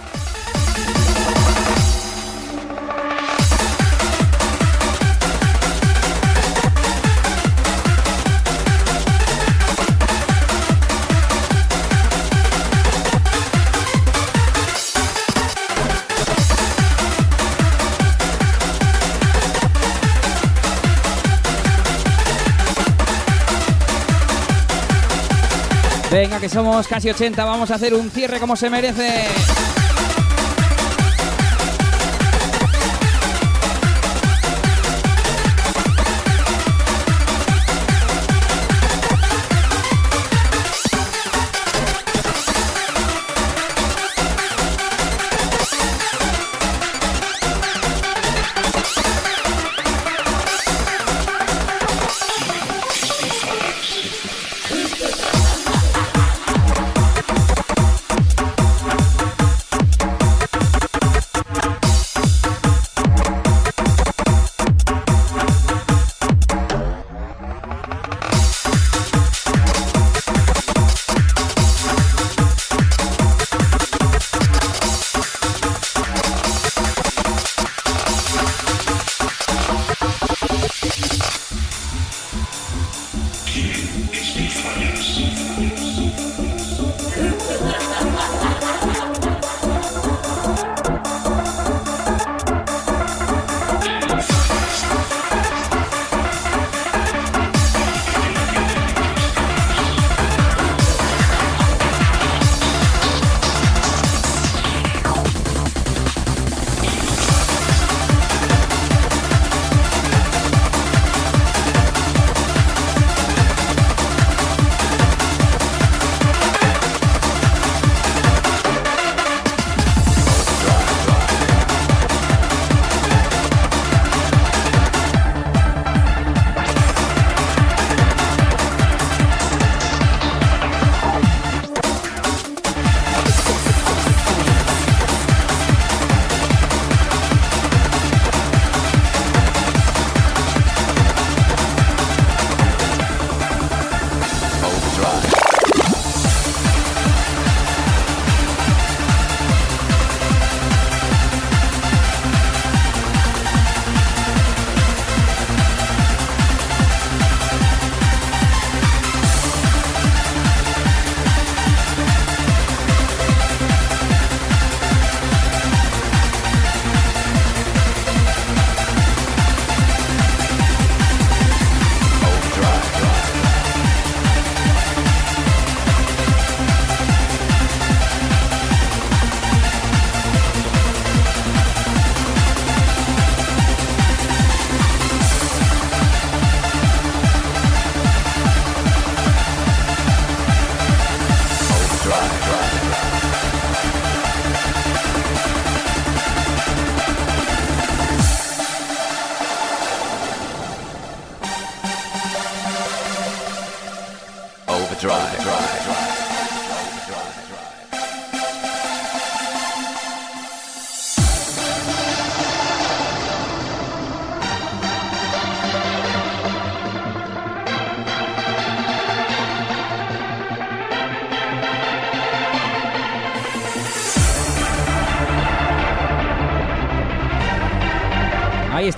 Venga, que somos casi 80, vamos a hacer un cierre como se merece.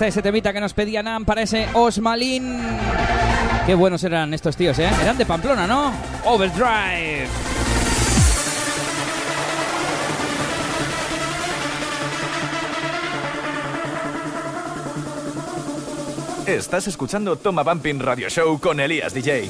Está temita que nos pedía Nam para ese Osmalin. Qué buenos eran estos tíos, ¿eh? Eran de Pamplona, ¿no? Overdrive. Estás escuchando Toma Bumping Radio Show con Elías DJ.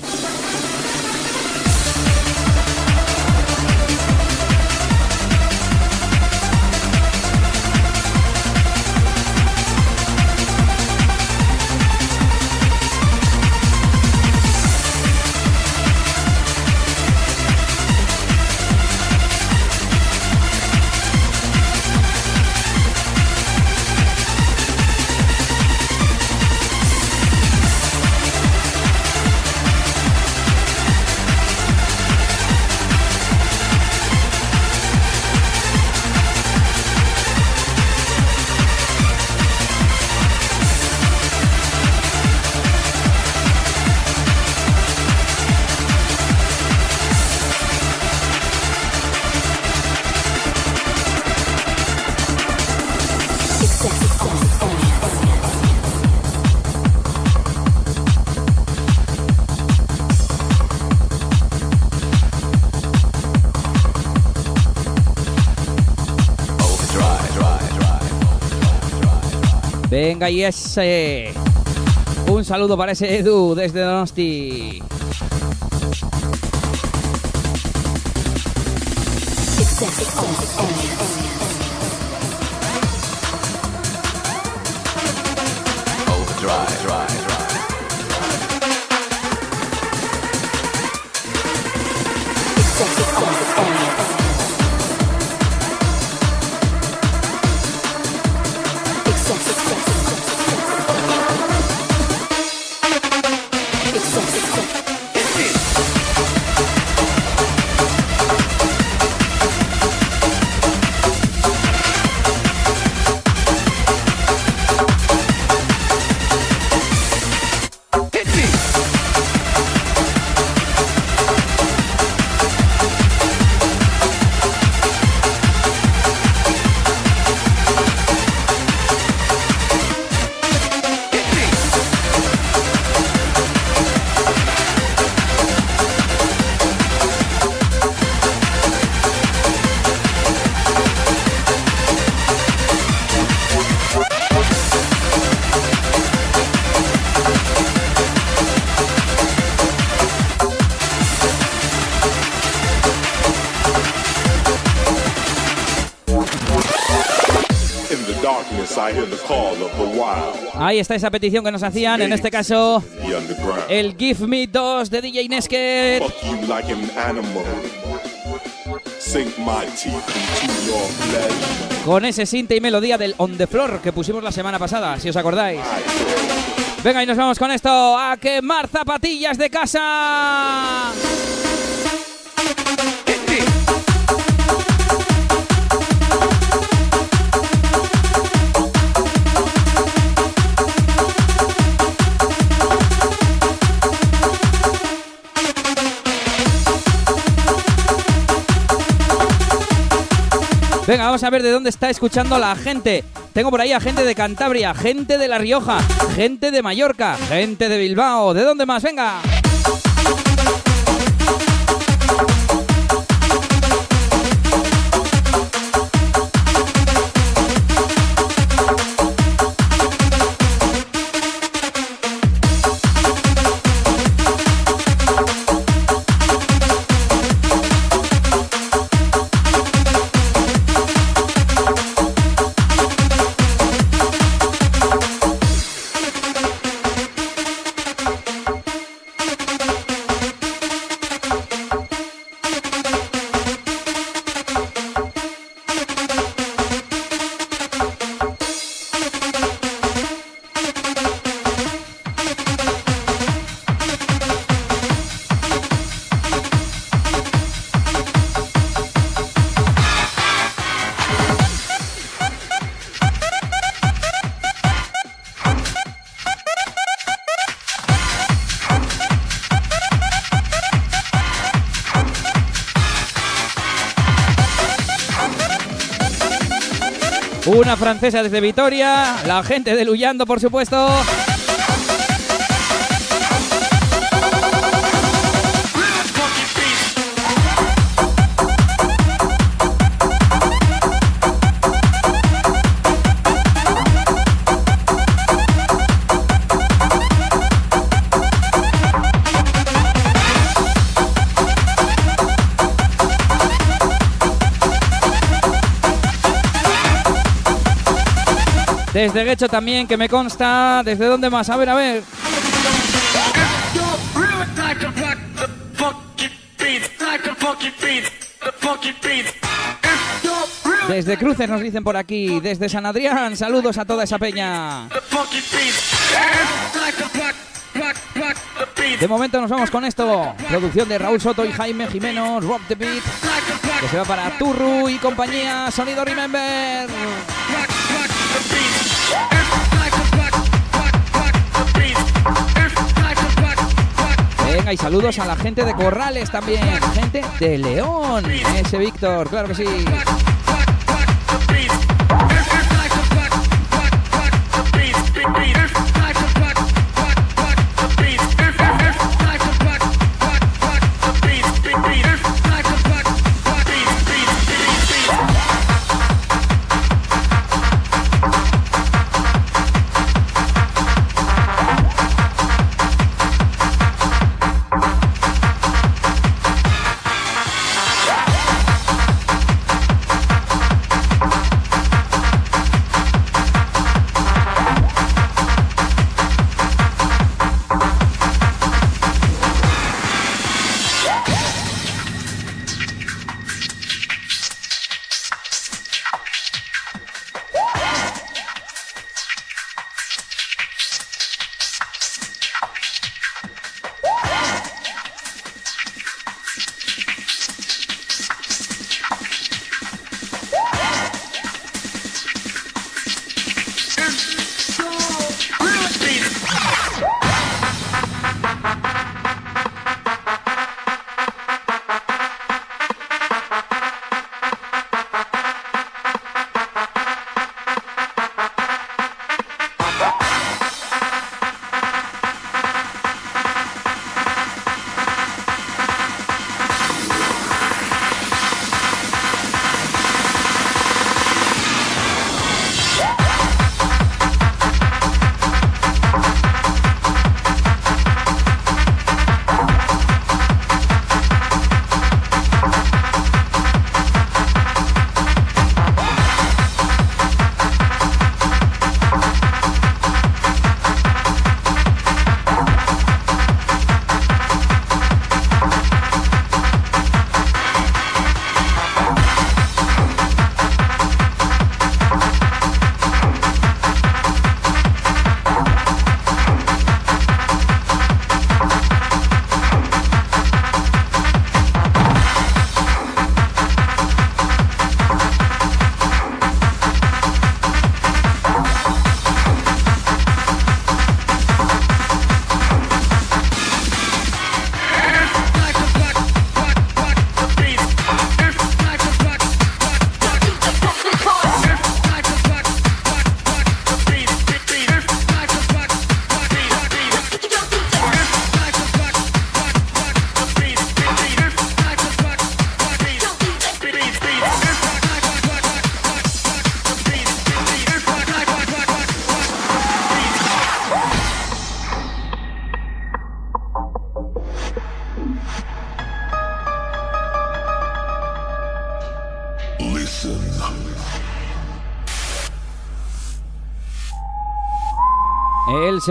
Venga, y ese. Un saludo para ese Edu desde Donosti. Está esa petición que nos hacían, en este caso, el Give Me 2 de DJ Nesket. Con ese sinte y melodía del On the Floor que pusimos la semana pasada, si os acordáis. Venga, y nos vamos con esto a quemar zapatillas de casa. Venga, vamos a ver de dónde está escuchando la gente. Tengo por ahí a gente de Cantabria, gente de La Rioja, gente de Mallorca, gente de Bilbao. ¿De dónde más? Venga. Francesa desde Vitoria, la gente de Luyando, por supuesto. Desde Guecho también, que me consta. ¿Desde dónde más? A ver, a ver. Desde Cruces nos dicen por aquí. Desde San Adrián, saludos a toda esa peña. De momento nos vamos con esto. Producción de Raúl Soto y Jaime Jimeno, Rock the Beat. Que se va para Turru y compañía. Sonido Remember. Venga, y saludos a la gente de Corrales también. Gente de León. Ese Víctor, claro que sí.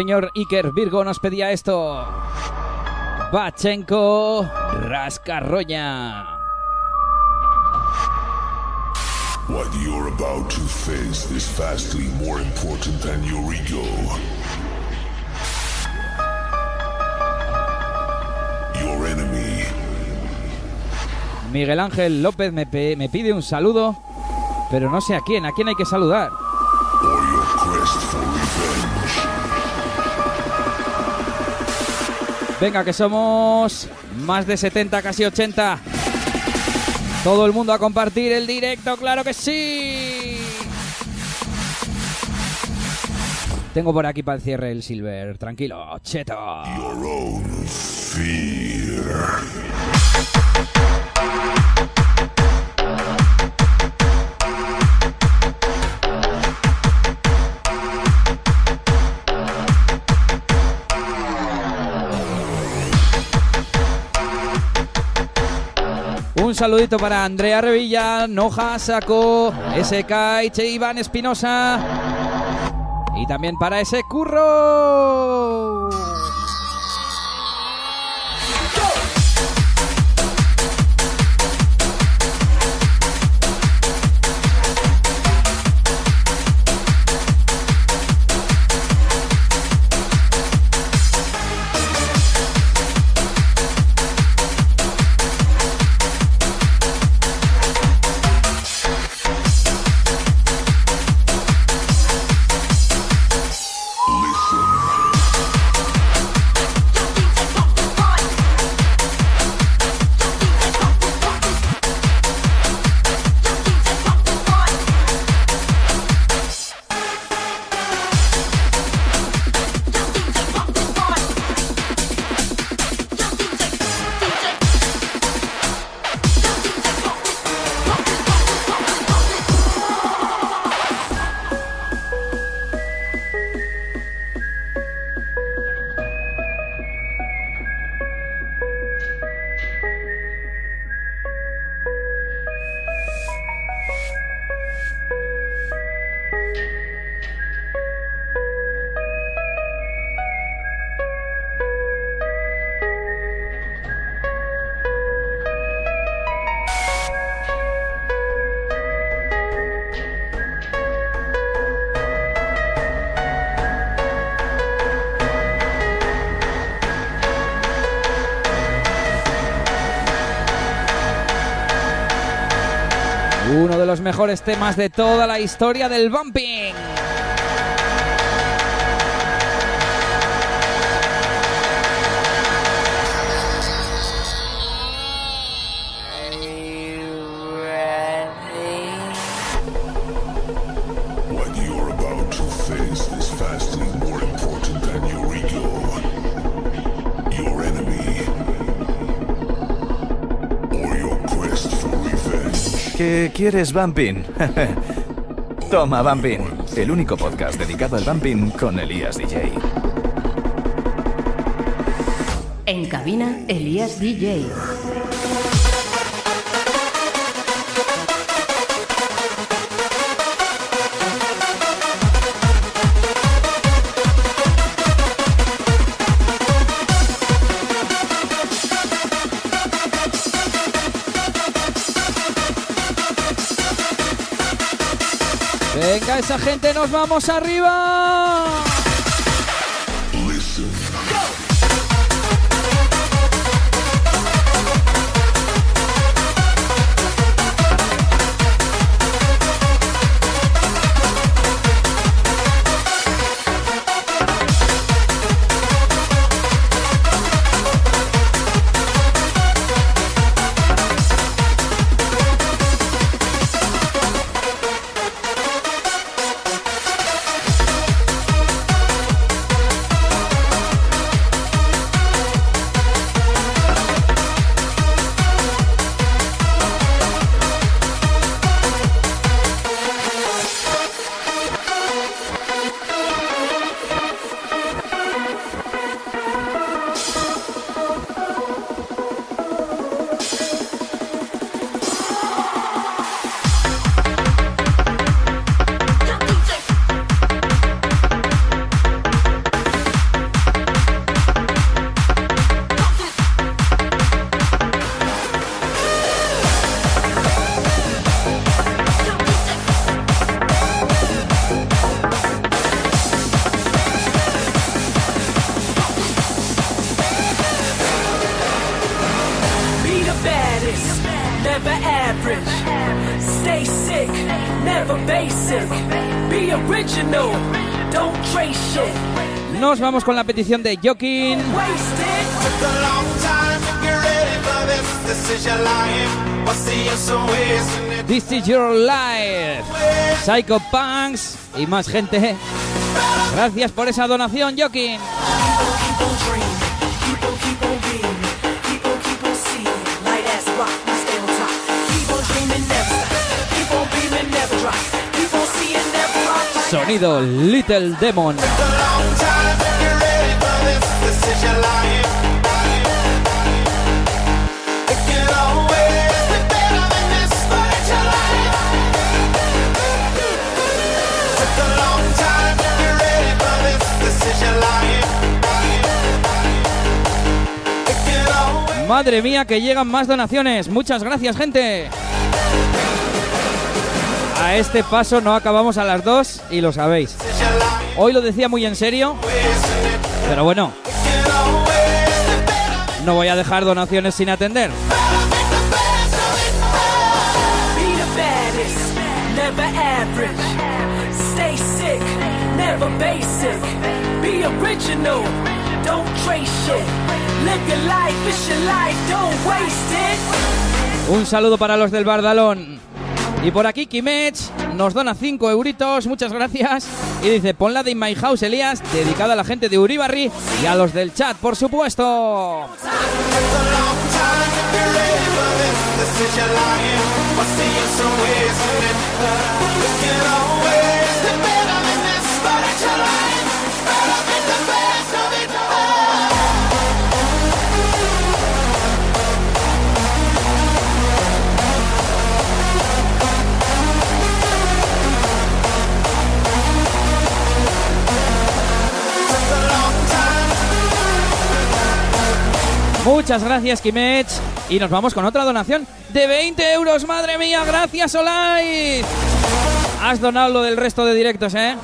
Señor Iker Virgo nos pedía esto. Bachenko Rascarroña. What you're about to face is vastly more important than your ego. Your enemy. Miguel Ángel López me, me pide un saludo, pero no sé a quién, a quién hay que saludar. Venga, que somos más de 70, casi 80. Todo el mundo a compartir el directo, claro que sí. Tengo por aquí para el cierre el silver, tranquilo, cheto. Saludito para Andrea Revilla, Noja Saco, SK, Iván Espinosa. Y también para ese curro. Mejores temas de toda la historia del bumping. Quieres, Bumping? Toma, Bumping, el único podcast dedicado al Bumping con Elías DJ. En cabina, Elías DJ. Esa gente, nos vamos arriba. Vamos con la petición de Jokin. This. Is your life. Psycho Punks y más gente. Gracias por esa donación, Jokin. Keep on dreaming, Madre mía, que llegan más donaciones. Muchas gracias, gente. A este paso no acabamos a las 2 y lo sabéis. Hoy lo decía muy en serio, pero bueno, no voy a dejar donaciones sin atender. Original, don't trace shit. Live your life, it's your life, don't waste it. Un saludo para los del Bardalón. Y por aquí Kimech nos dona 5 euritos, muchas gracias. Y dice, ponla de In My House, Elías, dedicada a la gente de Uribarri y a los del chat, por supuesto. Muchas gracias, Kimech. Y nos vamos con otra donación de 20 euros. Madre mía, gracias, Olay. Has donado lo del resto de directos, ¿eh?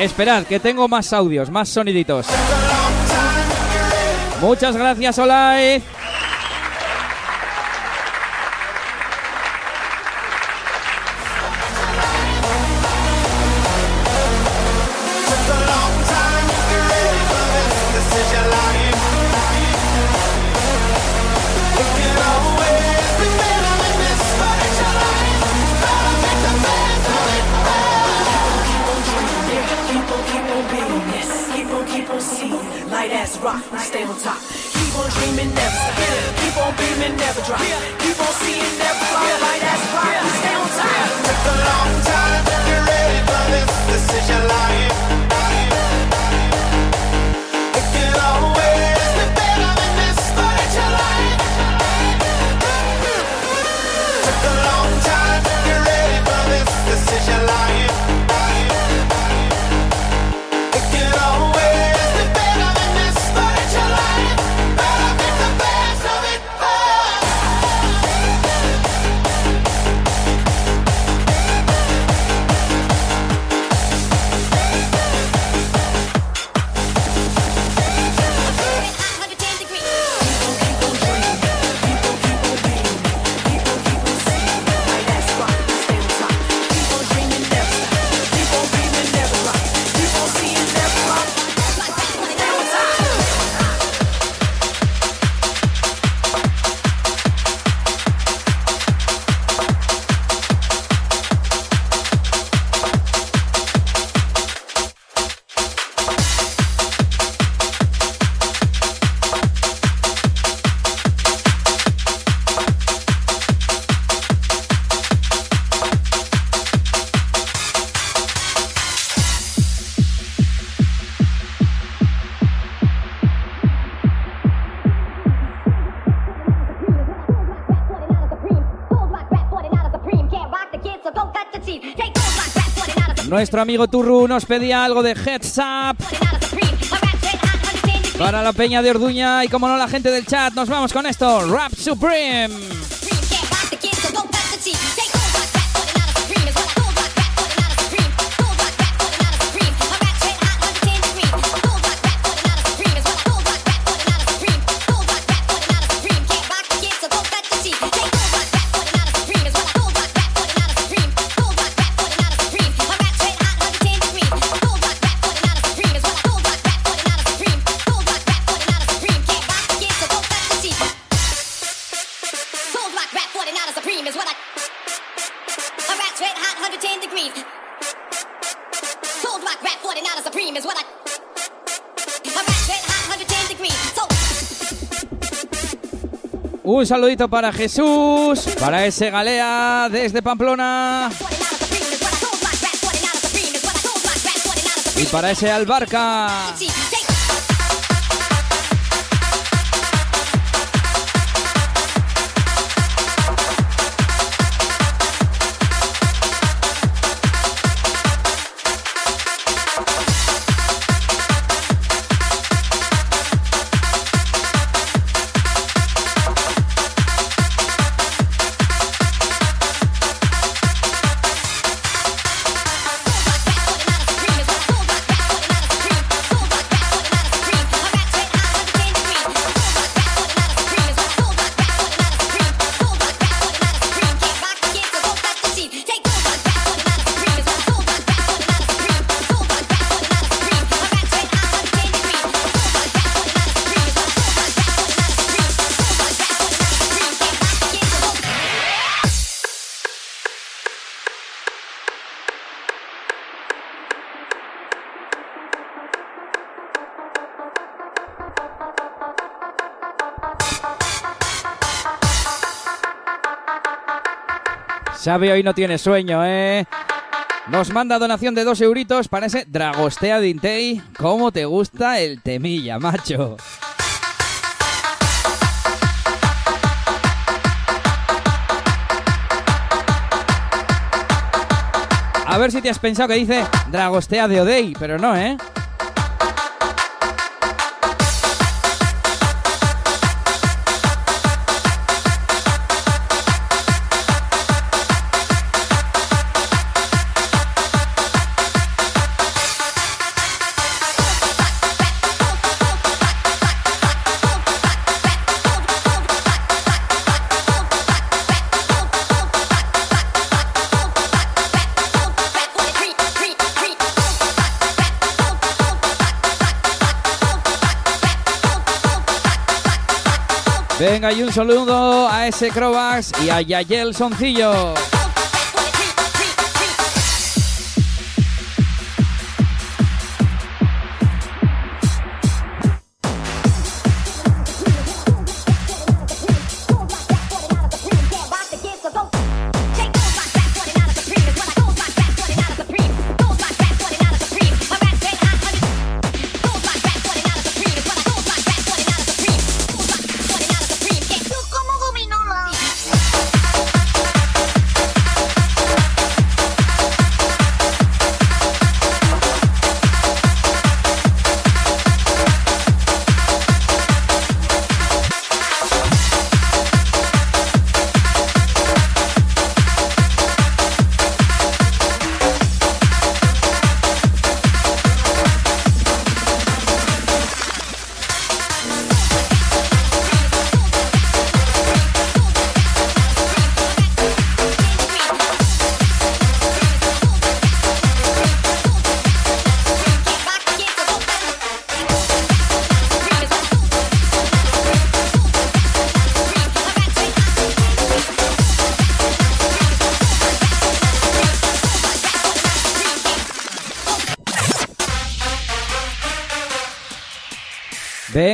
Esperad, que tengo más audios, más soniditos. Muchas gracias, Olay. Dreaming, never stop. Keep on beaming, never drop. Nuestro amigo Turru nos pedía algo de Heads Up. Para la peña de Orduña y como no la gente del chat, nos vamos con esto. Rap Supreme. Un saludito para Jesús, para ese Galea desde Pamplona. Y para ese Albarca. Xavi hoy no tiene sueño, ¿eh? Nos manda donación de dos euritos para ese Dragostea Dintei. ¿Cómo te gusta el temilla, macho? A ver si te has pensado que dice Dragostea de Odei, pero no, ¿eh? Saludo a ese Crovax y a Yayel Soncillo.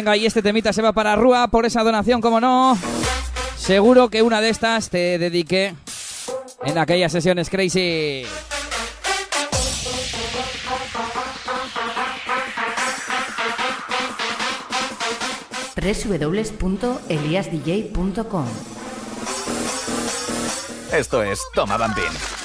Venga, y este temita se va para Rúa por esa donación, como no. Seguro que una de estas te dediqué en aquellas sesiones crazy. www.eliasdj.com Esto es Toma Bambín.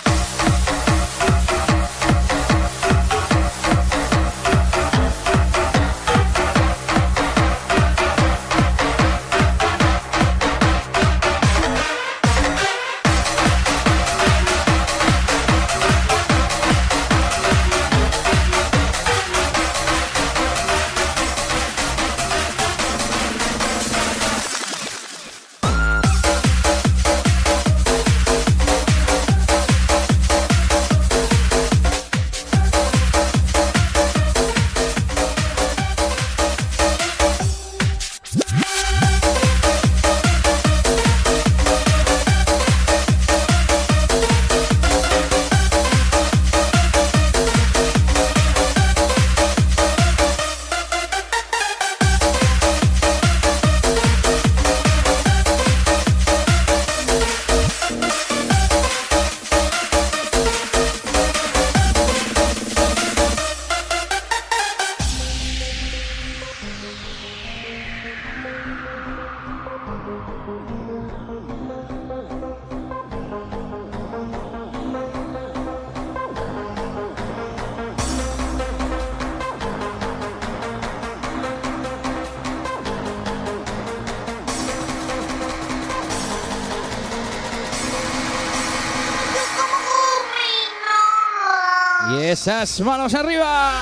Esas manos arriba.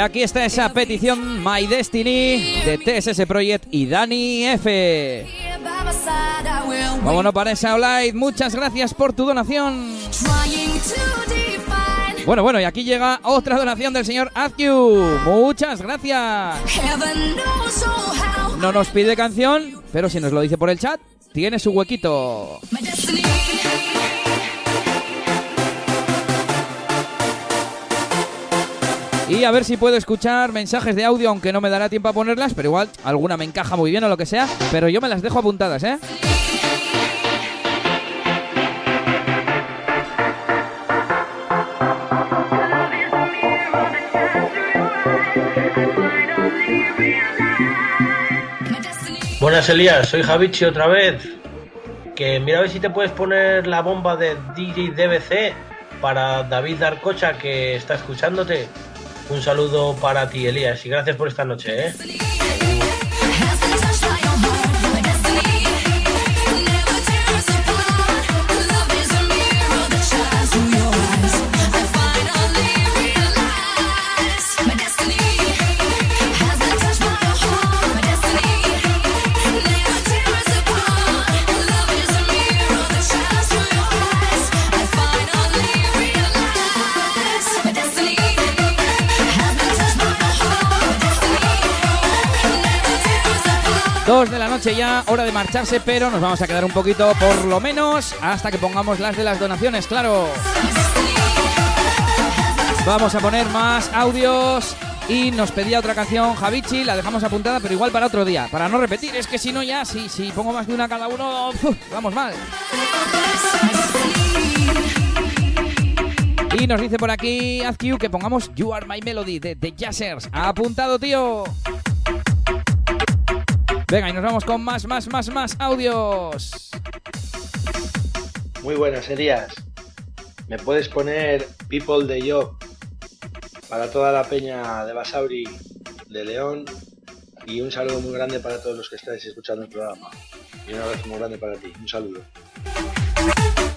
Aquí está esa petición My Destiny de TSS Project y Dani F. Vámonos para esa Light. Muchas gracias por tu donación. Bueno, bueno, y aquí llega otra donación del señor Azkiu. Muchas gracias. No nos pide canción, pero si nos lo dice por el chat, tiene su huequito. Y a ver si puedo escuchar mensajes de audio, aunque no me dará tiempo a ponerlas, pero igual alguna me encaja muy bien o lo que sea. Pero yo me las dejo apuntadas, ¿eh? Buenas Elías, soy Javichi otra vez. Que mira a ver si te puedes poner la bomba de DJ DBC para David Darcocha que está escuchándote. Un saludo para ti Elías y gracias por esta noche, ¿eh? Dos de la noche ya, hora de marcharse, pero nos vamos a quedar un poquito, por lo menos, hasta que pongamos las de las donaciones, claro. Vamos a poner más audios y nos pedía otra canción Javichi, la dejamos apuntada, pero igual para otro día, para no repetir, es que si no ya, si, si pongo más de una cada uno, vamos mal. Y nos dice por aquí Azkiu que pongamos You Are My Melody de The Jazzers. Apuntado, tío. Venga, y nos vamos con más, más, más, más audios. Muy buenas Elías. ¿Me puedes poner People de Job para toda la peña de Basauri de León? Y un saludo muy grande para todos los que estáis escuchando el programa. Y un abrazo muy grande para ti. Un saludo.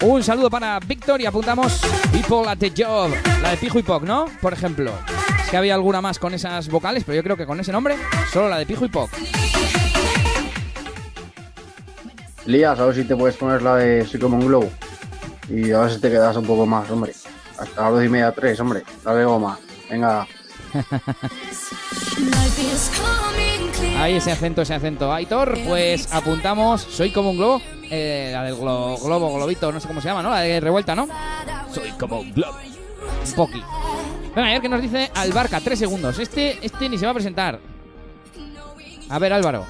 Un saludo para Víctor y apuntamos People at the Job, la de Pijo y Poc, ¿no? Por ejemplo. Es que había alguna más con esas vocales, pero yo creo que con ese nombre, solo la de Pijo y Poc. Lías, a ver si te puedes poner la de Psychomon Glow. Y a ver si te quedas un poco más, hombre. Hasta las dos y media, tres, hombre. Dale goma. Venga. Ahí ese acento, ese acento. Aitor, pues apuntamos Soy como un globo. eh, la del glo- globo, globito, no sé cómo se llama, ¿no? La de revuelta, ¿no? Soy como un globo. Un poqui. Venga, a ver qué nos dice Albarca. Tres segundos. Este, este ni se va a presentar. A ver, Álvaro.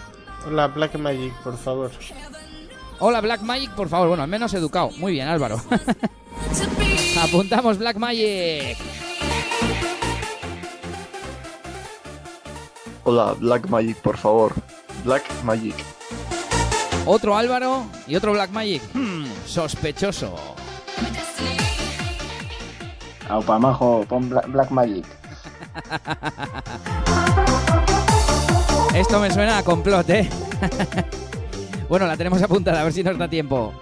Hola, Black Magic, por favor. Hola, Black Magic, por favor. Bueno, al menos educado. Muy bien, Álvaro. Apuntamos Black Magic. Hola, Black Magic, por favor. Black Magic. Otro Álvaro y otro Black Magic. Hmm, sospechoso. Aupa, majo, pon Bla- Black Magic. Esto me suena a complot, ¿eh? bueno, la tenemos apuntada, a ver si nos da tiempo.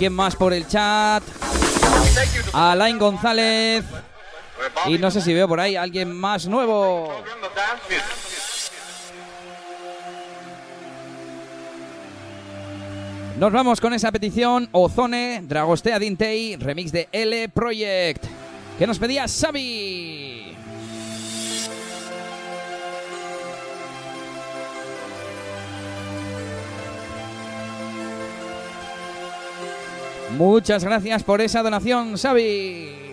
Quien más por el chat, Alain González y no sé si veo por ahí alguien más nuevo. Nos vamos con esa petición Ozone, Dragostea Dintei, remix de L Project, que nos pedía Xavi. Muchas gracias por esa donación, Xavi.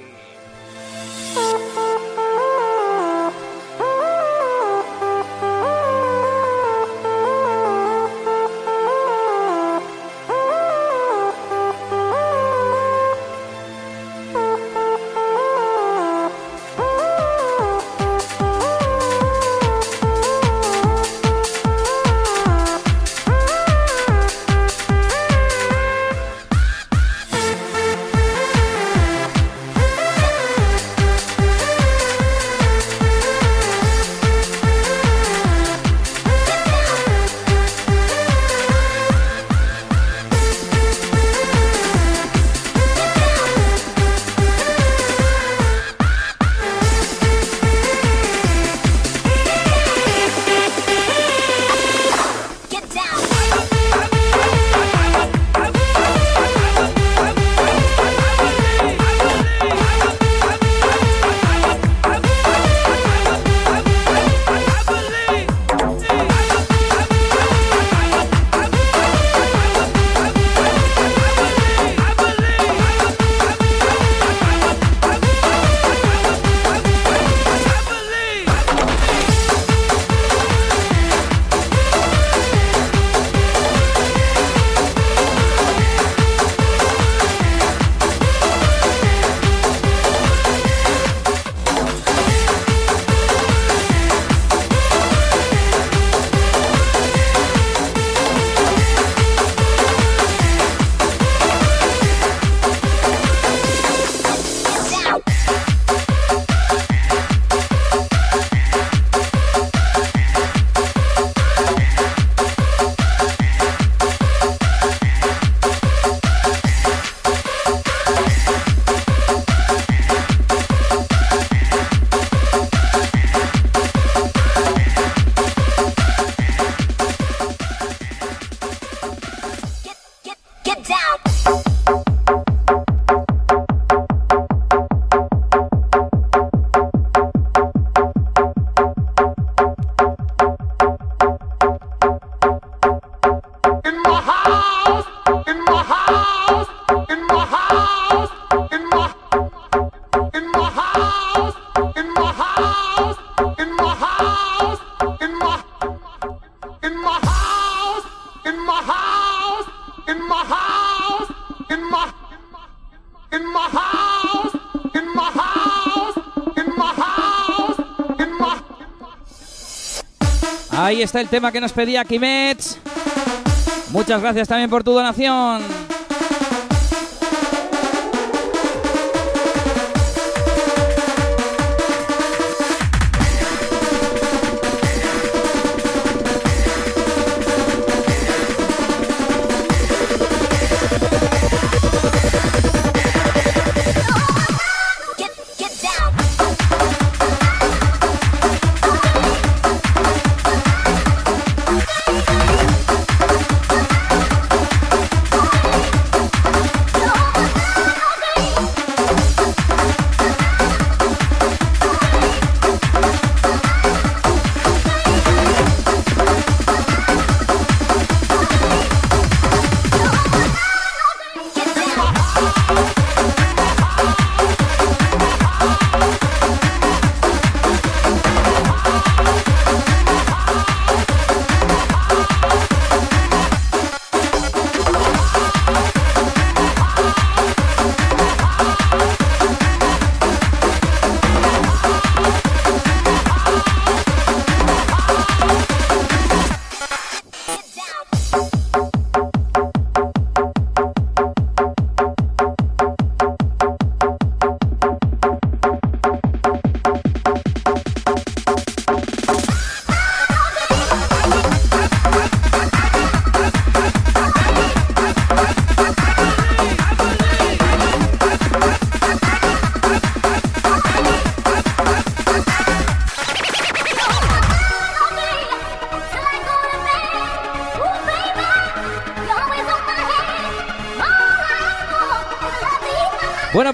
Ahí está el tema que nos pedía Kimets. Muchas gracias también por tu donación.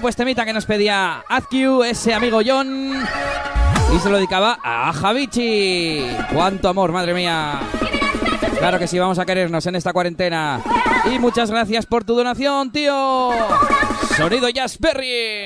Pues temita que nos pedía Azq, ese amigo John. Y se lo dedicaba a Javichi. ¡Cuánto amor, madre mía! Claro que sí, vamos a querernos en esta cuarentena. Y muchas gracias por tu donación, tío. Sonido Jazzberry. Thank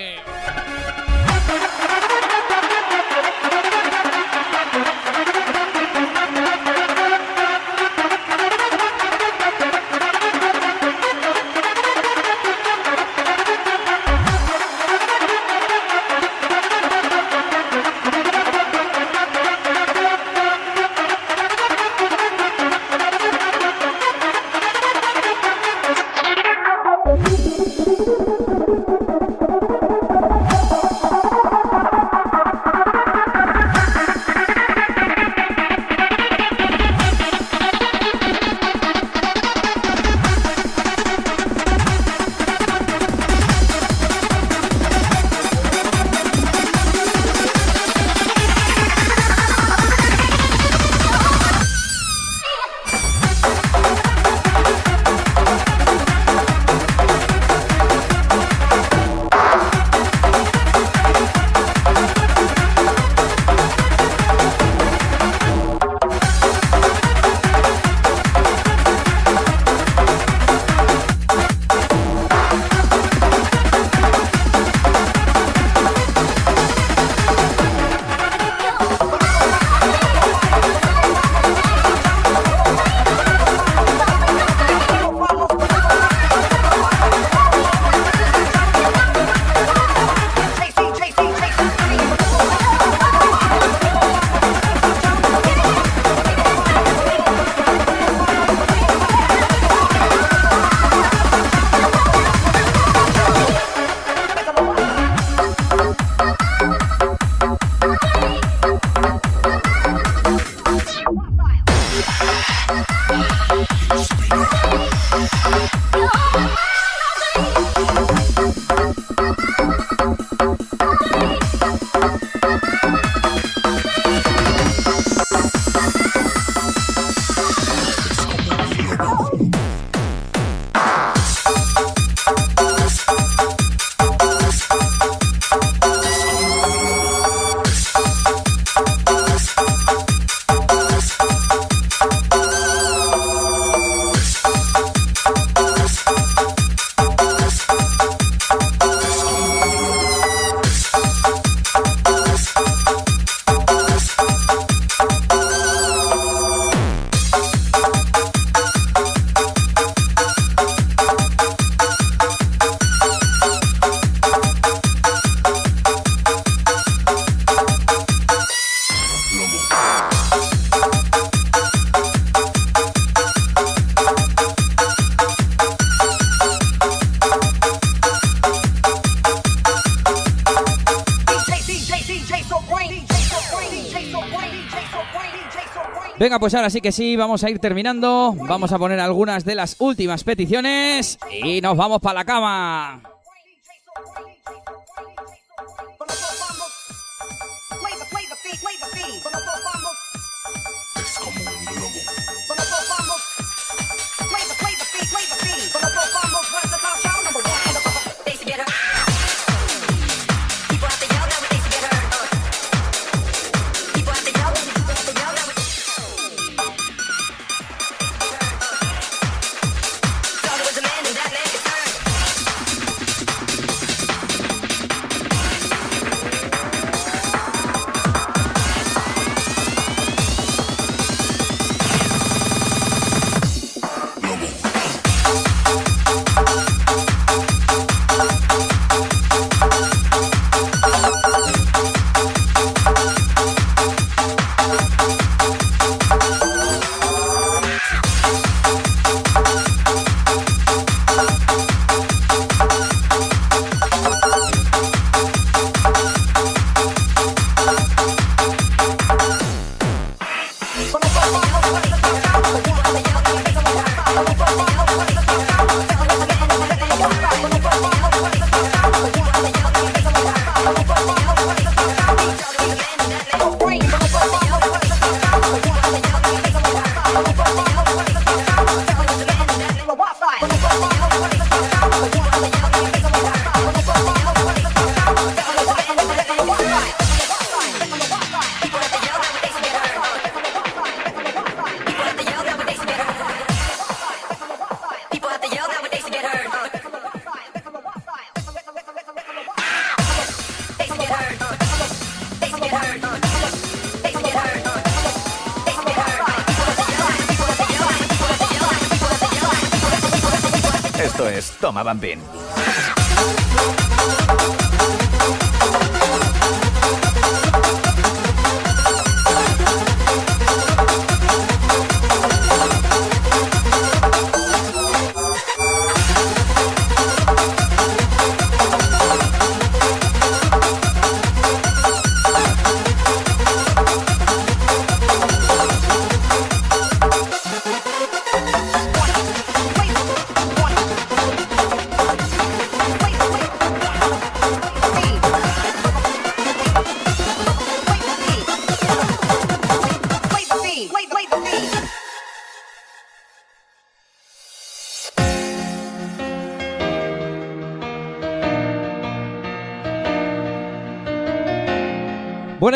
Venga, pues ahora sí que sí, vamos a ir terminando. Vamos a poner algunas de las últimas peticiones y nos vamos para la cama.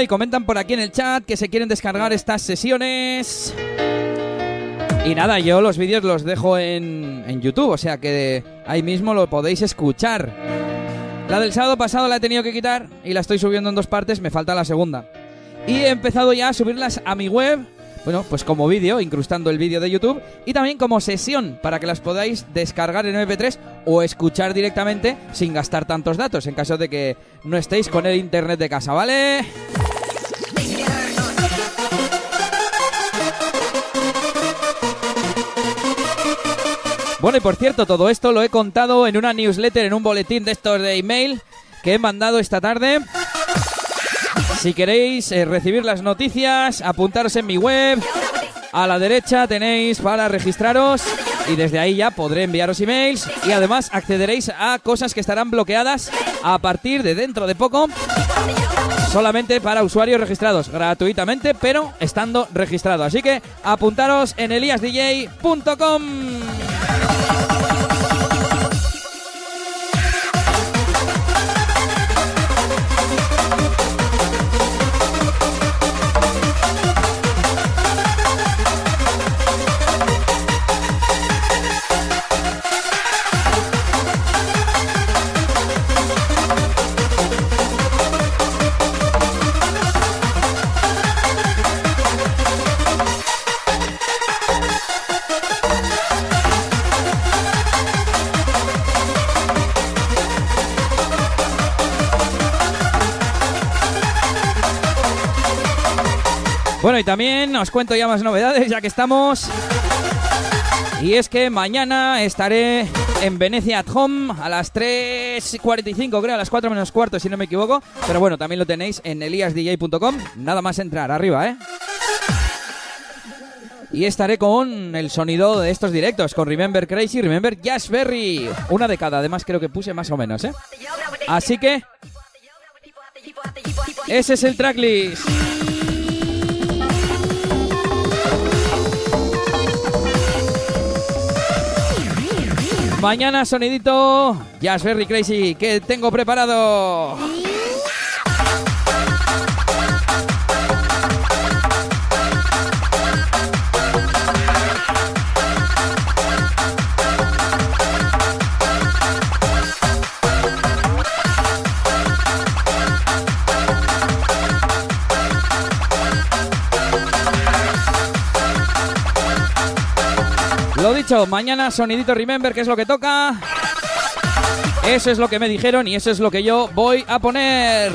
Y comentan por aquí en el chat que se quieren descargar estas sesiones. Y nada, yo los vídeos los dejo en, en YouTube, o sea que ahí mismo lo podéis escuchar. La del sábado pasado la he tenido que quitar y la estoy subiendo en dos partes, me falta la segunda. Y he empezado ya a subirlas a mi web, bueno, pues como vídeo, incrustando el vídeo de YouTube, y también como sesión, para que las podáis descargar en MP3 o escuchar directamente sin gastar tantos datos, en caso de que no estéis con el internet de casa, ¿vale? Y por cierto, todo esto lo he contado en una newsletter, en un boletín de estos de email que he mandado esta tarde. Si queréis eh, recibir las noticias, apuntaros en mi web. A la derecha tenéis para registraros y desde ahí ya podré enviaros emails y además accederéis a cosas que estarán bloqueadas a partir de dentro de poco. Solamente para usuarios registrados, gratuitamente, pero estando registrado. Así que apuntaros en eliasdj.com. Bueno, y también os cuento ya más novedades, ya que estamos. Y es que mañana estaré en Venecia at Home a las 3.45, creo, a las 4 menos cuarto, si no me equivoco. Pero bueno, también lo tenéis en eliasdj.com. Nada más entrar, arriba, ¿eh? Y estaré con el sonido de estos directos, con Remember Crazy, Remember Berry. Una de cada, además creo que puse más o menos, ¿eh? Así que... Ese es el tracklist. Mañana sonidito Berry Crazy que tengo preparado. Mañana sonidito Remember, que es lo que toca. Eso es lo que me dijeron y eso es lo que yo voy a poner.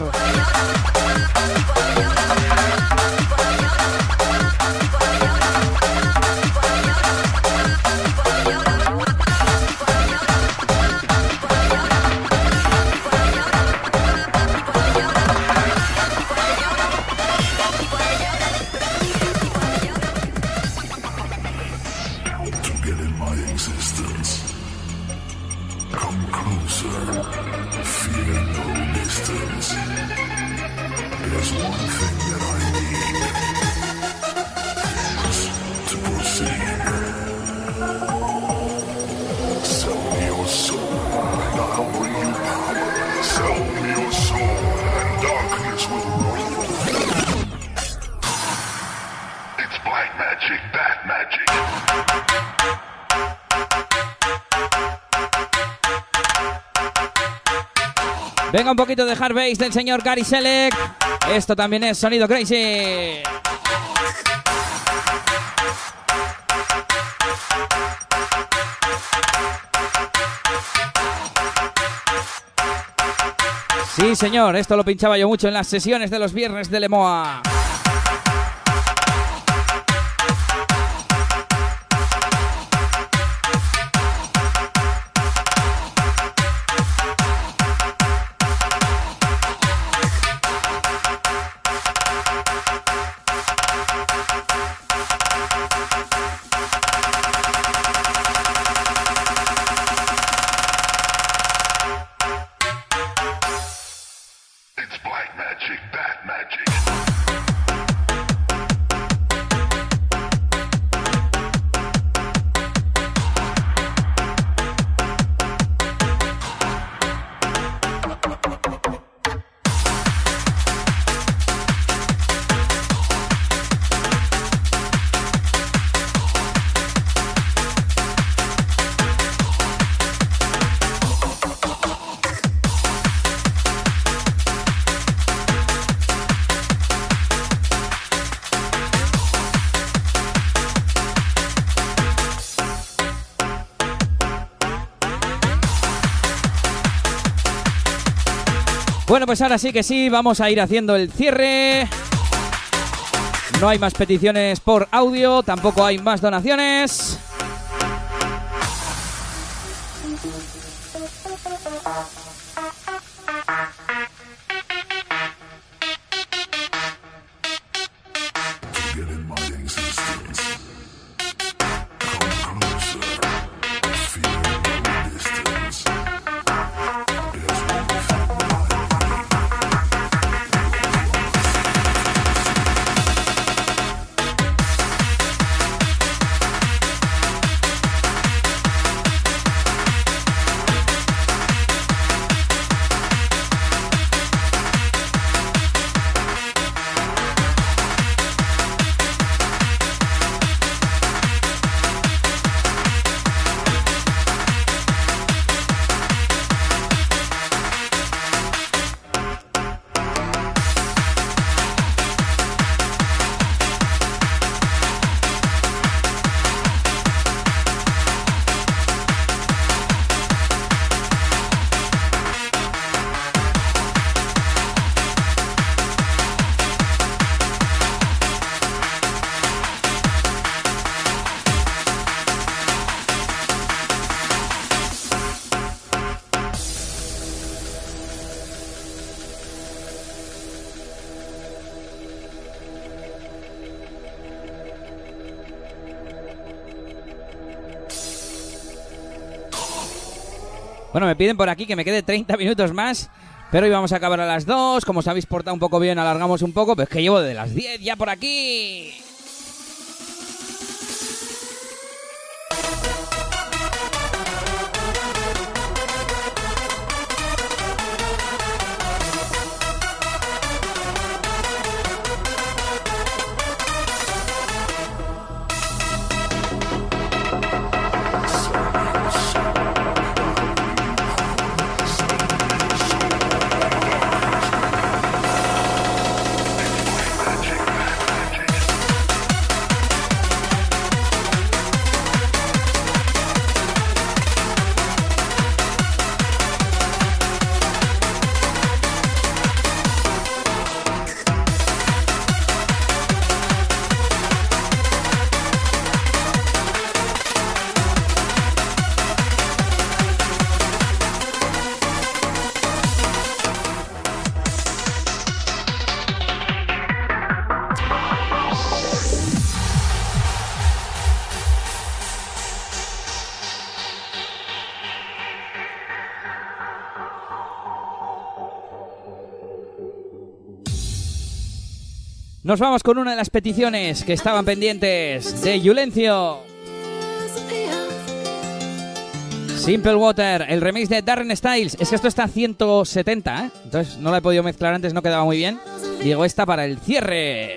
Un poquito de hard bass del señor Gary Selec. Esto también es sonido crazy. Sí, señor, esto lo pinchaba yo mucho en las sesiones de los viernes de Lemoa. Bueno, pues ahora sí que sí, vamos a ir haciendo el cierre. No hay más peticiones por audio, tampoco hay más donaciones. Bueno, me piden por aquí que me quede 30 minutos más. Pero hoy vamos a acabar a las 2. Como os habéis portado un poco bien, alargamos un poco. Pero es que llevo de las 10 ya por aquí. Nos vamos con una de las peticiones que estaban pendientes de Yulencio. Simple Water, el remix de Darren Styles. Es que esto está a 170, ¿eh? Entonces no lo he podido mezclar antes, no quedaba muy bien. Digo, esta para el cierre.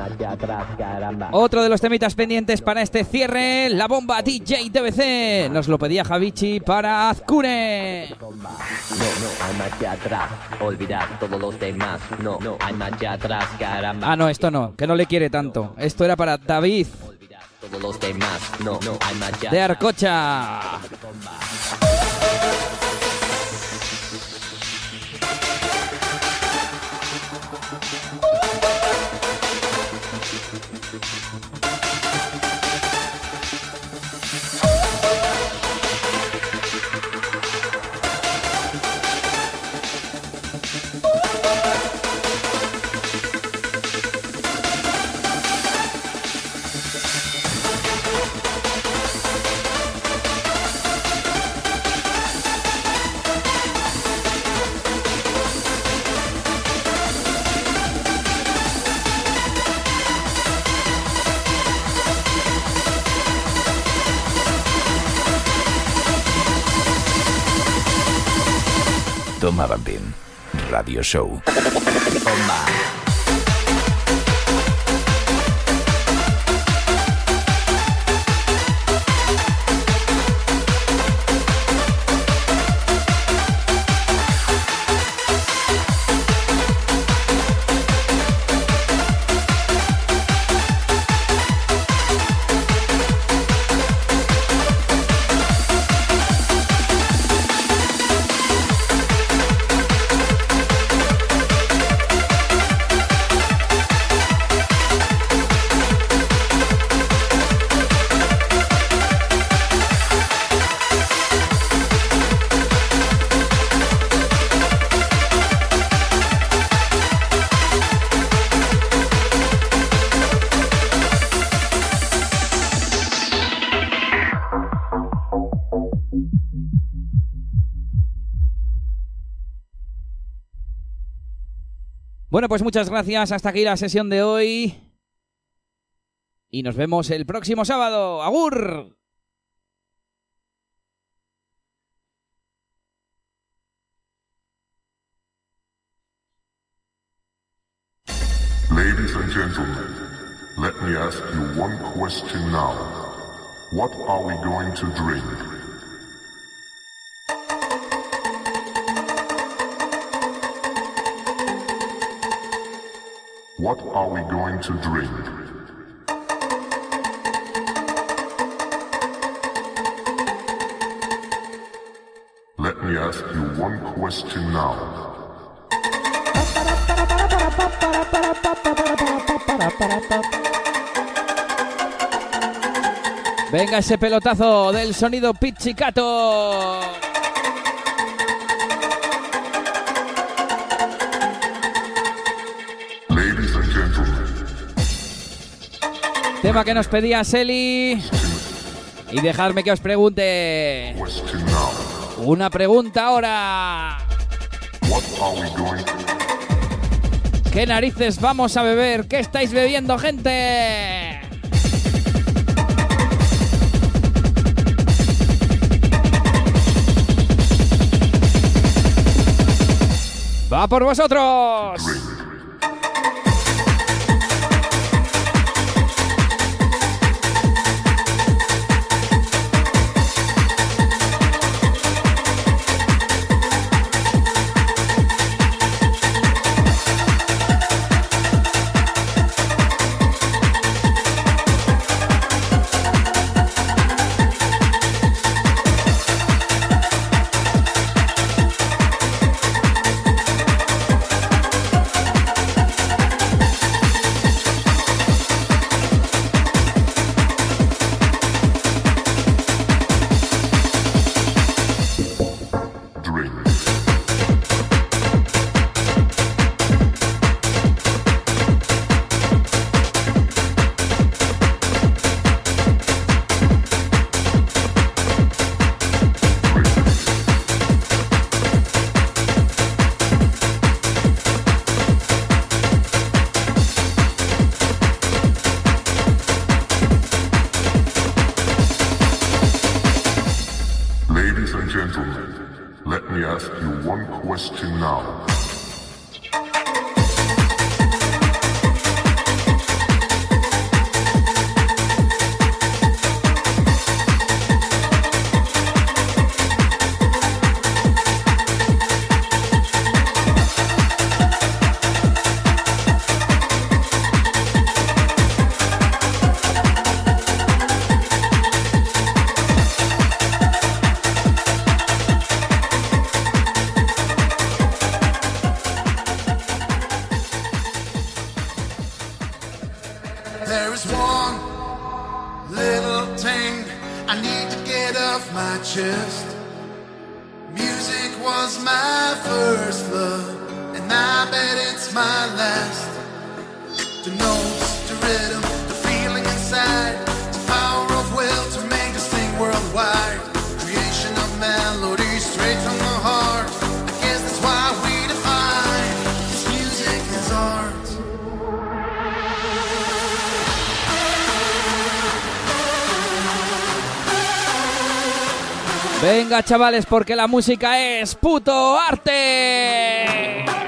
Atrás, caramba. Otro de los temitas pendientes para este cierre, la bomba DJ TBC. Nos lo pedía Javichi para Azcure. No, no hay marcha atrás. Olvidar todos los demás. No, no hay marcha atrás, caramba. Ah, no, esto no, que no le quiere tanto. Esto era para David Todos los demás. No, no hay marcha de. Arcocha. Radio Show. Bueno, pues muchas gracias. Hasta aquí la sesión de hoy. Y nos vemos el próximo sábado. ¡Agur! Ladies and gentlemen, let me ask you one question now. What are we going to drink? Let me ask you one question now. Venga ese pelotazo del sonido pizzicato. Tema que nos pedía Seli. Y dejadme que os pregunte. Una pregunta ahora. ¿Qué narices vamos a beber? ¿Qué estáis bebiendo, gente? ¡Va por vosotros! Chavales, porque la música es puto arte.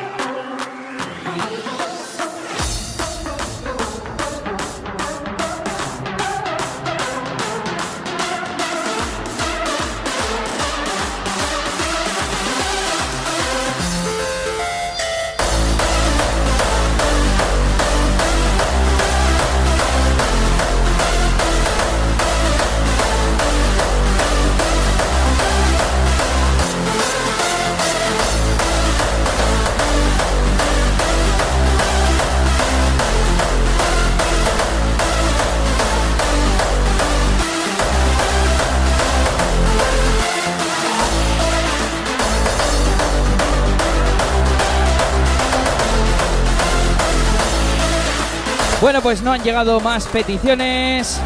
Bueno, pues no han llegado más peticiones,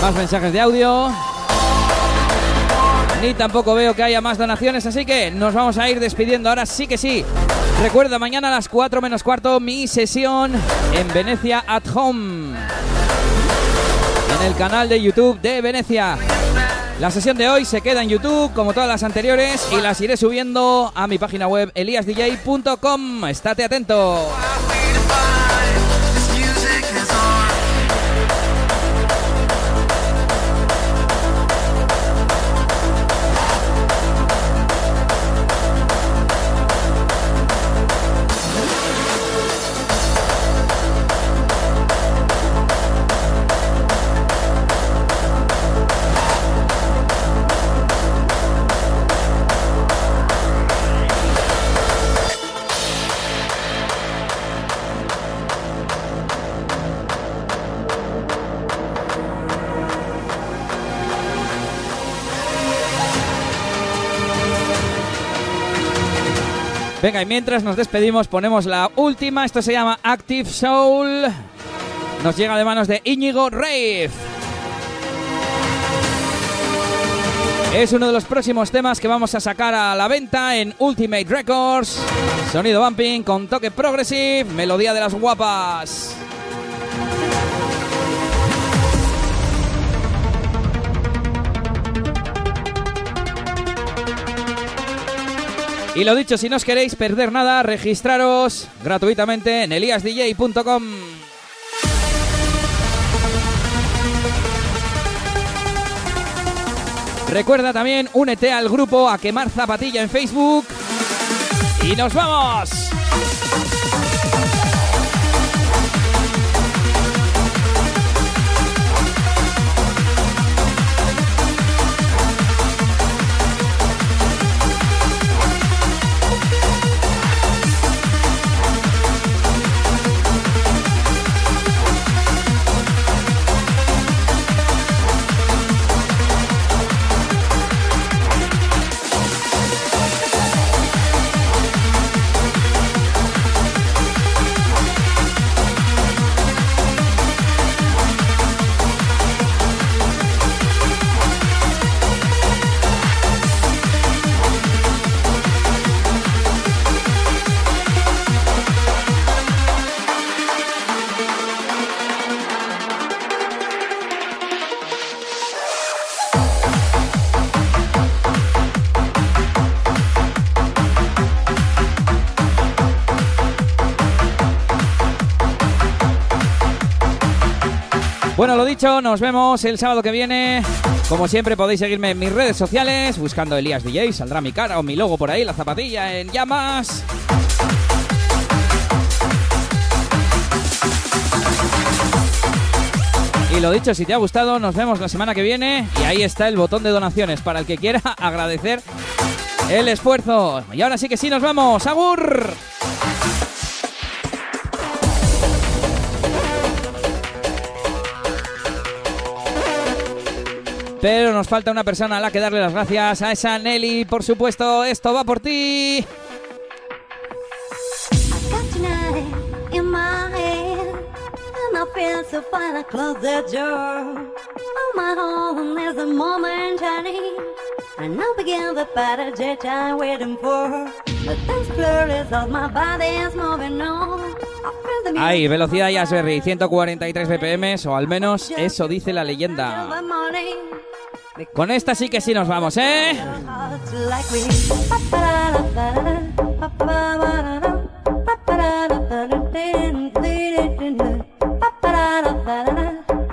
más mensajes de audio, ni tampoco veo que haya más donaciones, así que nos vamos a ir despidiendo. Ahora sí que sí. Recuerda, mañana a las 4 menos cuarto mi sesión en Venecia at Home. En el canal de YouTube de Venecia. La sesión de hoy se queda en YouTube como todas las anteriores y las iré subiendo a mi página web eliasdj.com. Estate atento. Venga, y mientras nos despedimos ponemos la última, esto se llama Active Soul. Nos llega de manos de Íñigo Rave. Es uno de los próximos temas que vamos a sacar a la venta en Ultimate Records. Sonido bumping con toque progressive, melodía de las guapas. Y lo dicho, si no os queréis perder nada, registraros gratuitamente en eliasdj.com. Recuerda también, únete al grupo a quemar zapatilla en Facebook. ¡Y nos vamos! Bueno, lo dicho, nos vemos el sábado que viene. Como siempre podéis seguirme en mis redes sociales, buscando Elías DJ, saldrá mi cara o mi logo por ahí, la zapatilla en llamas. Y lo dicho, si te ha gustado, nos vemos la semana que viene. Y ahí está el botón de donaciones para el que quiera agradecer el esfuerzo. Y ahora sí que sí, nos vamos. ¡Agur! Pero nos falta una persona a la que darle las gracias. A esa Nelly, por supuesto. Esto va por ti. I I begin the battle that I'm waiting for. Velocidad Yasberry, 143 BPM, o al menos eso dice la leyenda. Con esta sí que sí nos vamos, ¿eh?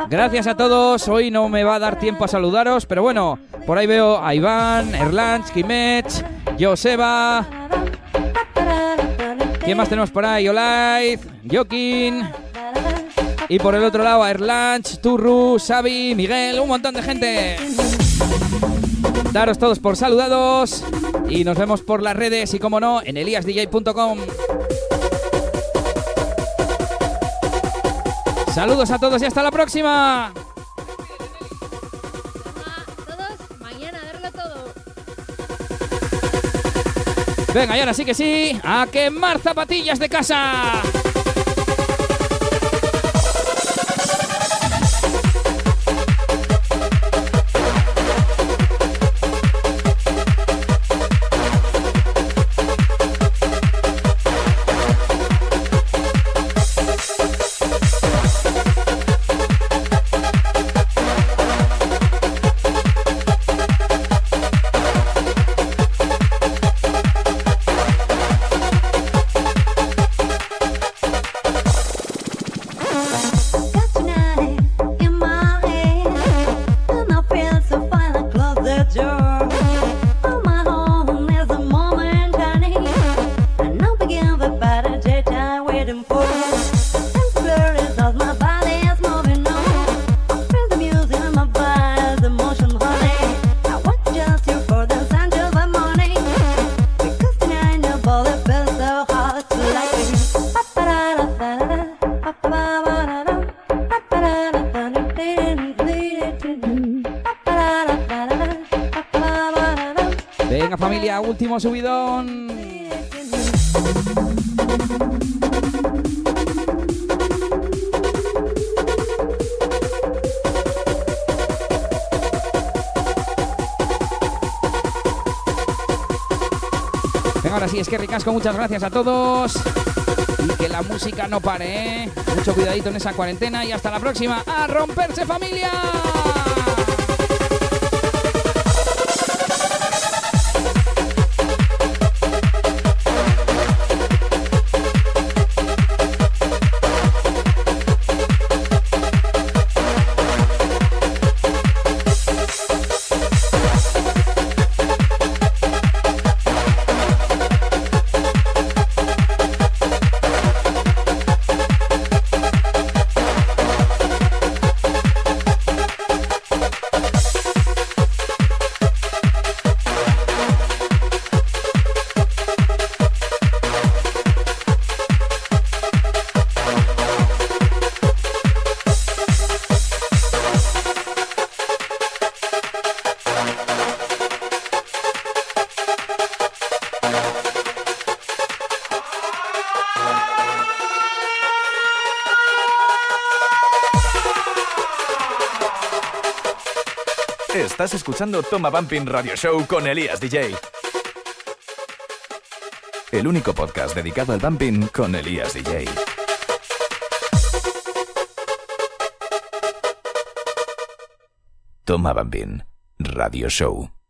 Gracias a todos. Hoy no me va a dar tiempo a saludaros, pero bueno, por ahí veo a Iván, Erlanch, Kimech, Joseba. ¿Quién más tenemos por ahí? Olaiz, Joaquín. Y por el otro lado a Erlanch, Turru, Xavi, Miguel, un montón de gente. Daros todos por saludados y nos vemos por las redes y como no en eliasdj.com. Saludos a todos y hasta la próxima. Venga, y ahora sí que sí, a quemar zapatillas de casa. Último subidón. Venga, ahora sí, es que ricasco, muchas gracias a todos. Y que la música no pare, ¿eh? Mucho cuidadito en esa cuarentena y hasta la próxima. ¡A romperse familia! Escuchando Toma Bumping Radio Show con Elías DJ. El único podcast dedicado al bumping con Elías DJ. Toma Bumping Radio Show.